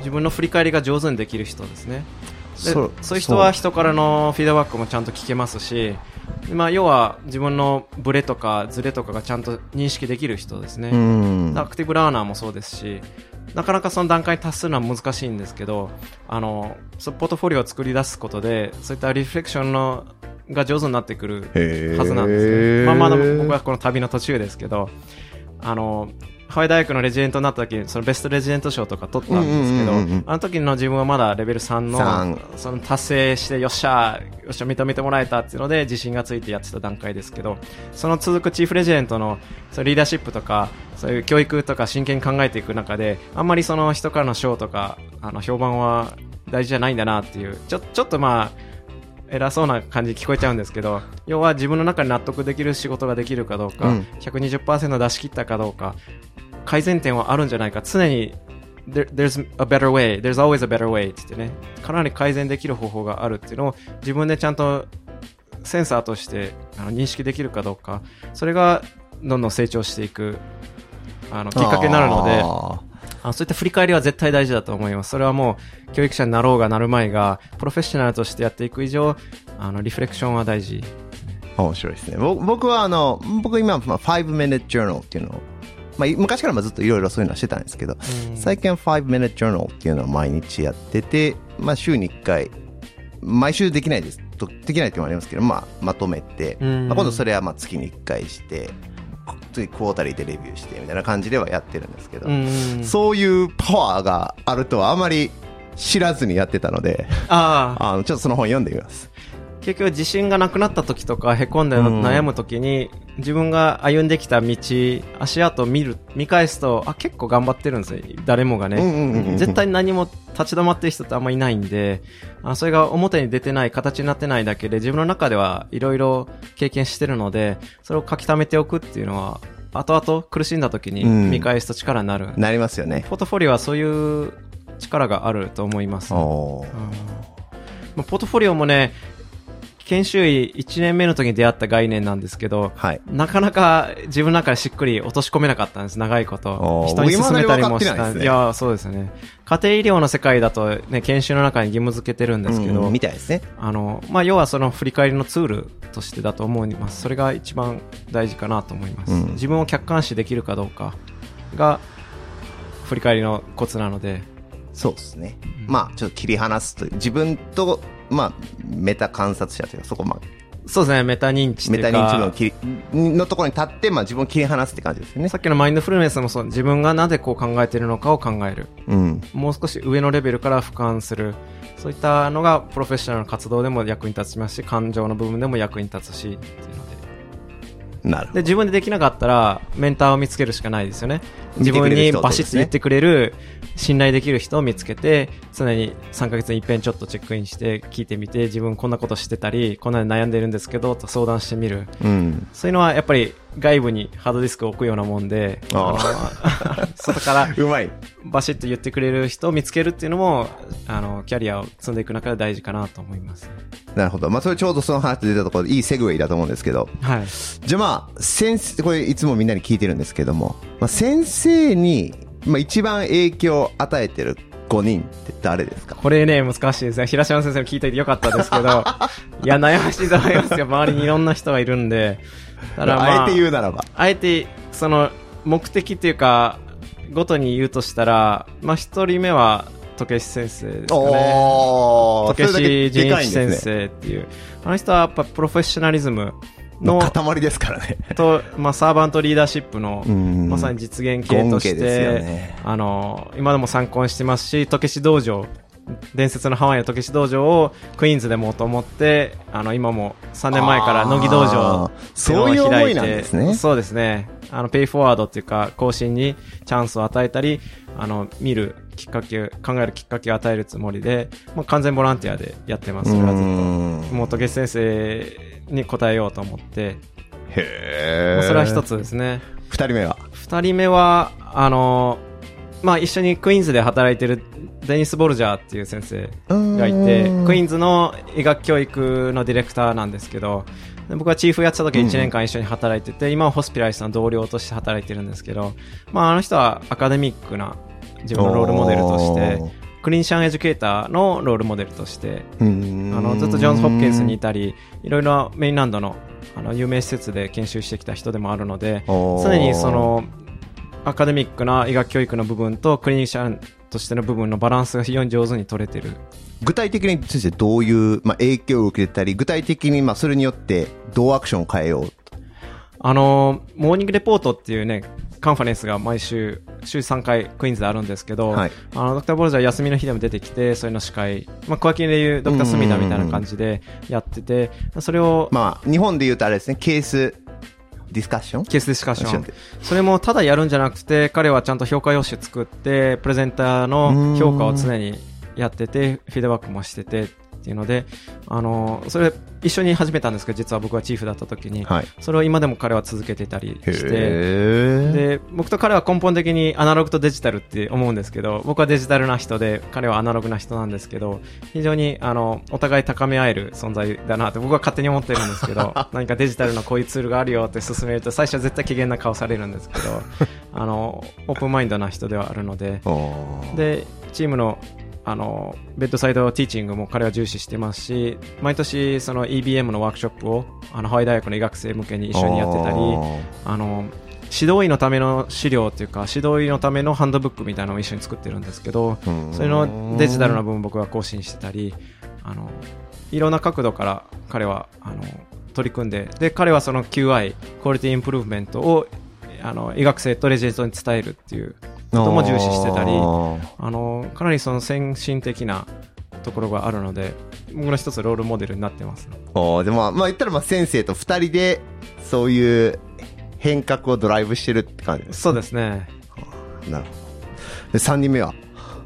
自分の振り返りが上手にできる人ですねでそそうういう人は人からのフィードバックもちゃんと聞けますし、まあ、要は自分のブレとかズレとかがちゃんと認識できる人ですね、うん。アクティブラーナーもそうですし、なかなかその段階に達するのは難しいんですけど、あの、ポートフォリオを作り出すことで、そういったリフレクションのが上手になってくるはずなんですね。まあまだ僕はこの旅の途中ですけど、あの、ハワイ大学のレジデントになった時に、そのベストレジデント賞とか取ったんですけど、あの時の自分はまだレベル3の、三。その達成して、よっしゃー、よっしゃ、認めてもらえたっていうので、自信がついてやってた段階ですけど、その続くチーフレジデントのそのリーダーシップとか、そういう教育とか真剣に考えていく中で、あんまりその人からの賞とか、あの、評判は大事じゃないんだなっていう、ちょ、ちょっとまあ、偉そうな感じに聞こえちゃうんですけど、要は自分の中に納得できる仕事ができるかどうか、うん。120%出し切ったかどうか、改善点はあるんじゃないか、常に There, there's a better way, there's always a better way って言ってね、かなり改善できる方法があるっていうのを自分でちゃんとセンサーとしてあの認識できるかどうか、それがどんどん成長していくあのきっかけになるので、ああそういった振り返りは絶対大事だと思います。それはもう教育者になろうがなる前が、プロフェッショナルとしてやっていく以上、あのリフレクションは大事。ー面白いですね。ぼ僕はあの、僕今、まあ、5 minute journal っていうのを、まあ、い昔からもずっといろいろそういうのはしてたんですけど、最近は5 minute journal っていうのを毎日やってて、まあ、週に1回、毎週できないです。とできないっていうのもありますけど、まあ、まとめて、うんまあ、今度それはまあ月に1回して、次クォータリーでレビューしてみたいな感じではやってるんですけど、うんそういうパワーがあるとはあまり知らずにやってたので、ああ、あの、ちょっとその本読んでみます。結局自信がなくなった時とか、へこんでうん悩む時に、自分が歩んできた道、足跡を見る、見返すと、あ、結構頑張ってるんですよ。誰もがね。うんうんうんうん絶対何も立ち止まってる人ってあんまいないんで、あそれが表に出てない、形になってないだけで、自分の中ではいろいろ経験してるので、それを書き溜めておくっていうのは、後々苦しんだ時にうん見返すと力になる。なりますよね。ポートフォリオはそういう力があると思います。おーまあポートフォリオもね、研修医1年目の時に出会った概念なんですけど、はい。なかなか自分の中でしっくり落とし込めなかったんです、長いこと人に勧めたりもし今まで分かってないねや、そうですね。家庭医療の世界だとね、研修の中に義務付けてるんですけど、うんみたいですね。あの、まあ、要はその振り返りのツールとしてだと思います。それが一番大事かなと思います。うん自分を客観視できるかどうかが、振り返りのコツなので、そうですね。まあ、ちょっと切り離すと自分と、まあ、メタ観察者というか、そこ、まあ、そうですね、メタ認知。メタ認知の切りのところに立って、まあ、自分を切り離すって感じですよねさ。っきのマインドフルネスもそう、自分がなぜこう考えているのかを考える。うん。もう少し上のレベルから俯瞰する。そういったのがプロフェッショナルの活動でも役に立ちますし、感情の部分でも役に立つし、っていうので。なるほど。で、自分でできなかったら、メンターを見つけるしかないですよね。自分にバシッと言ってくれる、信頼できる人を見つけて、常に3ヶ月に一遍ちょっとチェックインして、聞いてみて、自分こんなことしてたり、こんなに悩んでるんですけど、と相談してみる。うん。そういうのはやっぱり外部にハードディスクを置くようなもんで、[laughs] 外からうまい。バシッと言ってくれる人を見つけるっていうのも、あの、キャリアを積んでいく中で大事かなと思います。なるほど。まあ、それちょうどその話出たところで、いいセグウェイだと思うんですけど。はい。じゃあまあ、先生、これいつもみんなに聞いてるんですけども、まあ、先生に、まあ、一番影響を与えてる5人って誰ですか？これね、難しいですね。平島先生も聞いていてよかったですけど、[laughs] いや、悩ましいと思いますよ。周りにいろんな人がいるんで。まあえて言うならば。あえて、その、目的っていうか、ごとに言うとしたら、まあ、一人目は、時石先生ですかね。おー、時それだけ石仁一先。生っていう。あの人はやっぱプロフェッショナリズムの、塊ですからね。と、まあ、サーバントリーダーシップの、うんまさに実現系として、ねあの、今でも参考にしてますし、時石道場、伝説のハワイの時石道場をクイーンズでもと思って、あの、今も3年前から乃木道場そういう思いなんですね。そうですね。あの、ペイフォワードっていうか、更新にチャンスを与えたり、あの、見るきっかけ、考えるきっかけを与えるつもりで、もう完全ボランティアでやってます。それはずっと。うんもう時石先生に答えようと思って、へーまあそれは一。つですね。二人目は？二人目は、あの、まあ、一緒にクイーンズで働いてるデニス・ボルジャーっていう先生がいて、クイーンズの医学教育のディレクターなんですけど、で僕はチーフやってた時1年間一緒に働いてて、今はホスピラリストの同僚として働いてるんですけど、まあ、あの人はアカデミックな自分のロールモデルとして、クリニシャンエデュケーターのロールモデルとして、ああのずっとジョンズ・ホプキンスにいたり、いろいろメインランドのあの有名施設で研修してきた人でもあるので、常にそのアカデミックな医学教育の部分とクリニシャンとしての部分のバランスが非常に上手に取れてる。具体的に先生どういう、まあ、影響を受けてたり、具体的にまあそれによってどうアクションを変えようと。あの、 morning report っていうね、カンファレンスが毎週、週3回クイーンズであるんですけど、はいあの、ドクターボルジャー休みの日でも出てきて、それの司会、まあ、小脇でいうドクタースミダみたいな感じでやってて、それを、まあ、日本で言うとあれですね、 case discussion？case discussion で。それもただやるんじゃなくて、彼はちゃんと評価用紙作って、プレゼンターの評価を常にやってて、フィードバックもしててっていうので、あの、それ一緒に始めたんですけど、実は僕はチーフだった時に、はい。それを今でも彼は続けてたりして。で、僕と彼は根本的にアナログとデジタルって思うんですけど、僕はデジタルな人で、彼はアナログな人なんですけど、非常に、あの、お互い高め合える存在だなって僕は勝手に思ってるんですけど、[laughs] 何かデジタルのこういうツールがあるよって勧めると、最初は絶対機嫌な顔されるんですけど、あの、オープンマインドな人ではあるので、[laughs] で、チームの、あの、ベッドサイドティーチングも彼は重視してますし、毎年その EBM のワークショップを、あの、ハワイ大学の医学生向けに一緒にやってたり、あの、指導医のための資料っていうか、指導医のためのハンドブックみたいなのを一緒に作ってるんですけど、うん。それのデジタルな部分僕が更新してたり、あの、いろんな角度から彼は、あの、取り組んで、で、彼はその QI、クオリティインプルーブメントを、あの、医学生とレジェントに伝えるっていうことも重視してたり、あの、かなりその先進的なところがあるので、僕の一つロールモデルになってます、ね。おーでも、まあ言ったらまあ先生と二人で、そういう変革をドライブしてるって感じです。そうですね。なるほど。で、三人目は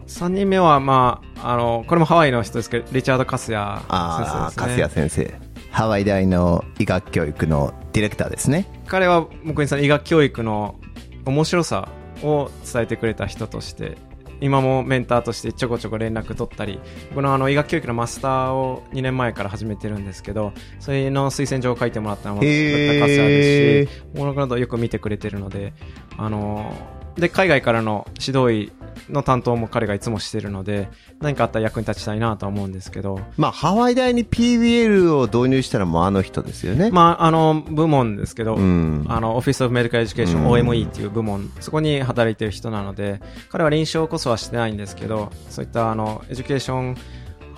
？3人目は、まあ、あの、これもハワイの人ですけど、リチャード・カスヤ先生ですね。粕谷先生。ハワイ大の医学教育のディレクターですね。彼は僕にその医学教育の面白さを伝えてくれた人として、今もメンターとしてちょこちょこ連絡取ったり、僕のあの医学教育のマスターを2年前から始めてるんですけど、それの推薦状を書いてもらったのも、へー。ドクターカスヤですし、僕のことをよく見てくれてるので、あので、海外からの指導医の担当も彼がいつもしてるので、何かあったら役に立ちたいなとは思うんですけど、まあ、ハワイ大に PBL を導入したらもうあの人ですよね。まあ、あの、部門ですけど、うん。あの、 Office of Medical Education、うん OME っていう部門、そこに働いてる人なので、彼は臨床こそはしてないんですけど、そういったあの、 education、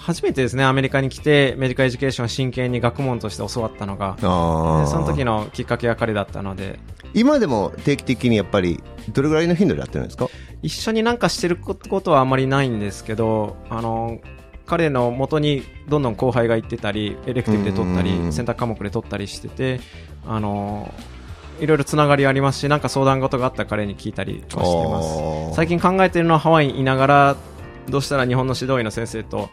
初めてですね、アメリカに来て、 medical education を真剣に学問として教わったのが。その時のきっかけが彼だったので、今でも定期的にやっぱり、どれぐらいの頻度でやってるんですか？一緒になんかしてることはあまりないんですけど、あの、彼の元にどんどん後輩が行ってたり、 elective で取ったり、うん選択科目で取ったりしてて、あの、いろいろつながりありますし、なんか相談事があったら彼に聞いたりはしてます。最近考えてるのはハワイにいながら、どうしたら日本の指導医の先生と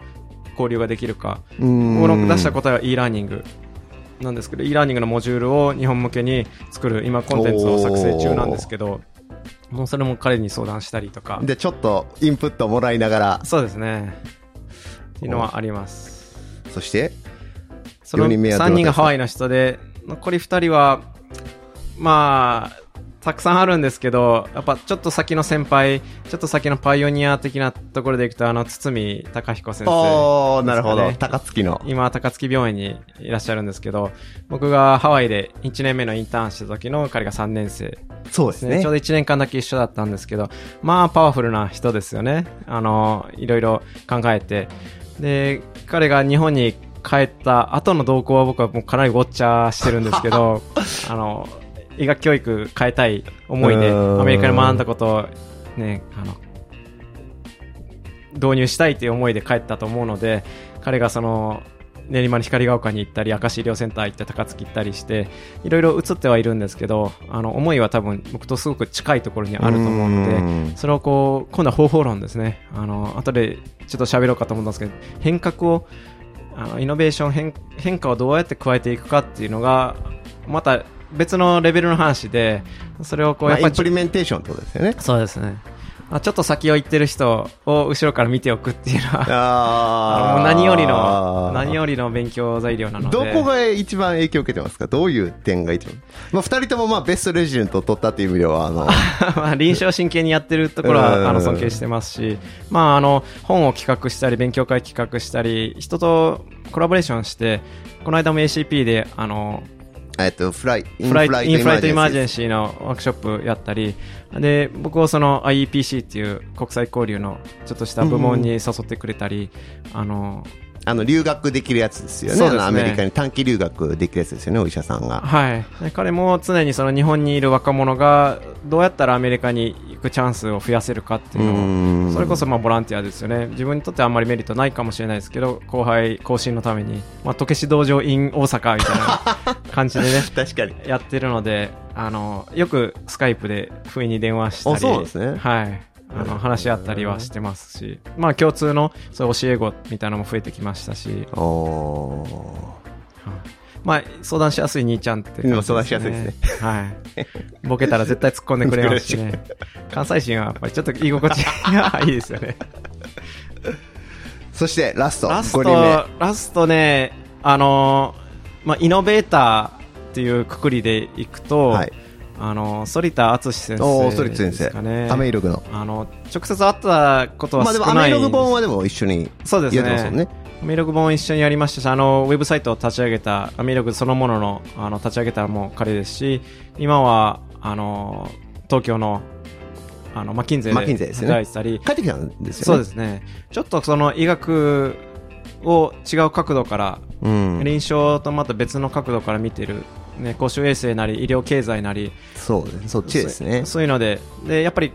交流ができるか。近僕の出した答えは e ラーニングなんですけど e ラーニングのモジュールを日本向けに作る今コンテンツを作成中なんですけどもうそれも彼に相談したりとか。で、ちょっとインプットもらいながら、そうですね。っていうのはあります。そして、その四人目はどな3た？ですか人がハワイの人で残り2人はまあたくさんあるんですけど、やっぱちょっと先の先輩、ちょっと先のパイオニア的なところでいくと、あの、堤隆彦先生。おー、なるほど。高槻の。今、高槻病院にいらっしゃるんですけど、僕がハワイで1年目のインターンした時の彼が3年生そうですすね。ちょう。ど1年間だけ一緒だったんですけど、まあ、パワフルな人ですよね。あの、いろいろ考えて。で、彼が日本に帰った後の動向は僕はもうかなりウォッチャーしてるんですけど、[laughs] あの、医学教育変えたい思いで、アメリカで学んだことをね、あの、導入したいという思いで帰ったと思うので、彼がその、練馬の光が丘に行ったり、明石医療センター行って高槻行ったりして、いろいろ映ってはいるんですけど、あの、思いは多分僕とすごく近いところにあると思うので、んそれをこう、今度は方法論ですね。あの、後でちょっと喋ろうかと思ったんですけど、変革を、あの、イノベーション変、変化をどうやって加えていくかっていうのが、また別のレベルの話で、それをこう、まあ、イやっぱりンプリメンテーションってことですよね。そうですね。あちょっと先を行ってる人を後ろから見ておくっていうのは、あもう何よりの、何よりの勉強材料なので。どこが一番影響を受けてますか？どういう点が一番？まあ、二人ともまあ、ベストレジデントを取ったっていう意味では、あの、[laughs] まあ臨床真剣にやってるところうんはあの尊敬してますし、まあ、あの本を企画したり勉強会企画したり人とコラボレーションしてこの間も ACP であのえっと、フライ、イフライインフライトエマージェ ncy のワークショップやったり。で僕をその IEPC っていう国際交流のちょっとした部門に誘ってくれたり、あのあの、留学できるやつですよね。ね。アメリカに短期留学できるやつですよね、お医者さんが。はい、で彼も常にその日本にいる若者がどうやったらアメリカに行くチャンスを増やせるかっていうのをうん。それこそまあボランティアですよね。自分にとってはあんまりメリットないかもしれないですけど後輩更新のために、まあ、時し道場 in 大阪みたいな感じでね [laughs] 確かに。やってるのであのよくスカイプで不意に電話したり。あそうなんですね。はいあの話し合ったりはしてますし、まあ、共通のそういう教え子みたいなのも増えてきましたし、おー。まあ、相談しやすい兄ちゃんって感じです、ね。今相談しやすいですね。はい。ボケたら絶対突っ込んでくれますしね。[laughs] 関西人はやっぱりちょっと居心地がいいですよね。そして、ラスト、ラスト5人目。、ラストね、あのーまあ、イノベーターっていうくくりでいくと、はい。あのー、反田敦先生ですかね。生。アメイログの。あの、直接会ったことはまあでも、ア少ないんです。メイログ本はでも一緒にそうですね。ね。アメログ本一緒にやりましたし、あの、ウェブサイトを立ち上げた、アメログそのものの、あの、立ち上げたも彼ですし、今は、あの、東京の、あの、マッキンゼで働いてたり、帰ってきたんですよね。そうですね。ちょっとその医学を違う角度から、うん。臨床とまた別の角度から見てる、ね、公衆衛生なり医療経済なり、そう。そっちですねそう。いうので、で、やっぱり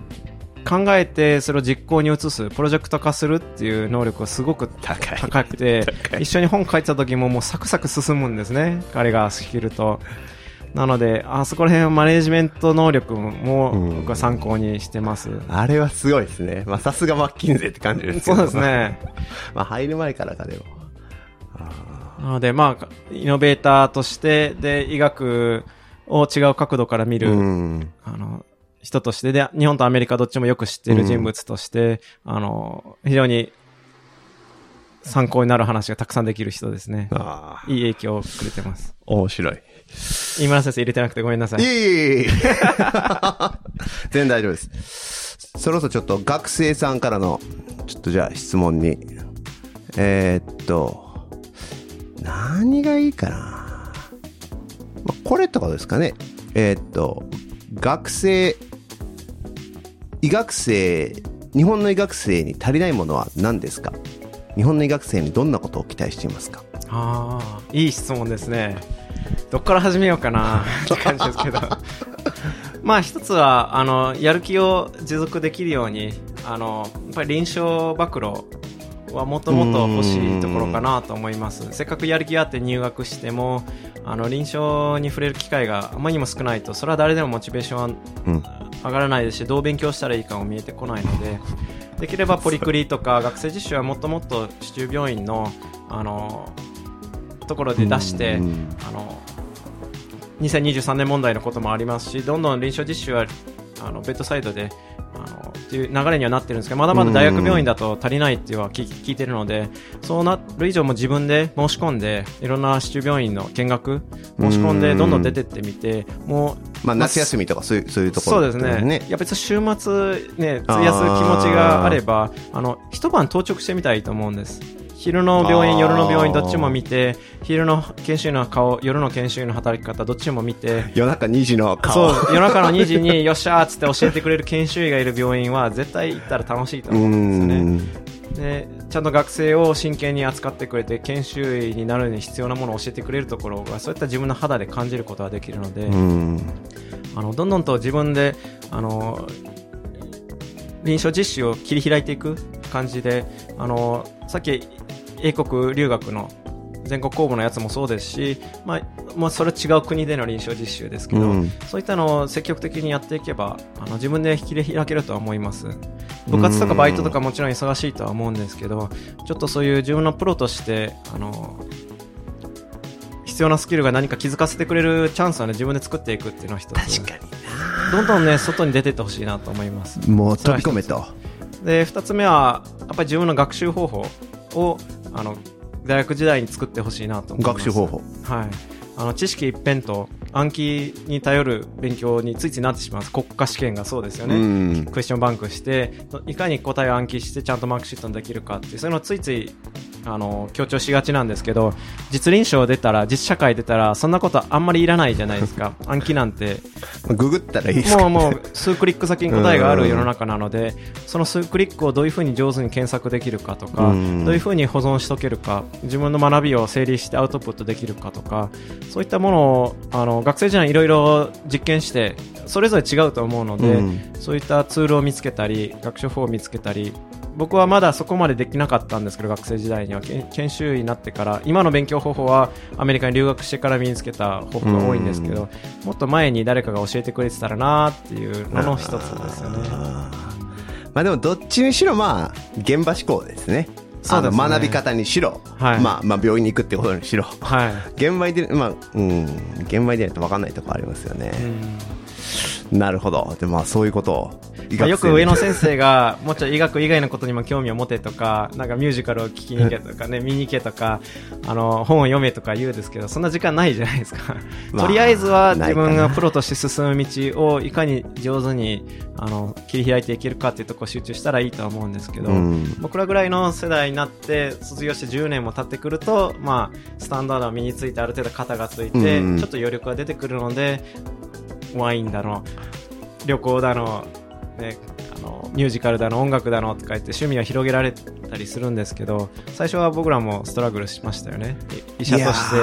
考えてそれを実行に移す、プロジェクト化するっていう能力がすごく高い。高くて、一緒に本書いてた時ももうサクサク進むんですね。彼が仕切ると。なので、あそこら辺はマネジメント能力もうん僕は参考にしてます。あれはすごいですね。まあ、さすがマッキンゼーって感じですそうです。ね。[laughs] まあ、入る前からかでも。なので、まあ、イノベーターとして、で、医学を違う角度から見る、うん。あの、人として、で、日本とアメリカどっちもよく知っている人物として、あの、非常に参考になる話がたくさんできる人ですね。ああ、いい影響をくれてます。面白い。飯村先生入れてなくてごめんなさい。いえい [laughs] 全然大丈夫です。そろそろちょっと学生さんからの、ちょっとじゃあ質問に。えーっと、何がいいかな？まあ、これとかですかね。えーっと、学生、医学生、日本の医学生に足りないものは何ですか？日本の医学生にどんなことを期待していますか？ああ、いい質問ですね。どっから始めようかな [laughs] って感じですけど。まあ一つは、あの、やる気を持続できるように、あの、やっぱり臨床暴露はもっともっと欲しいところかなと思います。せっかくやる気あって入学しても、あの、臨床に触れる機会があまりにも少ないと、それは誰でもモチベーションはうん。上がらないですしどう勉強したらいいかも見えてこないのでできればポリクリとか学生実習はもっともっと市中病院のあのところで出して、うんあの2023年問題のこともありますしどんどん臨床実習はあのベッドサイドであのっていう流れにはなってるんですけどまだまだ大学病院だと足りないっていうのは聞聞いてるのでそうなる以上も自分で申し込んでいろんな市中病院の見学申し込んでどんどん出てってみてもうまあ、夏休みとかそういうそういうところそうですね。いや別に週末ね、費やす気持ちがあれば、あの、一晩当直してみたいと思うんです。昼の病院、夜の病院、どっちも見て、昼の研修医の顔、夜の研修医の働き方、どっちも見て、夜中2時の顔。そう、夜中の2時に、よっしゃーっつって教えてくれる研修医がいる病院は、絶対行ったら楽しいとう思うんですよね。ん。でちゃんと学生を真剣に扱ってくれて研修医になるに必要なものを教えてくれるところがそういった自分の肌で感じることができるので、うん。あのどんどんと自分であの臨床実習を切り開いていく感じであのさっき英国留学の全国公募のやつもそうですし、まあ、まあ、それは違う国での臨床実習ですけど、うん。そういったのを積極的にやっていけばあの自分で切り開けるとは思います。部活とかバイトとかもちろん忙しいとは思うんですけどちょっとそういう自分のプロとしてあの必要なスキルが何か気づかせてくれるチャンスを、ね、自分で作っていくっていうのは一つ。確かどんどんね外に出てってほしいなと思います。にもう飛び込めと。で2つ目はやっぱり自分の学習方法をあの大学時代に作ってほしいなと思います。学習方法。はい。あの知識一辺と暗記に頼る勉強についついなってしまいます国家試験がそうですよね、うん。クエスチョンバンクしていかに答えを暗記してちゃんとマークシートにできるかっていうそういうのをついついあの強調しがちなんですけど実臨床出たら実社会出たらそんなことあんまりいらないじゃないですか。[laughs] 暗記なんて。ググったらいいですかもうもう数クリック先に答えがある世の中なのでその数クリックをどういうふうに上手に検索できるかとかうん。どういうふうに保存しとけるか自分の学びを整理してアウトプットできるかとかそういったものをあの学生時代にいろいろ実験してそれぞれ違うと思うので、うん。そういったツールを見つけたり学習法を見つけたり僕はまだそこまでできなかったんですけど学生時代にはけ研修医になってから今の勉強方法はアメリカに留学してから身につけた方法が多いんですけどもっと前に誰かが教えてくれてたらなっていうのの一つですよね。まあでもどっちにしろまあ現場志向ですねあの学び方にしろ、はい。まあまあ病院に行くってことにしろ。はい、現場に出るまあうん。現場に出ないと分かんないところありますよね、うんなるほど。でまあそういうこと。を医まあ、よく上の野先生が [laughs] もうちょい医学以外のことにも興味を持てとかなんかミュージカルを聞きに行けとかね見に行けとかあの本を読めとか言うんですけどそんな時間ないじゃないですか、まあとりあえずは自分がプロとして進む道をいかに上手にあの切り開いていけるかっていうところを集中したらいいとは思うんですけど、うん。僕らぐらいの世代になって卒業して10年も経ってくると、まあ、スタンダードが身についてある程度肩がついて、うん。ちょっと余力が出てくるのでワインだの旅行だの,、ね、あのミュージカルだの音楽だのとか言って趣味を広げられたりするんですけど最初は僕らもストラグルしましたよね。い医者として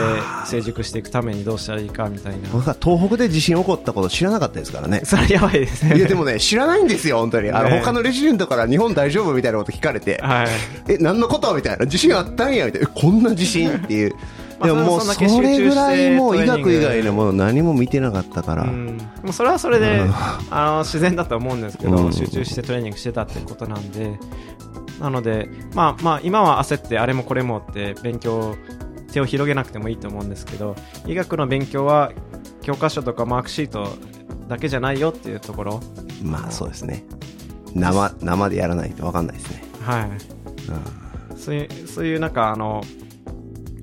成熟していくためにどうしたらいいかみたいな。僕は東北で地震起こったこと知らなかったですからね。[laughs] それやばいですね。いやでもね知らないんですよ本当に。あのね。他のレジデントから日本大丈夫みたいなこと聞かれて。はい。え何のことみたいな。地震あったんやみたいな。えこんな地震？っていうまあでももうそれぐらいもう医学以外のもの何も見てなかったから、もそれはそれで、うん。あの自然だと思うんですけど、うん。集中してトレーニングしてたってことなんで。なので、まあまあ、今は焦ってあれもこれもって勉強手を広げなくてもいいと思うんですけど医学の勉強は教科書とかマークシートだけじゃないよっていうところ、まあそうですね。生生でやらないと分かんないですね、はい、うん。そういうそういうなんかあの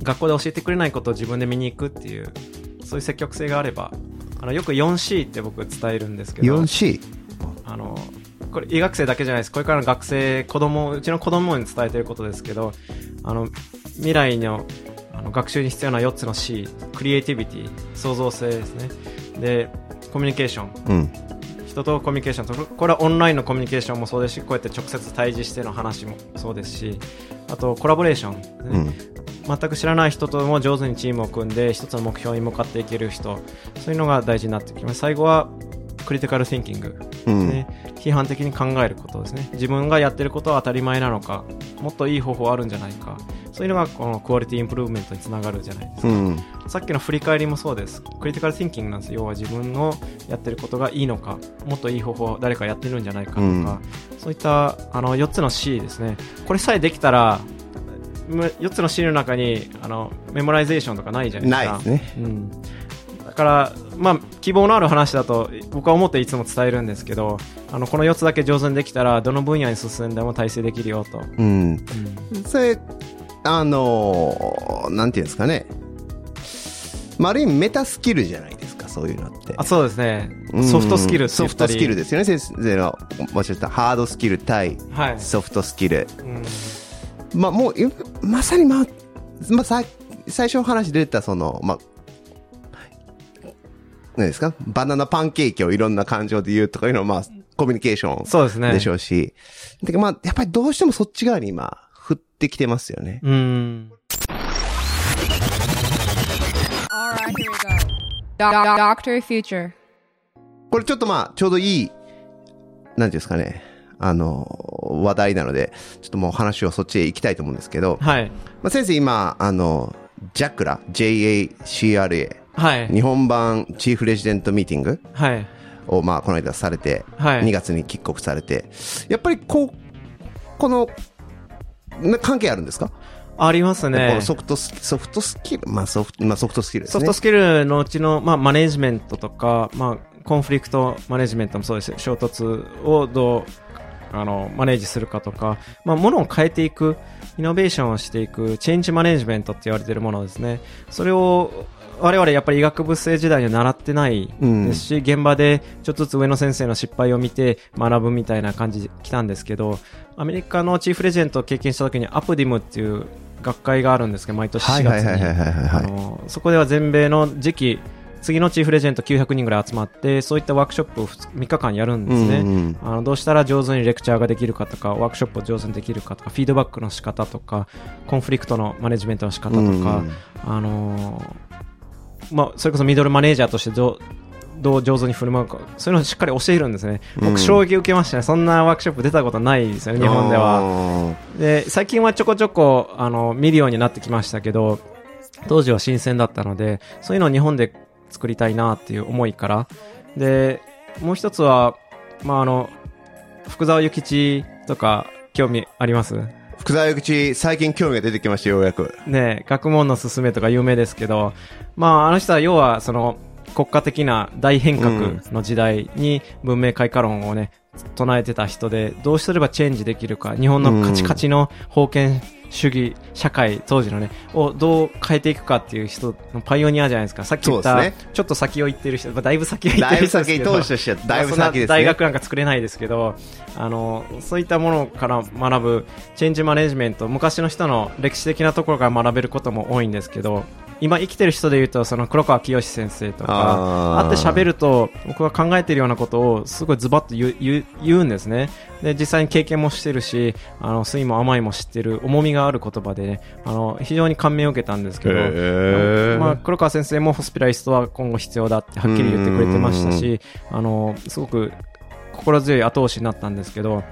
学校で教えてくれないことを自分で見に行くっていうそういう積極性があればあのよく 4C って僕伝えるんですけど 4C あのこれ医学生だけじゃないです。これからの学生子供うちの子供に伝えてることですけどあの未来のあの学習に必要な4つの C クリエイティビティ創造性ですね。でコミュニケーション。うん。人とコミュニケーション。とこれはオンラインのコミュニケーションもそうですしこうやって直接対峙しての話もそうですしあとコラボレーションね、うん全く知らない人とも上手にチームを組んで一つの目標に向かっていける人そういうのが大事になってきます。最後は critical thinking うん。ね、批判的に考えることですね。自分がやってることは当たり前なのかもっといい方法あるんじゃないか。そういうのがこの quality improvement につながるじゃないですか、うん。さっきの振り返りもそうです。 critical thinking なんです。要は自分のやってることがいいのかもっといい方法誰かやってるんじゃないかとか、うん。そういったあの4つの C ですね。これさえできたら4つの C の中にあの memorization とかないじゃないですか。ないですね。うん、だから、まあ、希望のある話だと僕は思っていつも伝えるんですけどあのこの4つだけ上手にできたらどの分野に進んでも体制できるよと、うん。それ、あのーなんていうんですかね。まあ、ある意味メタスキルじゃないですか、そういうのって。あそうですねうんソフトスキルソフトスキルですよね、先生のおっしゃったハードスキル対はい、ソフトスキル。うんまあ、もう、いまさにまあ、まあ、さ最初の話で出た、その、まあ、何ですか？バナナパンケーキをいろんな感情で言うとかいうのは、まあ、コミュニケーションそうですねでしょうし。てかまあ、やっぱりどうしてもそっち側に今、振ってきてますよね。うん。これちょっとまあ、ちょうどいい、なんていうんですかね、あの、話題なので、ちょっともう話をそっちへ行きたいと思うんですけど、はい。まあ、先生今、あの、JACRA、JACRA、はい。日本版チーフレジデントミーティングはい。を、まあ、この間されて、はい2月に帰国されて、やっぱりこう、この、な関係あるんですか、ありますこねの。ソフトスソフトスキル、まあソフト、まあソフトスキルですね。ソフトスキルのうちの、まあ、マネジメントとか、まあ、コンフリクトマネジメントもそうですよ衝突をどう、あの、マネージするかとか、まあ、ものを変えていく、イノベーションをしていく、チェンジマネジメントって言われているものですね。それを、我々やっぱり医学部生時代には習ってないですし、現場でちょっとずつ上野先生の失敗を見て学ぶみたいな感じで来たんですけど、アメリカのチーフレジェントを経験した時にアプディムっていう学会があるんですけど、毎年4月に。そこでは全米の次期次のチーフレジェント900人ぐらい集まってそういったワークショップを3日間やるんですね、うんうん。あのどうしたら上手にレクチャーができるかとかワークショップを上手にできるかとかフィードバックの仕方とかコンフリクトのマネジメントの仕方とか、うんあのーまあ、それこそミドルマネージャーとしてどうどう上手に振る舞うかそういうのをしっかり教えるんですね。うん。僕衝撃受けましたね。そんなワークショップ出たことないですよね日本では。は。で最近はちょこちょこあの見るようになってきましたけど当時は新鮮だったのでそういうのを日本で作りたいなっていう思いから。でもう一つは、まあ、あの福沢諭吉とか興味あります？福沢諭吉、最近興味が出てきました、ようやく。ね学問の勧めとか有名ですけど、まあ、あの人は要はその国家的な大変革の時代に文明開化論をね唱えてた人でどうすればチェンジできるか日本のカチカチの封建主義社会当時のねをどう変えていくかっていう人のパイオニアじゃないですか。さっき言った、そうですちょっと先を行ってる人、まあ、だいぶ先を行っだいぶ先、てる人ですけど。当時としてはだい。ぶ先ですね。大学なんか作れないですけど、あの、そういったものから学ぶチェンジマネジメント、昔の人の歴史的なところから学べることも多いんですけど、今生きてる人で言うと、その黒川清先生とか、会って喋ると、僕が考えているようなことをすごいズバッと言う言うんですね。で、実際に経験もしてるし、あの、酸いも甘いも知ってる重みがある言葉でね、あの、非常に感銘を受けたんですけど、へー。まあ、黒川先生もホスピラリストは今後必要だってはっきり言ってくれてましたし、あの、すごく心強い後押しになったんですけど、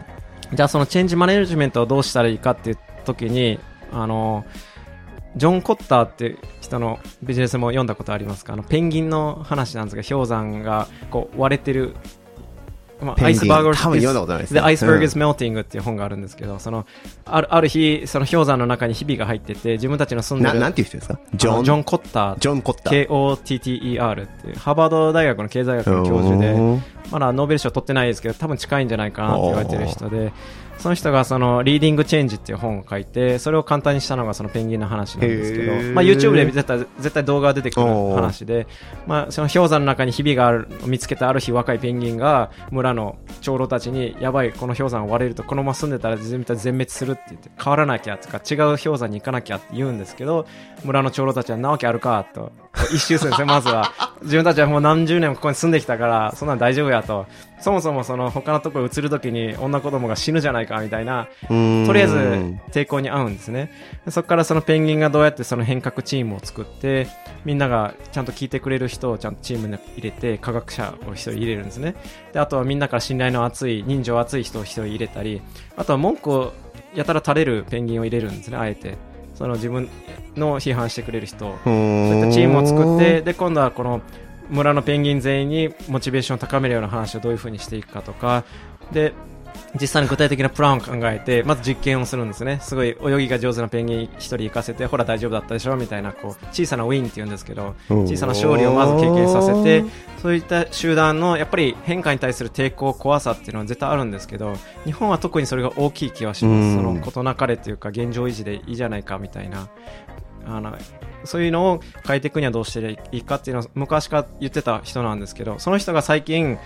じゃあそのチェンジマネジメントをどうしたらいいかっていう時に、あの、ジョン・コッターっていう人のビジネスも読んだことありますか？あのペンギンの話なんですが氷山がこう割れてる、まあ、アイスバーグ多分読んだことないですね。で、アイスバーグうん。is melting っていう本があるんですけど、その、ある、ある日、その氷山の中にひびが入ってて、自分たちの住んでな、る、なんていう人ですか？ジョン、ジョン・コッター。ジョン・コッター。KOTTER っていう、ハーバード大学の経済学の教授で、まだノーベル賞取ってないですけど、多分近いんじゃないかなって言われてる人で、その人がその、リーディングチェンジっていう本を書いて、それを簡単にしたのがそのペンギンの話なんですけどまあ YouTube で絶対、絶対動画が出てくる話で、まあその氷山の中にひびがある見つけたある日若いペンギンが村の長老たちに、やばい、この氷山を割れるとこのまま住んでたら全滅するって言って、変わらなきゃとか違う氷山に行かなきゃって言うんですけど、村の長老たちはなわけあるかと、[laughs] 一周するんですよ、まずは。自分たちはもう何十年もここに住んできたから、そんなん大丈夫やと。そもそもその他のところに移るときに女子供が死ぬじゃないかみたいな、とりあえず抵抗に合うんですね。でそこからそのペンギンがどうやってその変革チームを作って、みんながちゃんと聞いてくれる人をちゃんとチームに入れて、科学者を一人入れるんですね。で、あとはみんなから信頼の厚い、人情厚い人を一人入れたり、あとは文句をやたら垂れるペンギンを入れるんですね、あえて。その自分の批判してくれる人そういったチームを作って、で、今度はこの村のペンギン全員にモチベーションを高めるような話をどういう風にしていくかとか、で、実際に具体的なプランを考えて、まず実験をするんですね。すごい泳ぎが上手なペンギン一人行かせて、ほら大丈夫だったでしょみたいな、こう、小さなウィンって言うんですけど、うん小さな勝利をまず経験させて、そういった集団の、やっぱり変化に対する抵抗、怖さっていうのは絶対あるんですけど、日本は特にそれが大きい気はします。うんその、事なかれっていうか、現状維持でいいじゃないかみたいな。あの、そういうのを変えていくにはどうしていいかっていうのを昔から言ってた人なんですけど、その人が最近、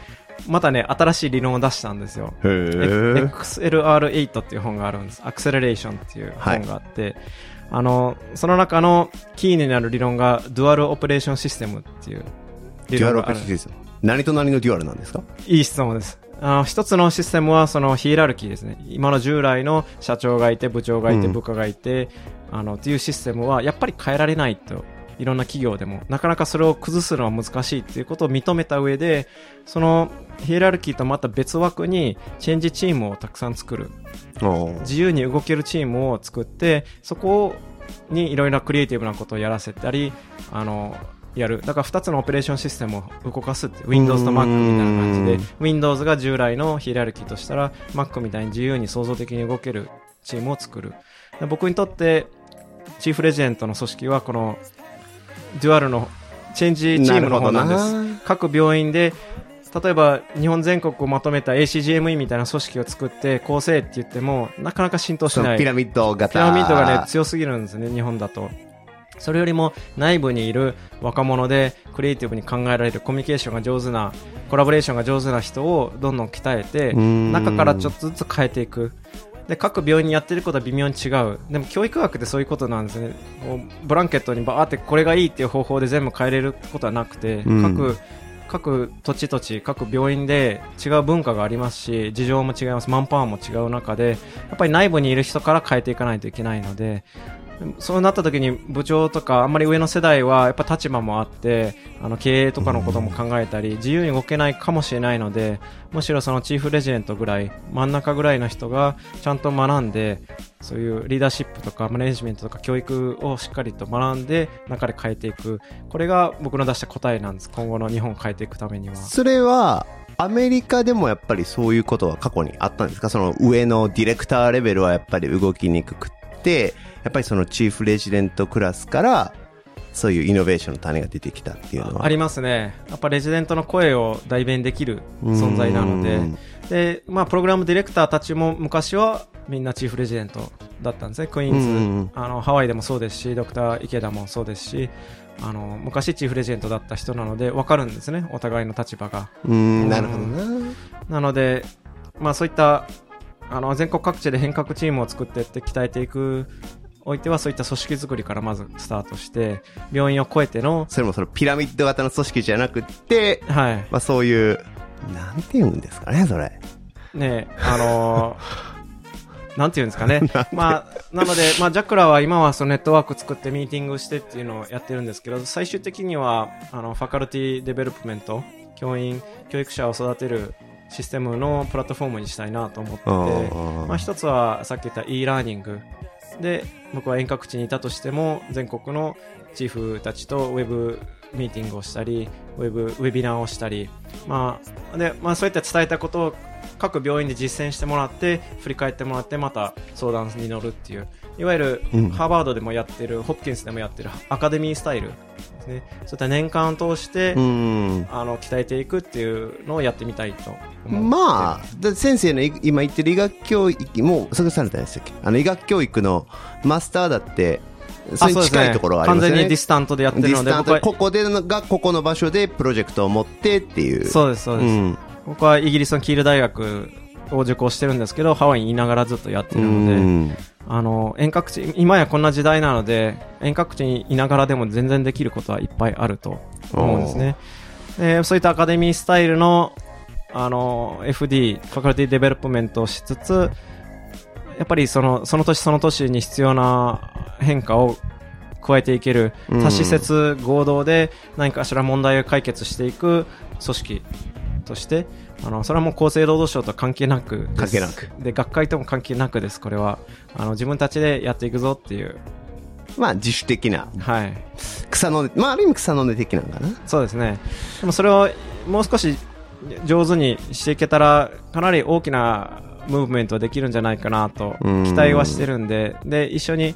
またね、新しい理論を出したんですよ。へー XLR8 っていう本があるんです。 acceleration っていう本があって、あの、その中のキーになる理論が、 dual operation system っていう理 dual operatioンシステム？何と何のデュアルなんですか？いい質問です。あの一つのシステムはそのヒエラルキーですね。今の従来の社長がいて、部長がいて、うん部下がいて、あの、っていうシステムはやっぱり変えられないと。いろんな企業でも。なかなかそれを崩すのは難しいっていうことを認めた上で、そのヒエラルキーとまた別枠にチェンジチームをたくさん作る。自由に動けるチームを作って、そこにいろいろなクリエイティブなことをやらせたり、あの、やる。だから2つのオペレーションシステムを動かすって、Windows と Mac みたいな感じでうん、Windows が従来のヒエラルキーとしたら、Mac みたいに自由に創造的に動けるチームを作る。で僕にとって、チーフレジデントの組織はこの、デュアルのチェンジチームの方なんです。各病院で、例えば日本全国をまとめた ACGME みたいな組織を作って構成って言ってもなかなか浸透しない。ピラミッド型。ピラミッドがね、強すぎるんですね、日本だと。それよりも内部にいる若者でクリエイティブに考えられるコミュニケーションが上手な、コラボレーションが上手な人をどんどん鍛えて、ん中からちょっとずつ変えていく。で、各病院にやってることは微妙に違う。でも教育学ってそういうことなんですね。ブランケットにバーってこれがいいっていう方法で全部変えれることはなくて、うん各、各土地土地、各病院で違う文化がありますし、事情も違います、マンパワーも違う中で、やっぱり内部にいる人から変えていかないといけないので、そうなった時に部長とかあんまり上の世代はやっぱ立場もあってあの経営とかのことも考えたり自由に動けないかもしれないのでむしろそのチーフレジデントぐらい真ん中ぐらいの人がちゃんと学んでそういうリーダーシップとかマネジメントとか教育をしっかりと学んで中で変えていく。これが僕の出した答えなんです今後の日本を変えていくためには。それは、アメリカでもやっぱりそういうことは過去にあったんですか？その上のディレクターレベルはやっぱり動きにくくって、やっぱりそのチーフレジデントクラスから、そういうイノベーションの種が出てきたっていうのは。ありますね。やっぱレジデントの声を代弁できる存在なのでうん、で、まあ、プログラムディレクターたちも昔はみんなチーフレジデントだったんですね。クイーンズ、うんあの、ハワイでもそうですし、ドクター池田もそうですし、あの、昔チーフレジデントだった人なので、わかるんですね。お互いの立場が。うん、なるほどな。なので、まあそういった、あの、全国各地で変革チームを作っていって鍛えていく、おいてはそういった組織作りからまずスタートして、病院を超えての、それもそのピラミッド型の組織じゃなくって、はい。まあそういう、なんて言うんですかね、それ。ねあのー [laughs] なんていうんですかね。まあ、なので、まあ、 JACRA は今はそのネットワーク作ってミーティングしてっていうのをやってるんですけど、最終的には、あの、 faculty development、教員、教育者を育てるシステムのプラットフォームにしたいなと思ってて、まあ、一つはさっき言った e ラーニングで僕は遠隔地にいたとしても全国のチーフたちとウェブミーティングをしたりウェブウェビナーをしたり、まあでまあ、そういった伝えたことを各病院で実践してもらって振り返ってもらってまた相談に乗るっていういわゆるうんハーバードでもやってる、ホプキンスでもやってるアカデミースタイルですねそういった年間を通して、うん。あの鍛えていくっていうのをやってみたいとまあ、だ先生のい今言ってる医学教育、もう、それされたんでしたっけあの、医学教育のマスターだって、それに近いところがありますよね。完全にディスタントでやってるので、ここでのが、ここの場所でプロジェクトを持ってっていう。そうです、そうです。ん。僕はイギリスのキール大学を受講してるんですけど、ハワイにいながらずっとやってうるので、ん。あの、遠隔地、今やこんな時代なので、遠隔地にいながらでも全然できることはいっぱいあると思うんですね。でそういったアカデミースタイルの、あの、FD、 faculty development をしつつ、やっぱりその、その年その年に必要な変化を加えていける、うん多施設合同で何かしら問題を解決していく組織として、あの、それはもう厚生労働省とは関係なく関係なく。で、学会とも関係なくです、これは。あの、自分たちでやっていくぞっていう。まあ、自主的な、はい。草の根、まあ、ある意味草の根的なんかな。そうですね。でもそれをもう少し上手にしていけたら、かなり大きなムーブメントはできるんじゃないかなとうん期待はしてるんで、で、一緒に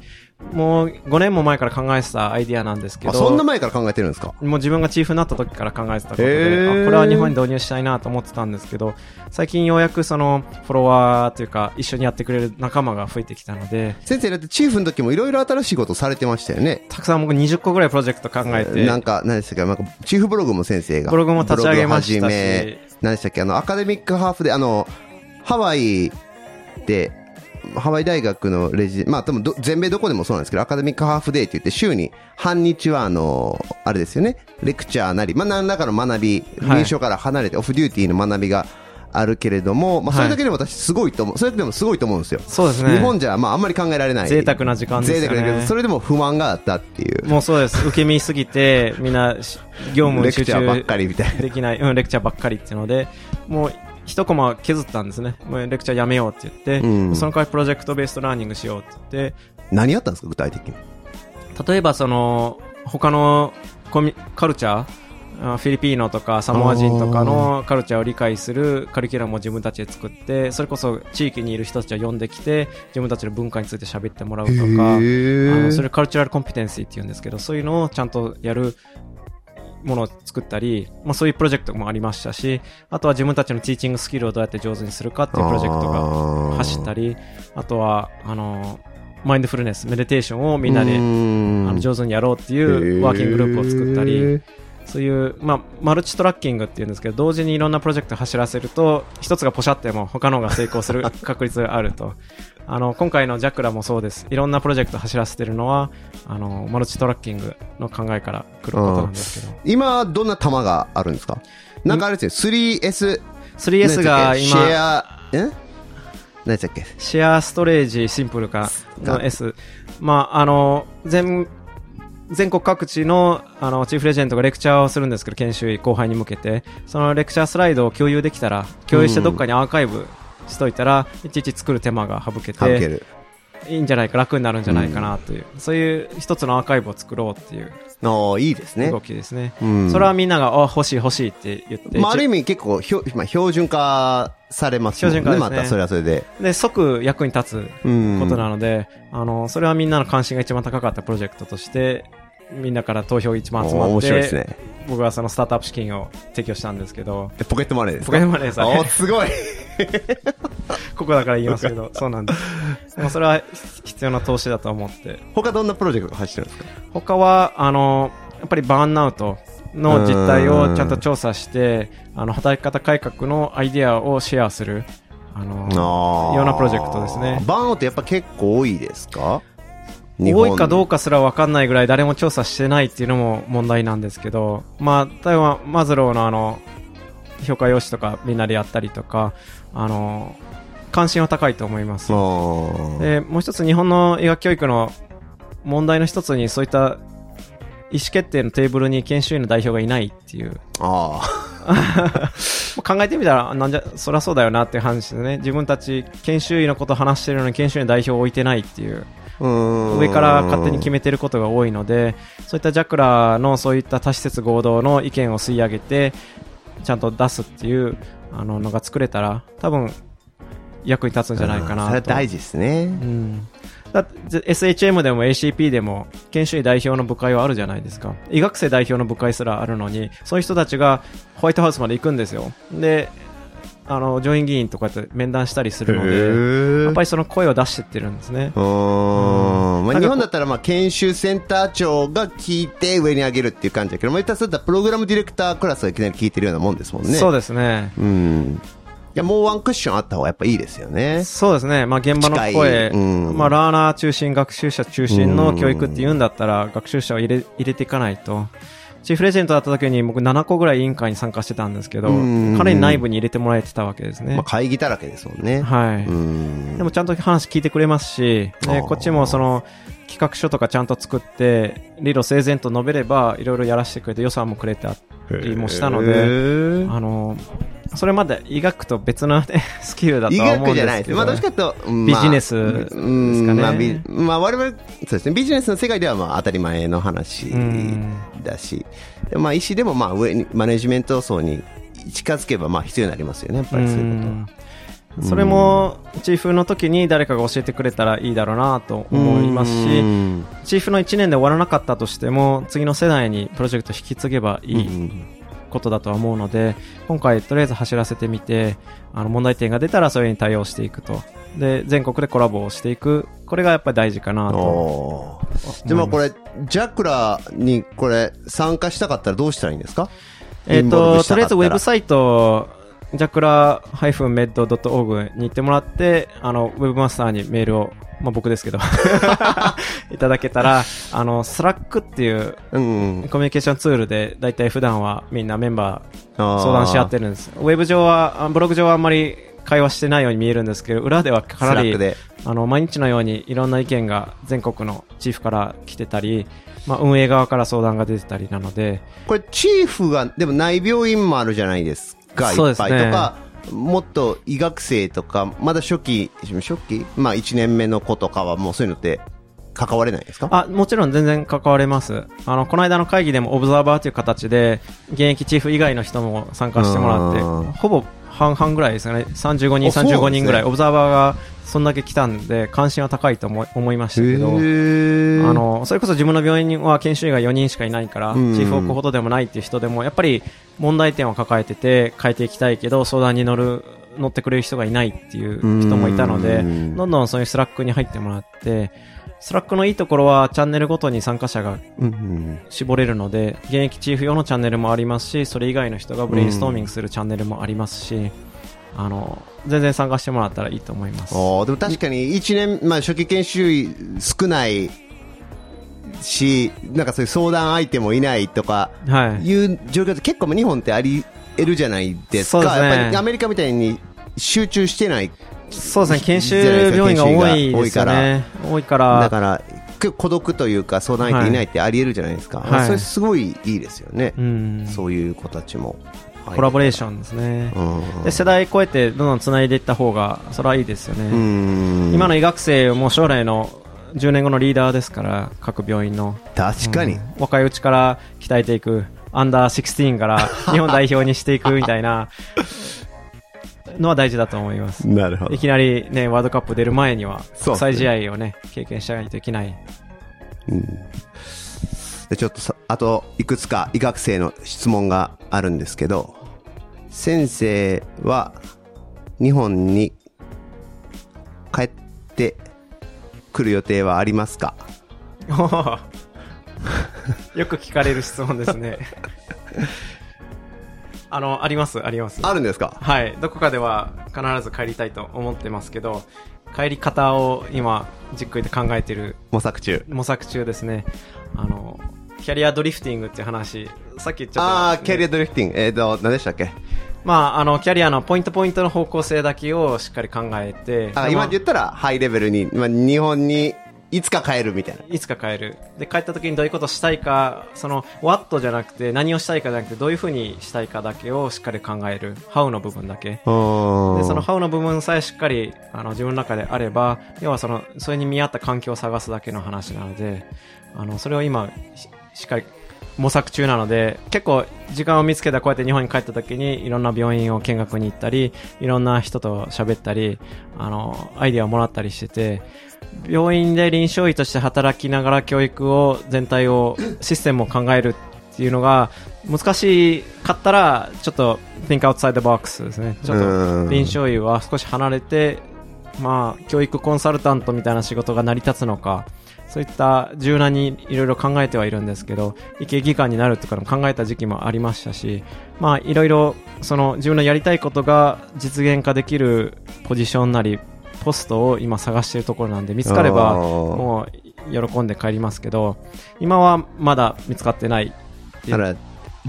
もう5年も前から考えてたアイディアなんですけど、あそんな前から考えてるんですか？もう自分がチーフになった時から考えてたことへで、これは日本に導入したいなと思ってたんですけど、最近ようやくそのフォロワーというか一緒にやってくれる仲間が増えてきたので、先生だってチーフの時もいろいろ新しいことされてましたよね。たくさん僕20個ぐらいプロジェクト考えて、なんか、何でしたっけ？なんか、チーフブログも先生が。ブログも立ち上げましたし何でしたっけ？あの、アカデミックハーフで、あの、ハワイで、ハワイ大学のレジ、まあ多分ど全米どこでもそうなんですけど、アカデミックハーフデーって言って週に半日はあの、あれですよね、レクチャーなり、まあ何らかの学び、はい入所から離れてオフデューティーの学びがあるけれども、まあそれだけでも私すごいと思う、それだけでもすごいと思うんですよ。そうですね。日本じゃまああんまり考えられない。贅沢な時間ですよね贅沢だけど、それでも不満があったっていう。もうそうです。受け身すぎて、みんなし業務レに集クチャーばっか中りみたいな。できない、うん、レクチャーばっかりっていうので、もう一コマ削ったんですね。もうレクチャーやめようって言って、うん。その代わりプロジェクトベーストラーニングしようって。言って、何やったんですか具体的に？例えばその、他のコミカルチャー、あフィリピーノとかサモア人とかのカルチャーを理解するカリキュラムを自分たちで作って、それこそ地域にいる人たちを呼んできて、自分たちの文化について喋ってもらうとか、あのそれカルチュラルコンピテンシーって言うんですけど、そういうのをちゃんとやるものを作ったり、まあそういうプロジェクトもありましたし、あとは自分たちのティーチングスキルをどうやって上手にするかっていうプロジェクトが走ったり、あとは、あの、マインドフルネス、メディテーションをみんなで、あの上手にやろうっていうワーキンググループを作ったり、そういう、まあ、マルチトラッキングっていうんですけど、同時にいろんなプロジェクト走らせると、一つがポシャっても他のが成功する確率があると。あの、今回のジャクラもそうです。いろんなプロジェクト走らせてるのは、あの、マルチトラッキングの考えから来ることなんですけど。今、どんな玉があるんですか？なんかあれですよ、3S。3S がシ今、ェア、え？何でっけ？シェアストレージシンプル化の S。まあ、あの、全、全国各地のあのチーフレジェンドがレクチャーをするんですけど、研修医後輩に向けて、そのレクチャースライドを共有できたら、共有してどっかにアーカイブしといたら、いちいち作る手間が省けて。いいんじゃないか、楽になるんじゃないかなという、そういう一つのアーカイブを作ろうっていうああ、いいですね動。きですね。うんそれはみんなが、あ、欲しい欲しいって言って、まあ、ある意味結構ひょ、まあ、標準化されますね。標準化ですねまたそれはそれで。で、即役に立つうん。ことなので、あの、それはみんなの関心が一番高かったプロジェクトとして、みんなから投票一番集まって、面白いですね。僕はそのスタートアップ資金を提供したんですけど、えポケットマネーですか？ポケットマネーですおすごい。[laughs] ここだから言いますけど、そうなんです。でもそれは必要な投資だと思って。他どんなプロジェクトが走ってるんですか？他は、あの、やっぱりバーンアウトの実態をちゃんと調査して、あの、働き方改革のアイデアをシェアする、あの。ようなプロジェクトですねバーンオってやっぱ結構多いですか？多いかどうか。かすら分かんないぐらい誰も調査してないっていうのも問題なんですけど、まあ、例えばマズローのあの、評価用紙とかみんなでやったりとか、あの、関心は高いと思います。で、もう一つ日本の医学教育の問題の一つにそういった意思決定のテーブルに研修医の代表がいないっていう。あ [laughs] 考えてみたら、なんじゃ、そりゃそうだよなっていう話でね。自分たち研修医のこと話してるのに研修医の代表を置いてないっていう。上から勝手に決めてることが多いので、そういったジャクラのそういった多施設合同の意見を吸い上げて、ちゃんと出すっていうあののが作れたら、多分役に立つんじゃないかなと。うんそれは大事ですね。うん。だ SHM でも ACP でも研修医代表の部会はあるじゃないですか。医学生代表の部会すらあるのに、そういう人たちがホワイトハウスまで行くんですよ。で、あの、上院議員とかやって面談したりするので、やっぱり。りその声を出してってるんですね。うーんまあ、日本だったらまあ研修センター長が聞いて上に上げるっていう感じだけど、まあ、言ったらそういったプログラムディレクタークラスがいきなり聞いてるようなもんですもんね。そうですね。うん。いや、もうワンクッションあった方がやっぱいいですよね。そうですね。まあ現場の近声、いうんまあラーナー中心、学習者中心の教育って言うんだったら、学習者を入れ入れていかないと。チーフレジェントだった時に僕7個ぐらい委員会に参加してたんですけど、うん彼に内部に入れてもらえてたわけですね。まあ、会議だらけですもんね。はい。うん。でもちゃんと話聞いてくれますし、ね、あーこっちもその企画書とかちゃんと作って、理路整然と述べれば、いろいろやらせてくれて予算もくれたりもしたのへで、ーあの、それまで医学と別の、ね、[laughs] スキルだと医は思うん学じゃないです。ですけど。まあ、どっちかというと、うんビジネスですかね。うんまあ、ビまあ、我々、そうですね、ビジネスの世界ではまあ当たり前の話うん。だし、でまあ、医師でもまあ上に、マネジメント層に近づけばまあ必要になりますよね、やっぱりそういうこうん。それもチーフの時に誰かが教えてくれたらいいだろうなと思いますし、うん。チーフの1年で終わらなかったとしても、次の世代にプロジェクト引き継げばいいことだとは思うので、今回とりあえず走らせてみて、あの問題点が出たらそれに対応していくと。で、全国でコラボをしていく。これがやっぱり大事かなと。でもこれ、ジャクラにこれ参加したかったらどうしたらいいんですか？えっ、と、とりあえずウェブサイト、 jacra-med.org に行ってもらって、あの、ウェブマスターにメールを、まあ僕ですけど、[laughs] いただけたら、あの、スラックっていううん。コミュニケーションツールで、だいたい普段はみんなメンバー相相談し合ってるんです。ウェブ上は、あブログ上はあんまり会話してないように見えるんですけど、裏ではかなり、で。あの、毎日のようにいろんな意見が全国のチーフから来てたり、まあ運営側から相談が出てたりなので、これ、チーフが、でも内病院もあるじゃないですか、いっぱいとか、もっと医学生とか、まだ初期、初期まあ1年目の子とかはもうそういうのって関われないですか？あ、もちろん全然関われます。あの、この間の会議でもオブザーバーという形で、現役チーフ以外の人も参加してもらっうんて、ほぼ半々ぐらいですよね。35人、あそうなんですね。35人ぐらい、オブザーバーがそんだけ来たんで、関心は高いと思い思いましたけど、ー。あ、の、それこそ自分の病院は研修医が4人しかいないから、チうん。ーフを置くほどでもないっていう人でも、やっぱり問題点を抱えてて変えていきたいけど、相談に乗る、乗ってくれる人がいないっていう人もいたので、うん。どんどんそういうスラックに入ってもらって、スラックのいいところはチャンネルごとに参加者がうん絞れるので、現役チーフ用のチャンネルもありますし、それ以外の人がブレインストーミングするチャンネルもありますし、あの、全然参加してもらったらいいと思います。おーでも確かに1年、まあ初期研修医少ないし、なんかそういう相談相手もいないとか、はい。いう状況って結構日本ってあり得るじゃないですか。そうですねやっぱりアメリカみたいに集中してない。そうですね、研修病院が多いですよね。多いから、だから、結構孤独というか相談相手いないってあり得るじゃないですか。はいそれすごいいいですよね。うん、そういう子たちも。コラボレーシションですね。ョで、世代超えてどんどん繋いでいった方が、それはいいですよね。うん。今の医学生も将来の10年後のリーダーですから、各病院の。確かに。うん若いうちから鍛えていく、アンダー16から日本代表にしていくみたいな [laughs] のは大事だと思います。なるほいきなりね、ワールドカップ出る前には、国際試合をね、経験しないといけない。でちょっとさあといくつか医学生の質問があるんですけど先生は日本に帰ってくる予定はありますか？[laughs] よく聞かれる質問ですね。[laughs] あの、あります、あります。あるんですか？はい。どこかでは必ず帰りたいと思ってますけど、帰り方を今、じっくりと考えてる模索中模索中ですね。あの、キャリアドリフティングっていう話、さっき言っちゃった。ああーキャリアドリフティングえっ、と何でしたっけ？まあ、あの、キャリアのポイントポイントの方向性だけをしっかり考えて、あま今言ったらハイレベルに、まあ、日本にいつか帰るみたいないつか帰る。で、帰った時にどういうことしたいか、その、what じゃなくて、何をしたいかじゃなくて、どういうふうにしたいかだけをしっかり考える。how の部分だけ。で、でその how の部分さえしっかり、あの、自分の中であれば、要はその、それに見合った環境を探すだけの話なので、あの、それを今、ししっかり模索中なので、結構時間を見つけたらこうやって日本に帰った時にいろんな病院を見学に行ったり、いろんな人と喋ったり、あの、アイディアをもらったりしてて、病院で臨床医として働きながら教育を全体を、システムを考えるっていうのが難しかったら、ちょっと think outside the box ですね。ちょっうんと臨床医は少し離れて、まあ、教育コンサルタントみたいな仕事が成り立つのか、そういった柔軟にいろいろ考えてはいるんですけど、医系技官になるとかも考えた時期もありましたし、まあ、いろいろ、その自分のやりたいことが実現化できるポジションなり、ポストを今探しているところなんで、見つかれば、もう喜んで帰りますけど、今はまだ見つかってない。だから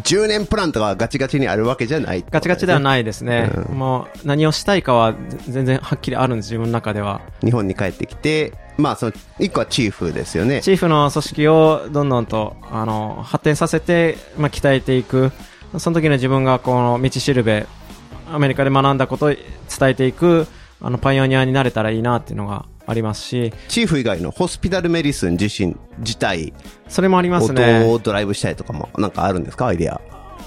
10年プランとかガチガチにあるわけじゃないガチガチではないですね。うんもう何をしたいかは全然はっきりあるんです、自分の中では。日本に帰ってきてまあその一個はチーフですよねチーフの組織をどんどんと、あの、発展させて、まあ、鍛えていく。その時の自分がこの道しるべ、アメリカで学んだことを伝えていく、あの、パイオニアになれたらいいなっていうのがありますし、チーフ以外のホスピタルメディスン自身自体それもありますをね。どうドライブしたいとかもなんかあるんですか？アイデア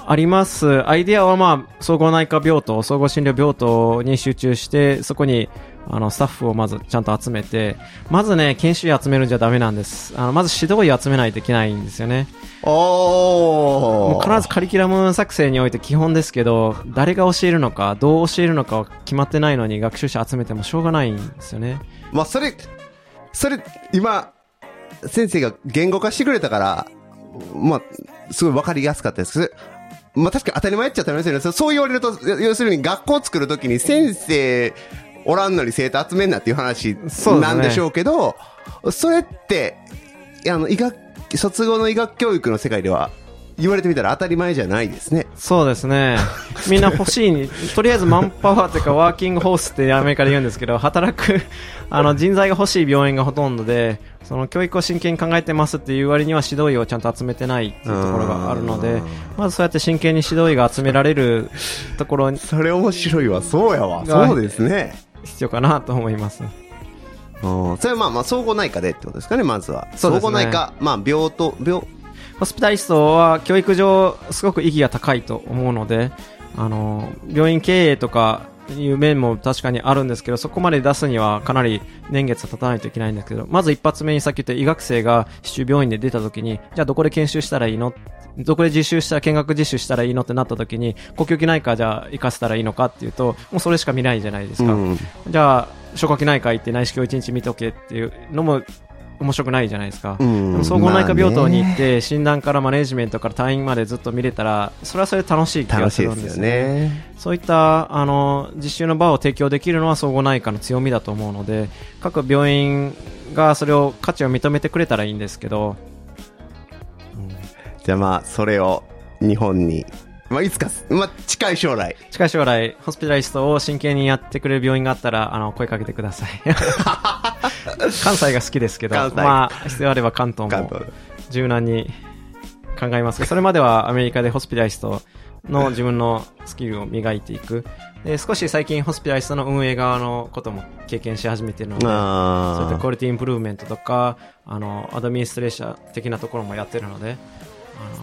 あります。アイデアはまあ、総合内科病棟、総合診療病棟に集中して、そこに、あの、スタッフをまずちゃんと集めて、まずね、研修医集めるんじゃダメなんです。あの、まず指導医集めないといけないんですよね。お必ずカリキュラム作成において基本ですけど、誰が教えるのか、どう教えるのかは決まってないのに学習者集めてもしょうがないんですよね。まあ、それ、それ、今、先生が言語化してくれたから、まあ、すごいわかりやすかったです。まあ、確かに当たり前っちゃ当たり前ですよね。そう言われると、要するに学校を作るときに先生おらんのに生徒集めんなっていう話なんでしょうけど、それって、あの、医学、卒業の医学教育の世界では、言われてみたら当たり前じゃないですね。そうですね。[laughs] みんな欲しいに、とりあえずマンパワーというかワーキングホースってアメリカで言うんですけど、働く、あの、人材が欲しい病院がほとんどで、その教育を真剣に考えてますっていう割には指導医をちゃんと集めてないっていうところがあるので、まずそうやって真剣に指導医が集められるところにそれ面白いわ。そうやわ。がそうですね。必要かなと思います。うんそれはまあまあ、総合内科でってことですかね、まずは。そうですね総合内科、まあ、病棟、病、ホスピタリストは教育上すごく意義が高いと思うので、あの、病院経営とかいう面も確かにあるんですけど、そこまで出すにはかなり年月が経たないといけないんですけど、まず一発目にさっき言った医学生が市中病院で出た時に、じゃあどこで研修したらいいのどこで実習したら、見学実習したらいいのってなった時に、呼吸器内科じゃあ行かせたらいいのか？っていうと、もうそれしか見ないじゃないですか。うんじゃあ、消化器内科行って内視鏡一日見とけっていうのも面白くないじゃないですか。うんでも総合内科病棟に行っまあて、診断からマネジメントから退院までずっと見れたら、それはそれで楽しい気がするんですいですよね。ね。そういった、あの、実習の場を提供できるのは総合内科の強みだと思うので、各病院がそれを価値を認めてくれたらいいんですけど、じゃあまあ、それを日本に、まあ、いつか、まあ、近い将来。近い将来、ホスピタリストを真剣にやってくれる病院があったら、あの、声かけてください。[laughs] 関西が好きですけど、まあ、必要あれば関東も柔軟に考えますが、それまではアメリカでホスピタリストの自分のスキルを磨いていく。で、少し最近ホスピタリストの運営側のことも経験し始めているので、そういったあクオリティインプルーメントとか、あの、 administration 的なところもやってるので、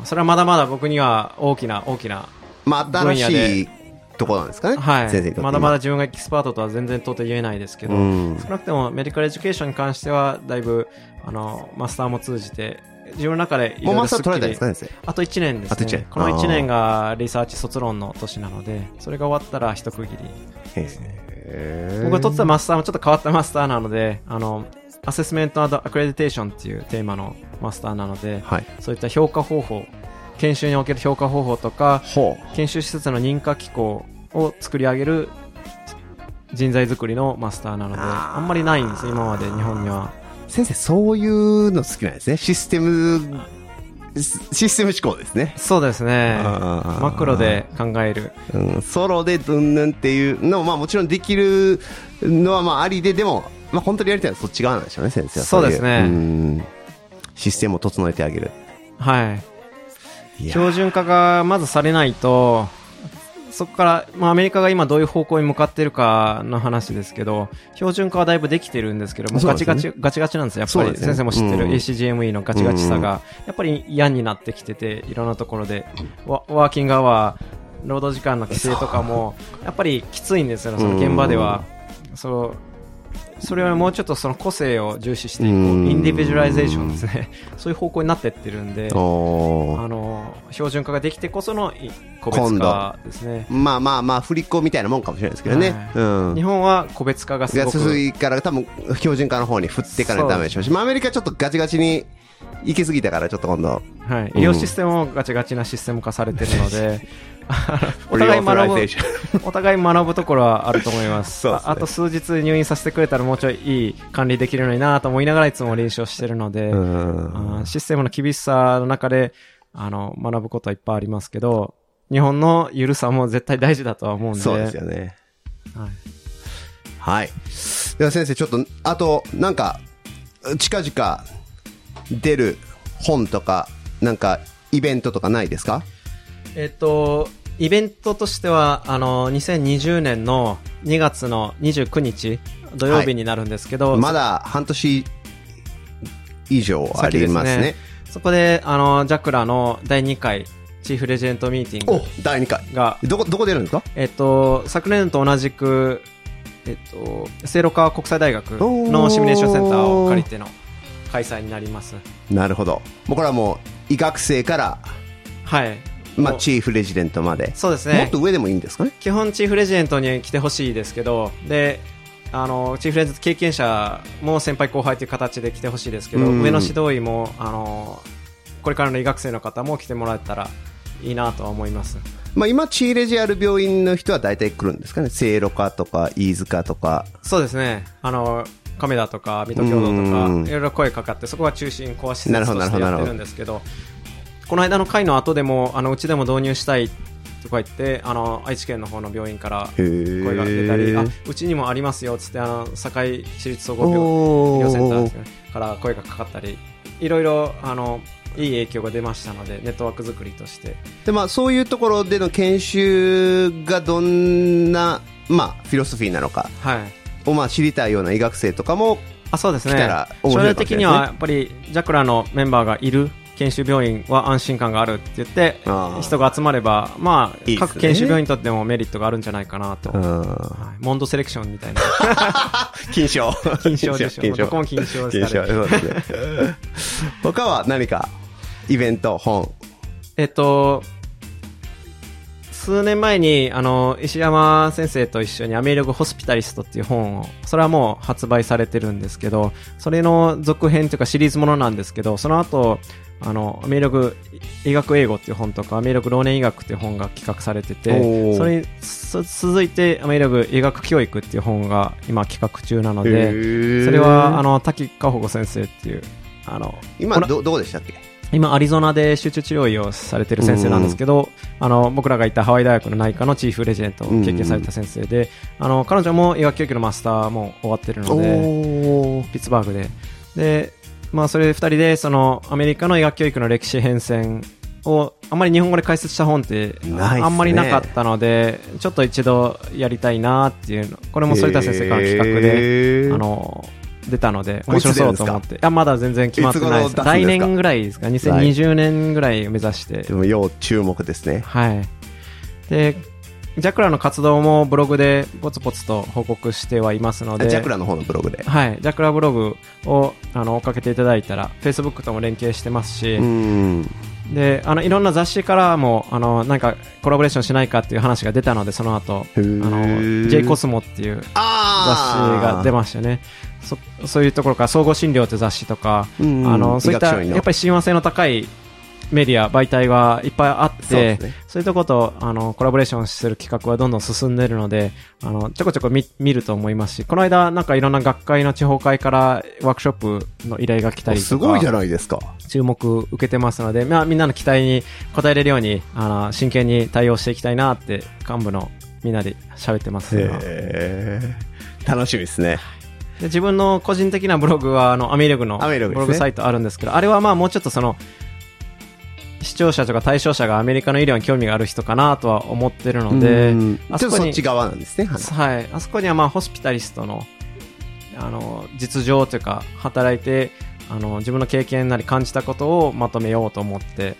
それはまだまだ僕には大きな大きなあ。まあ、新しいところなんですかね。はい、まだまだ自分がエキスパートとは全然到底言えないですけど、うん。少なくとも medical education に関してはだいぶあのマスターも通じて自分の中でいろいろスッキリ。あと1年ですね。この1年がリサーチ卒論の年なのでそれが終わったら一区切り。生。へー。僕が取ってたマスターもちょっと変わったマスターなのであの assessment accreditation っていうテーマのマスターなので、はい。そういった評価方法研修における評価方法とかほ研修施設の認可機構を作り上げる人材作りのマスターなので、あんまりないんです、今まで日本には。う。先生、そういうの好きなんですね。システム、システム思考ですね。そうですね。マクロで考える。うん、ソロでうんぬんっていうのも、まあもちろんできるのはまあありで、でも、まあ本当にやりたいのはそっち側なんでしょうね、先生は。そうですねシステムを整えてあげる。はい。標準化がまずされないと、そこから、まあ、アメリカが今どういう方向に向かっているかの話ですけど、標準化はだいぶできてるんですけど、もうガチガチ、ガチガチなんですよ。やっぱりね先生も知ってるうん ACGME のガチガチさが、やっぱり嫌になってきてて、いろんなところで、ワワーキングアワー、労働時間の規制とかも、やっぱりきついんですよね、その現場では。そうそれよりもうちょっとその個性を重視していこう、うん individualization ですね。[laughs] そういう方向になってってるんで、あの標準化ができてこそのい個別化ですね。まあまあまあ、振り子みたいなもんかもしれないですけどね。はいうん日。本は個別化がすがごく強いから多分標準化の方に振っていかないとダメでしょうし、まあアメリカちょっとガチガチに行き過ぎたからちょっと今度、はい、医療システムもガチガチなシステム化されてるので、[laughs] [laughs] お互い学ぶ [laughs] お互い学ぶところはあると思います。[laughs] ね。ああと数日入院させてくれたらもうちょいいい管理できるのになと思いながらいつも練習をしてるので、システムの厳しさの中であの学ぶことはいっぱいありますけど日本の緩さも絶対大事だとは思うんで。そうですよね。はい。はい。では先生、ちょっと、あと、なんか、近々出る本とか、なんか、イベントとかないですか？えっと、イベントとしては、あの、2020年の2月の29日、土曜日になるんですけど、まだ半年以上ありますね。そこで、あの、ジャクラの第2回チーフレジデントミーティンおグ第2回。が、どこ、どこでやるんですか？えっと、昨年と同じく、えっと、聖路川国際大学のシミュレーションセンターを借りての開催になります。なるほど。もうこれはもう、医学生から、はい。まあ、チーフレジデントまで。そうですねもっと。上でもいいんですかね？基本チーフレジデントに来てほしいですけど、で、あの、チーフレジデント経験者も先輩後輩という形で来てほしいですけど、うん上の指導医も、あの、これからの医学生の方も来てもらえたらいいなとは思います。まあ、今、チーレジある病院の人は大体来るんですかね？聖路科とか、飯塚とか。そうですね。あの、亀田とか、水戸共同とうんか、いろいろ声かかって、そこが中心コア施設なるほどとしてやってなるほどるんですけど、この間の会の後でも、あの、うちでも導入したいとか言って、あの、愛知県の方の病院から声が出たり、あ、うちにもありますよ、つって、あの、堺市立総合病おー医療センターから声がかかったり、いろいろ、あの、いい影響が出ましたので、ネットワーク作りとして。で、まあ、そういうところでの研修がどんな、まあ、フィロソフィーなのかはい。を、まあ、知りたいような医学生とかも、あそうですね将来的にはやっぱりジャクラのメンバーがいる研修病院は安心感があるって言って人が集まれば、まあ、ね各研修病院にとってもメリットがあるんじゃないかなと、うんはいモンドセレクションみたいな [laughs] 金賞。金賞でしょ金賞。どこも金賞。ですから、ね。他は何か、イベント、本？えっと数年前にあの石山先生と一緒にアメリカホスピタリストっていう本をそれはもう発売されてるんですけどそれの続編というかシリーズものなんですけどその後あのアメリカ医学英語っていう本とかアメリカ老年医学っていう本が企画されておてー。それにす続いてアメリカ医学教育っていう本が今企画中なのへでー。それはあの滝加穂子先生っていうあの今ど、どこでしたっけ？今、アリゾナで集中治療医をされてる先生なんですけど、あの僕らがいたハワイ大学の内科のチーフレジデントを経験された先生で、あの彼女も医学教育のマスターも終わってるので、ピッツバーグで。で、まあ、それ二人で、その、アメリカの医学教育の歴史変遷を、あんまり日本語で解説した本って、あんまりなかったので、ちょっと一度やりたいなっていうの、これも反田先生からの企画で、へーあの、出たので、面白そうと思って。いや、まだ全然決まってないです。来年ぐらいですか ?2020 年ぐらい目指してで。も要注目ですね。はい。で、ジャクラの活動もブログでポツポツと報告してはいますので、ジャクラの方のブログで。はい、ジャクラブログをあの追っかけていただいたら、Facebook とも連携してますし、うん。で、あの、いろんな雑誌からも、あの、なんかコラボレーションしないかっていう話が出たので、その後、あの、J コスモっていう雑誌が出ましたね。そそういうところから、総合診療って雑誌とか、うん。あの、そういった、やっぱり親和性の高いメディア、媒体がいっぱいあって、そうねいうとこと、あの、コラボレーションする企画はどんどん進んでいるので、あの、ちょこちょこ見見ると思いますし、この間、なんかいろんな学会の地方会からワークショップの依頼が来たりすごいじゃないですか。注目受けてますので、まあ、みんなの期待に応えれるように、あの、真剣に対応していきたいなって、幹部のみんなで喋ってます楽しみですね。で自分の個人的なブログは、あの、アメリグのブログサイトあるんですけど、あれはまあもうちょっとその、視聴者とか対象者がアメリカの医療に興味がある人かなとは思ってるのでうん、あそこに側なんですね。はい。あそこにはまあ、ホスピタリストの、あの、実情というか、働いて、あの、自分の経験なり感じたことをまとめようと思って、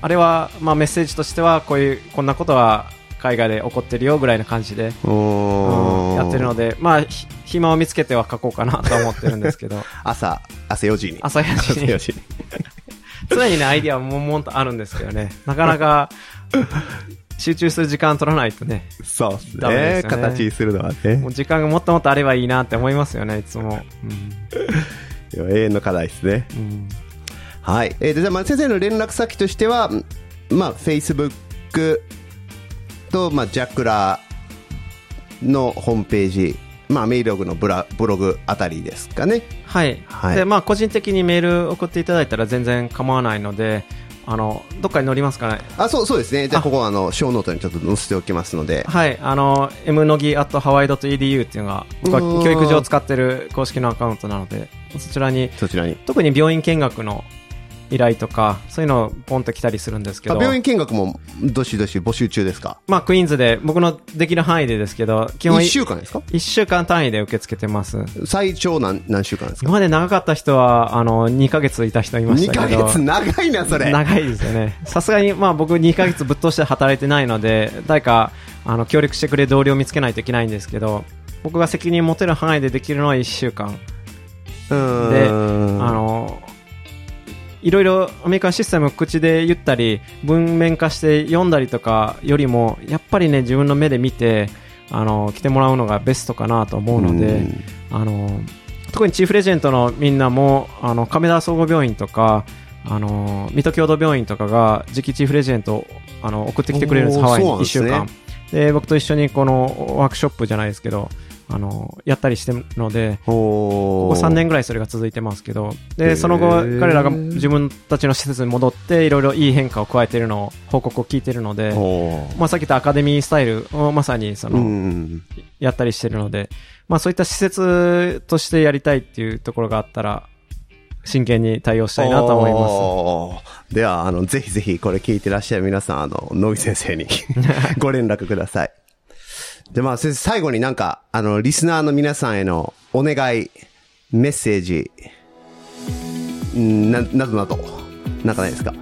あれは、まあ、メッセージとしては、こういう、こんなことは海外で起こってるよぐらいの感じで、うんやってるので。で、まあ、ひ暇を見つけては書こうかなと思ってるんですけど、[laughs] 朝、朝4時に。朝4時に朝4時に。常にね、アイディアはもんもんとあるんですけどね、なかなか、集中する時間取らないとね、そうですね。すよね形にするのはねも。う時間がもっともっとあればいいなって思いますよね、いつも。うん永遠の課題ですね。うんはい。えーと、じゃあ、まあ先生の連絡先としては、まあ、Facebook と、まあ、 JACRA のホームページ、まあ、メイログのブラブログあたりですかね。はい。はいで、まあ、個人的にメール送っていただいたら全然構わないので、あの、どっかに載りますかね。あ、そう、そうですね。じゃあ、あここは、あの、 show note にちょっと載せておきますので。はい。あの、 mnogi at hawaii.edu っていうのが、僕は教育上使ってる公式のアカウントなので、そちらに、そちらに。特に病院見学の依頼とか、そういうのポンと来たりするんですけど。あ病院見学もどしどし募集中ですか？まあ、クイーンズで、僕のできる範囲でですけど、基本1週間ですか？1週間単位で受け付けてます。最長何何週間ですか？今まで長かった人は、あの、2ヶ月いた人いまし ?2 たけど。ヶ月長いな、それ。長いですよね。さすがに、まあ僕2ヶ月ぶっ通して働いてないので、誰か、あの、協力してくれる同僚を見つけないといけないんですけど、僕が責任持てる範囲でできるのは1週間。うーんで、あの、いろいろアメリカンシステムを口で言ったり、文面化して読んだりとかよりも、やっぱりね、自分の目で見て、あの、来てもらうのがベストかなと思うので、うんあの、特にチーフレジェントのみんなも、あの、亀田総合病院とか、あの、水戸共同病院とかが、次期チーフレジェントを、あの、送ってきてくれるんです、ハワイに1そうなんですね週間。で、僕と一緒にこのワークショップじゃないですけど、あの、やったりしてるので、こここ3年ぐらいそれが続いてますけど、で、その後、彼らが自分たちの施設に戻って、いろいろいい変化を加えているのを、報告を聞いているので、まあさっき言ったアカデミースタイルをまさにその、うんやったりしてるので、まあそういった施設としてやりたいっていうところがあったら、真剣に対応したいなと思います。では、あの、ぜひぜひこれ聞いてらっしゃる皆さん、あの、野木先生に [laughs] ご連絡ください。で、まあ、先生、最後になんか、あの、リスナーの皆さんへのお願い、メッセージ、んな、などなど、なんかないですか、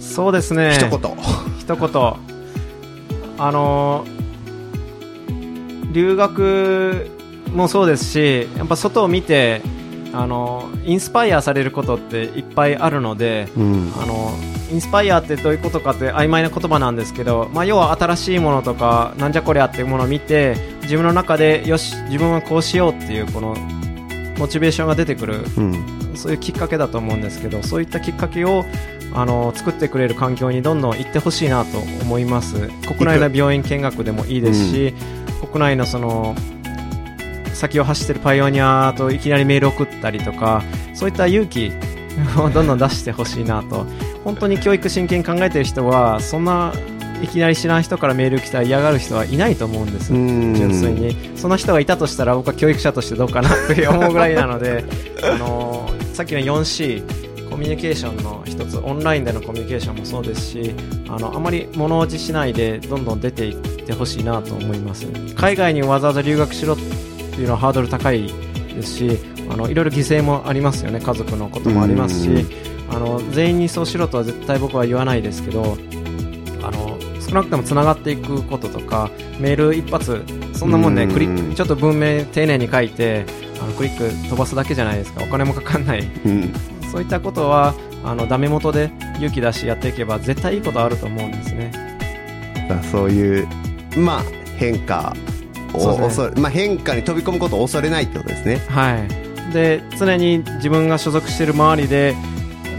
そうですね。一言。一言。あのー留学もそうですし、やっぱ外を見て、あのーインスパイアされることっていっぱいあるので、うん。あのインスパイアってどういうことかって曖昧な言葉なんですけど、まあ、要は新しいものとかなんじゃこりゃっていうものを見て自分の中でよし自分はこうしようっていうこのモチベーションが出てくるうん。そういうきっかけだと思うんですけどそういったきっかけをあの作ってくれる環境にどんどん行ってほしいなと思います国内の病院見学でもいいですし、国内のその先を走ってるパイオニアといきなりメール送ったりとかそういった勇気をどんどん出してほしいなと。本当に教育真剣に考えてる人はそんないきなり知らん人からメール来たら嫌がる人はいないと思うんです。うん。純粋に。その人がいたとしたら僕は教育者としてどうかなって [laughs] 思うぐらいなのであのさっきの 4C コミュニケーションの一つオンラインでのコミュニケーションもそうですしあのあまり物おじしないでどんどん出ていってほしいなと思います。海外にわざわざ留学しろっていうのはハードル高いですしあのいろいろ犠牲もありますよね。家族のこともありますし。うん。あの全員にそうしろとは絶対僕は言わないですけどあの少なくともつながっていくこととかメール一発そんなもんねうん。クリックちょっと文明丁寧に書いてあのクリック飛ばすだけじゃないですか。お金もかかんない。うん。そういったことはあのダメ元で勇気出しやっていけば絶対いいことあると思うんですね。そういう、まあ、変化恐れ、まあ変化に飛び込むことを恐れないってことですね。はい。で常に自分が所属している周りで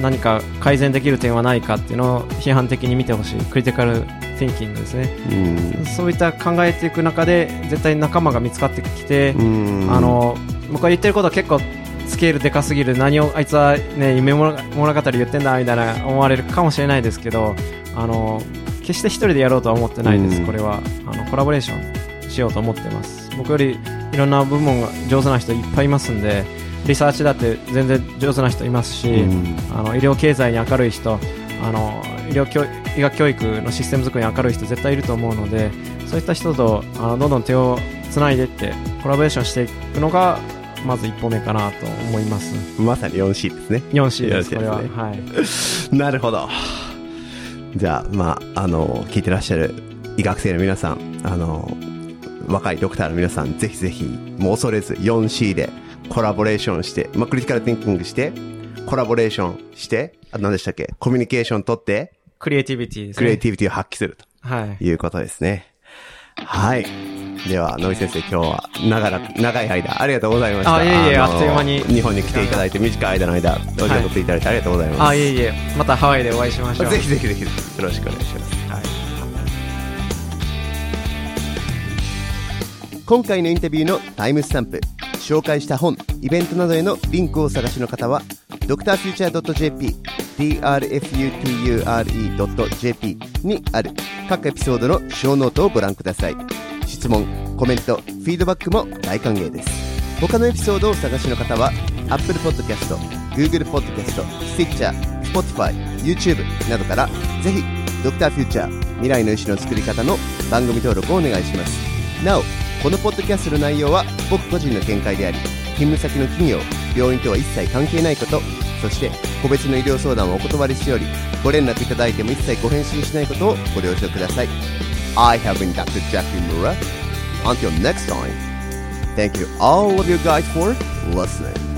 何か改善できる点はないかっていうのを批判的に見てほしい。クリティカル・ティンキングですね。うん。そういった考えていく中で絶対仲間が見つかってきて、うん。あ、の僕が言ってることは結構スケールでかすぎる。何をあいつは、ね、夢物物語言ってんだみたいな思われるかもしれないですけどあの決して一人でやろうとは思ってないです、うん。これは。あのコラボレーションしようと思ってます。僕よりいろんな部門が上手な人いっぱいいますんでリサーチだって全然上手な人いますし、うん。あの医療経済に明るい人あの医療教医学教育のシステム作りに明るい人絶対いると思うのでそういった人とあのどんどん手をつないでいってコラボレーションしていくのがまず一歩目かなと思います。まさに 4C ですね。4C ですこ 4C れは、ですね。はい。[laughs] なるほど。じゃあ、まあ、あの、聞いてらっしゃる医学生の皆さん、あの、若いドクターの皆さん、ぜひぜひ、もう恐れず 4C でコラボレーションして、まあ、クリティカルティンキングして、コラボレーションして、あ何でしたっけコミュニケーション取って、クリエイティビティですねクリエイティビティを発揮するはいということですね。はい。では、野井先生、今日は長らく、長い間、ありがとうございました。あいえいえのあっという間に日本に来ていただいて、短い間の間、お時間取っていただいてありがとうございます。あいえいえまたハワイでお会いしましょうぜひぜひぜひ、よろしくお願いします。はい今回のインタビューのタイムスタンプ紹介した本イベントなどへのリンクをお探しの方は drfuture.jp drfuture.jp にある各エピソードのショーノートをご覧ください。質問コメントフィードバックも大歓迎です。他のエピソードをお探しの方は Apple Podcast、Google Podcast、Stitcher、Spotify、YouTube などからぜひドクターフューチャー未来の医師の作り方の番組登録をお願いします。なおこのポッドキャストの内容は僕個人の見解であり勤務先の企業病院とは一切関係ないことそして個別の医療相談をお断りしておりご連絡いただいても一切ご返信しないことをご了承ください。I have been Dr. Jeffrey Mura Until next time. Thank you all of you guys for listening.